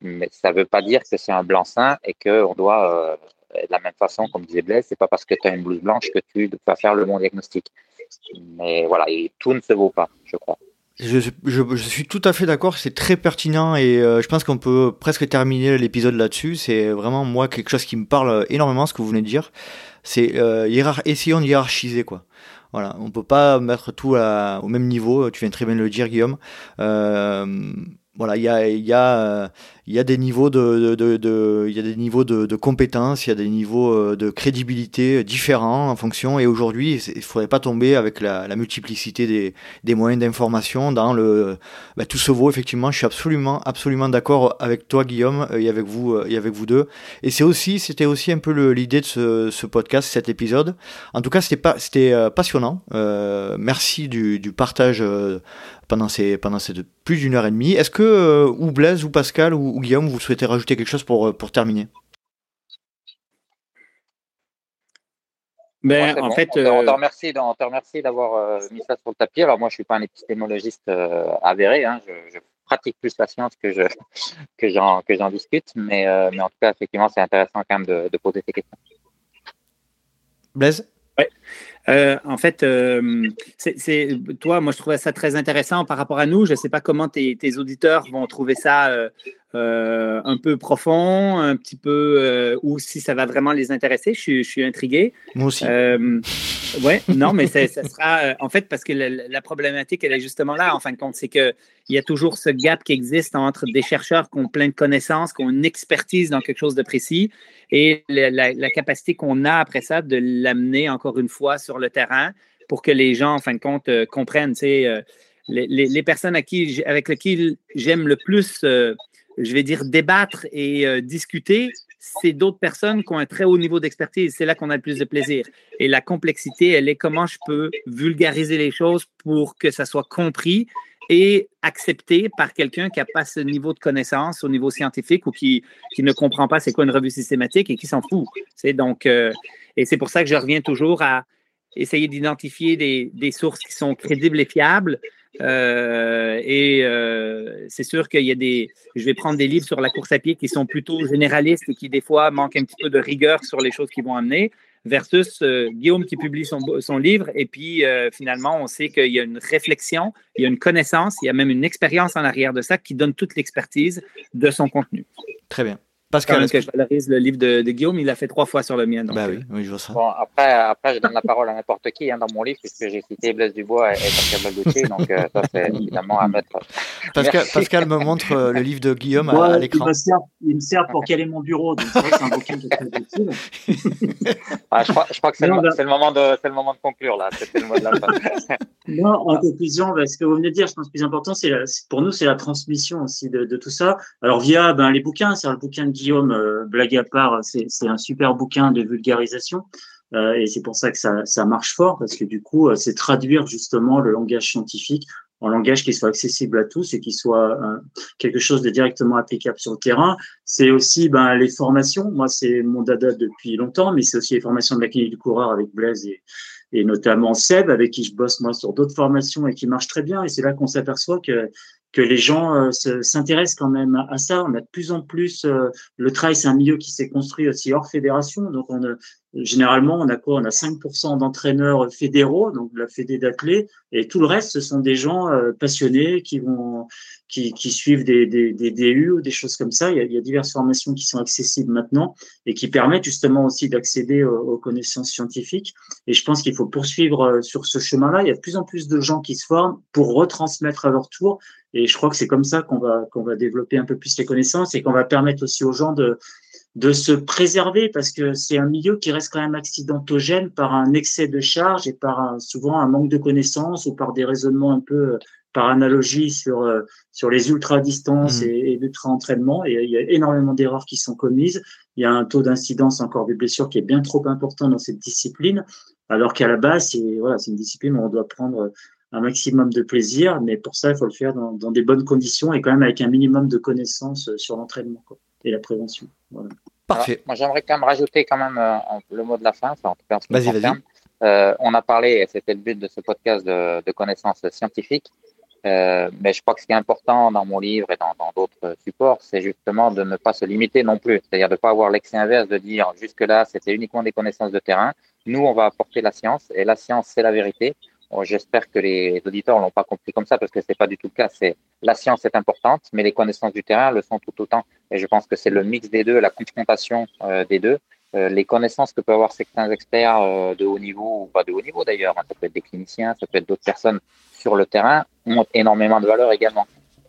mais ça veut pas dire que c'est un blanc-seing et qu'on doit euh, de la même façon, comme disait Blaise, c'est pas parce que tu as une blouse blanche que tu vas faire le bon diagnostic. Mais voilà, et tout ne se vaut pas, je crois. Je, je, suis tout à fait d'accord, c'est très pertinent et euh, je pense qu'on peut presque terminer l'épisode là-dessus. C'est vraiment moi quelque chose qui me parle énormément, ce que vous venez de dire. C'est euh, essayons de hiérarchiser quoi. Voilà, on peut pas mettre tout au même niveau. Tu viens très bien de le dire, Guillaume. Euh, voilà, il y, a, y a des niveaux de, de, de, y a des niveaux de, de compétences, il y a des niveaux euh, de crédibilité différents en fonction. Et aujourd'hui, il faudrait pas tomber avec la, multiplicité des, des moyens d'information dans le bah, tout se vaut. Effectivement, je suis absolument, absolument d'accord avec toi, Guillaume, et avec vous, euh, et avec vous deux. Et c'est aussi, c'était aussi un peu l'idée de ce, podcast, cet épisode. En tout cas, c'était c'était euh, passionnant. Euh, merci du, partage pendant ces, pendant ces plus d'une heure et demie. Est-ce que euh, ou Blaise ou Pascal ou, Guillaume, vous souhaitez rajouter quelque chose pour, euh, pour terminer? Ben, en fait, on te, euh, remercie, d'avoir mis ça sur le tapis. Alors moi, je suis pas un épistémologiste avéré. Hein. Je, pratique plus la science que je que j'en que j'en discute, mais mais en tout cas, effectivement, c'est intéressant quand même de, de poser ces questions. Blaise? Ouais. Euh, en fait, euh, c'est toi, moi je trouvais ça très intéressant par rapport à nous. Je ne sais pas comment tes, tes, auditeurs vont trouver ça euh, euh, un peu profond, un petit peu, euh, ou si ça va vraiment les intéresser. Je suis, je suis intrigué. Moi aussi. Euh, ouais, non, mais ça, sera, euh, en fait, parce que la, la, problématique, elle est justement là, en fin de compte, c'est qu'il y a toujours ce gap qui existe entre des chercheurs qui ont plein de connaissances, qui ont une expertise dans quelque chose de précis, et la, la, la capacité qu'on a après ça de l'amener encore une fois sur le terrain pour que les gens, en fin de compte, comprennent, les, les, les, personnes à qui, avec lesquelles j'aime le plus je vais dire, débattre et euh, discuter, c'est d'autres personnes qui ont un très haut niveau d'expertise. C'est là qu'on a le plus de plaisir. Et la complexité, elle est comment je peux vulgariser les choses pour que ça soit compris et accepté par quelqu'un qui n'a pas ce niveau de connaissance au niveau scientifique ou qui, qui ne comprend pas c'est quoi une revue systématique et qui s'en fout. C'est donc, euh, et c'est pour ça que je reviens toujours à essayer d'identifier des, des, sources qui sont crédibles et fiables, euh, et euh, c'est sûr qu'il y a des. Je vais prendre des livres sur la course à pied qui sont plutôt généralistes et qui, des fois, manquent un petit peu de rigueur sur les choses qu'ils vont amener, versus euh, Guillaume qui publie son, son livre. Et puis, finalement, on sait qu'il y a une réflexion, il y a une connaissance, il y a même une expérience en arrière de ça qui donne toute l'expertise de son contenu. Très bien. Pascal, que je valorise le livre de, Guillaume, il l'a fait trois fois sur le mien. bah oui, oui, je vois ça. Bon, après, après, je donne la parole à n'importe qui hein, dans mon livre, puisque j'ai cité Blaise Dubois et, Pascal Baldoutier, donc euh, ça, c'est évidemment à mettre. Pascal, Pascal me montre euh, le livre de Guillaume à, à l'écran. Il, me sert pour caler mon bureau, donc c'est vrai que c'est un bouquin qui est très utile. Ah, je, crois, je crois que c'est le, le, moment de, le moment de conclure, là. C'était le mot de la fin. non, en conclusion, bah, ce que vous venez de dire, je pense que le plus important, c'est pour nous, c'est la transmission aussi de, de, tout ça. Alors, via ben, les bouquins, c'est le bouquin de Guillaume. Euh, blague à part, c'est un super bouquin de vulgarisation. Euh, et c'est pour ça que ça, marche fort, parce que du coup, euh, c'est traduire justement le langage scientifique en langage qui soit accessible à tous et qui soit quelque chose de directement applicable sur le terrain. C'est aussi ben, les formations. Moi, c'est mon dada depuis longtemps, mais c'est aussi les formations de la clinique du coureur avec Blaise et, et notamment Seb, avec qui je bosse moi sur d'autres formations et qui marchent très bien. Et c'est là qu'on s'aperçoit que que les gens euh, s'intéressent quand même à, ça. On a de plus en plus euh, le trail, c'est un milieu qui s'est construit aussi hors fédération. Donc on a, généralement on a quoi? On a 5% d'entraîneurs fédéraux, donc la fédé d'athlètes, et tout le reste ce sont des gens euh, passionnés qui vont qui, qui suivent des, des, des, DU ou des choses comme ça. Il y, a, il y, a, diverses formations qui sont accessibles maintenant et qui permettent justement aussi d'accéder aux, aux, connaissances scientifiques. Et je pense qu'il faut poursuivre sur ce chemin-là. Il y a de plus en plus de gens qui se forment pour retransmettre à leur tour et je crois que c'est comme ça qu'on va, qu'on va développer un peu plus les connaissances et qu'on va permettre aussi aux gens de, de se préserver parce que c'est un milieu qui reste quand même accidentogène par un excès de charge et par souvent un manque de connaissances ou par des raisonnements un peu euh, par analogie sur, euh, sur les ultra-distances mmh. et, et l'ultra-entraînement. Et il y a énormément d'erreurs qui sont commises. Il y a un taux d'incidence encore des blessures qui est bien trop important dans cette discipline, alors qu'à la base, c'est voilà, une discipline où on doit prendre un maximum de plaisir, mais pour ça, il faut le faire dans, des bonnes conditions et quand même avec un minimum de connaissances euh, sur l'entraînement et la prévention. Parfait. moi, j'aimerais quand même rajouter quand même euh, le mot de la fin, en tout cas vas-y, vas-y. Euh, on a parlé, et c'était le but de ce podcast, de, connaissances scientifiques. mais je crois que ce qui est important dans mon livre et dans d'autres supports, c'est justement de ne pas se limiter non plus. C'est-à-dire de ne pas avoir l'excès inverse, de dire jusque-là, c'était uniquement des connaissances de terrain. Nous, on va apporter la science, et la science, c'est la vérité. J'espère que les auditeurs l'ont pas compris comme ça parce que c'est pas du tout le cas. C'est la science est importante, mais les connaissances du terrain le sont tout autant. Et je pense que c'est le mix des deux, la confrontation euh, des deux. Euh, les connaissances que peuvent avoir certains experts euh, de haut niveau ou pas de haut niveau d'ailleurs, hein, ça peut être des cliniciens, ça peut être d'autres personnes sur le terrain, ont énormément de valeur également.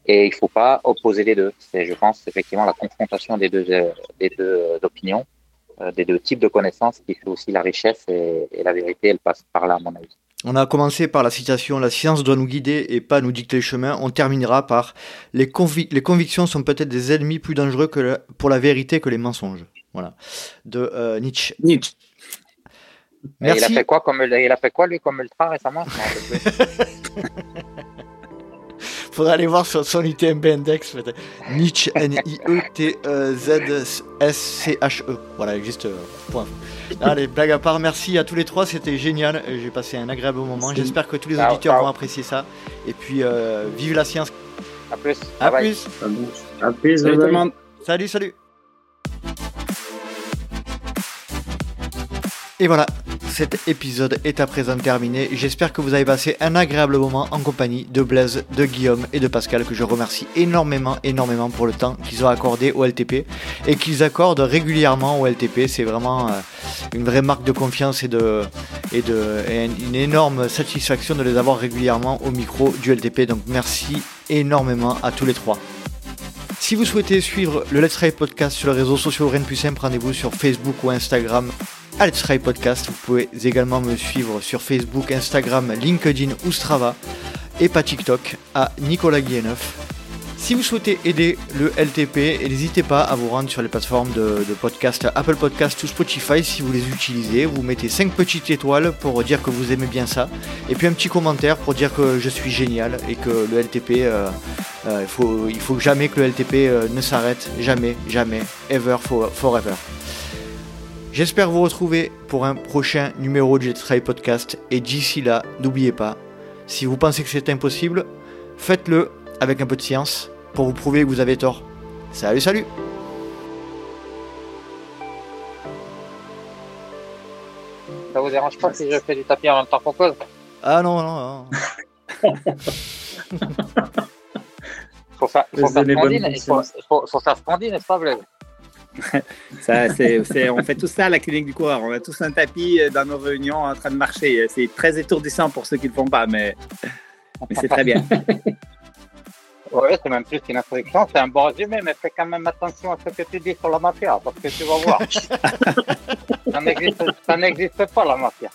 Et il faut pas opposer les deux. C'est, je pense, effectivement la confrontation des deux, des deux opinions, des deux types de connaissances qui fait aussi la richesse et, et la vérité, elle passe par là, à mon avis. On a commencé par la citation La science doit nous guider et pas nous dicter le chemin. On terminera par Les, les convictions sont peut-être des ennemis plus dangereux que pour la vérité que les mensonges. Voilà. De euh, Nietzsche. Nietzsche. Merci. il a fait quoi comme il a fait quoi lui comme ultra récemment? Faudrait aller voir sur son UTMB Index. Nietzsche, N-I-E-T-Z-S-C-H-E. Voilà, juste euh, point. Allez, blague à part, merci à tous les trois, c'était génial. J'ai passé un agréable moment. J'espère que tous les auditeurs vont apprécier ça. Et puis, euh, vive la science. À plus. À plus. À plus. Salut tout le monde. Salut, salut. Et voilà, cet épisode est à présent terminé. J'espère que vous avez passé un agréable moment en compagnie de Blaise, de Guillaume et de Pascal, que je remercie énormément, énormément pour le temps qu'ils ont accordé au LTP et qu'ils accordent régulièrement au LTP. C'est vraiment euh, une vraie marque de confiance et, de, une énorme satisfaction de les avoir régulièrement au micro du LTP. Donc merci énormément à tous les trois. Si vous souhaitez suivre le Let's Try Podcast sur les réseaux sociaux Rennes Plus Simple, rendez-vous sur Facebook ou Instagram Try Podcast. Vous pouvez également me suivre sur Facebook, Instagram, LinkedIn ou Strava et pas TikTok à Nicolas Guilleneuf. Si vous souhaitez aider le LTP, n'hésitez pas à vous rendre sur les plateformes de, podcast Apple Podcast ou Spotify si vous les utilisez. Vous mettez 5 petites étoiles pour dire que vous aimez bien ça. Et puis un petit commentaire pour dire que je suis génial et que le LTP, euh, euh, il, faut, il faut jamais que le LTP euh, ne s'arrête. Jamais, jamais, ever, forever. J'espère vous retrouver pour un prochain numéro du Let's Podcast. Et d'ici là, n'oubliez pas, si vous pensez que c'est impossible, faites-le avec un peu de science pour vous prouver que vous avez tort. Salut, salut Ça vous dérange pas si je fais du tapis en même temps qu'on cause Ah non, non, non. faut faire, faut faire il faut, faut, faut faire splendide, n'est-ce pas, Blaise? ça, on fait tout ça à la clinique du coureur. On a tous un tapis euh, dans nos réunions en train de marcher. C'est très étourdissant pour ceux qui ne le font pas, mais, mais c'est très bien. Oui, c'est même plus qu'une introduction, c'est un bon résumé, mais fais quand même attention à ce que tu dis sur la mafia, parce que tu vas voir. ça n'existe pas, la mafia.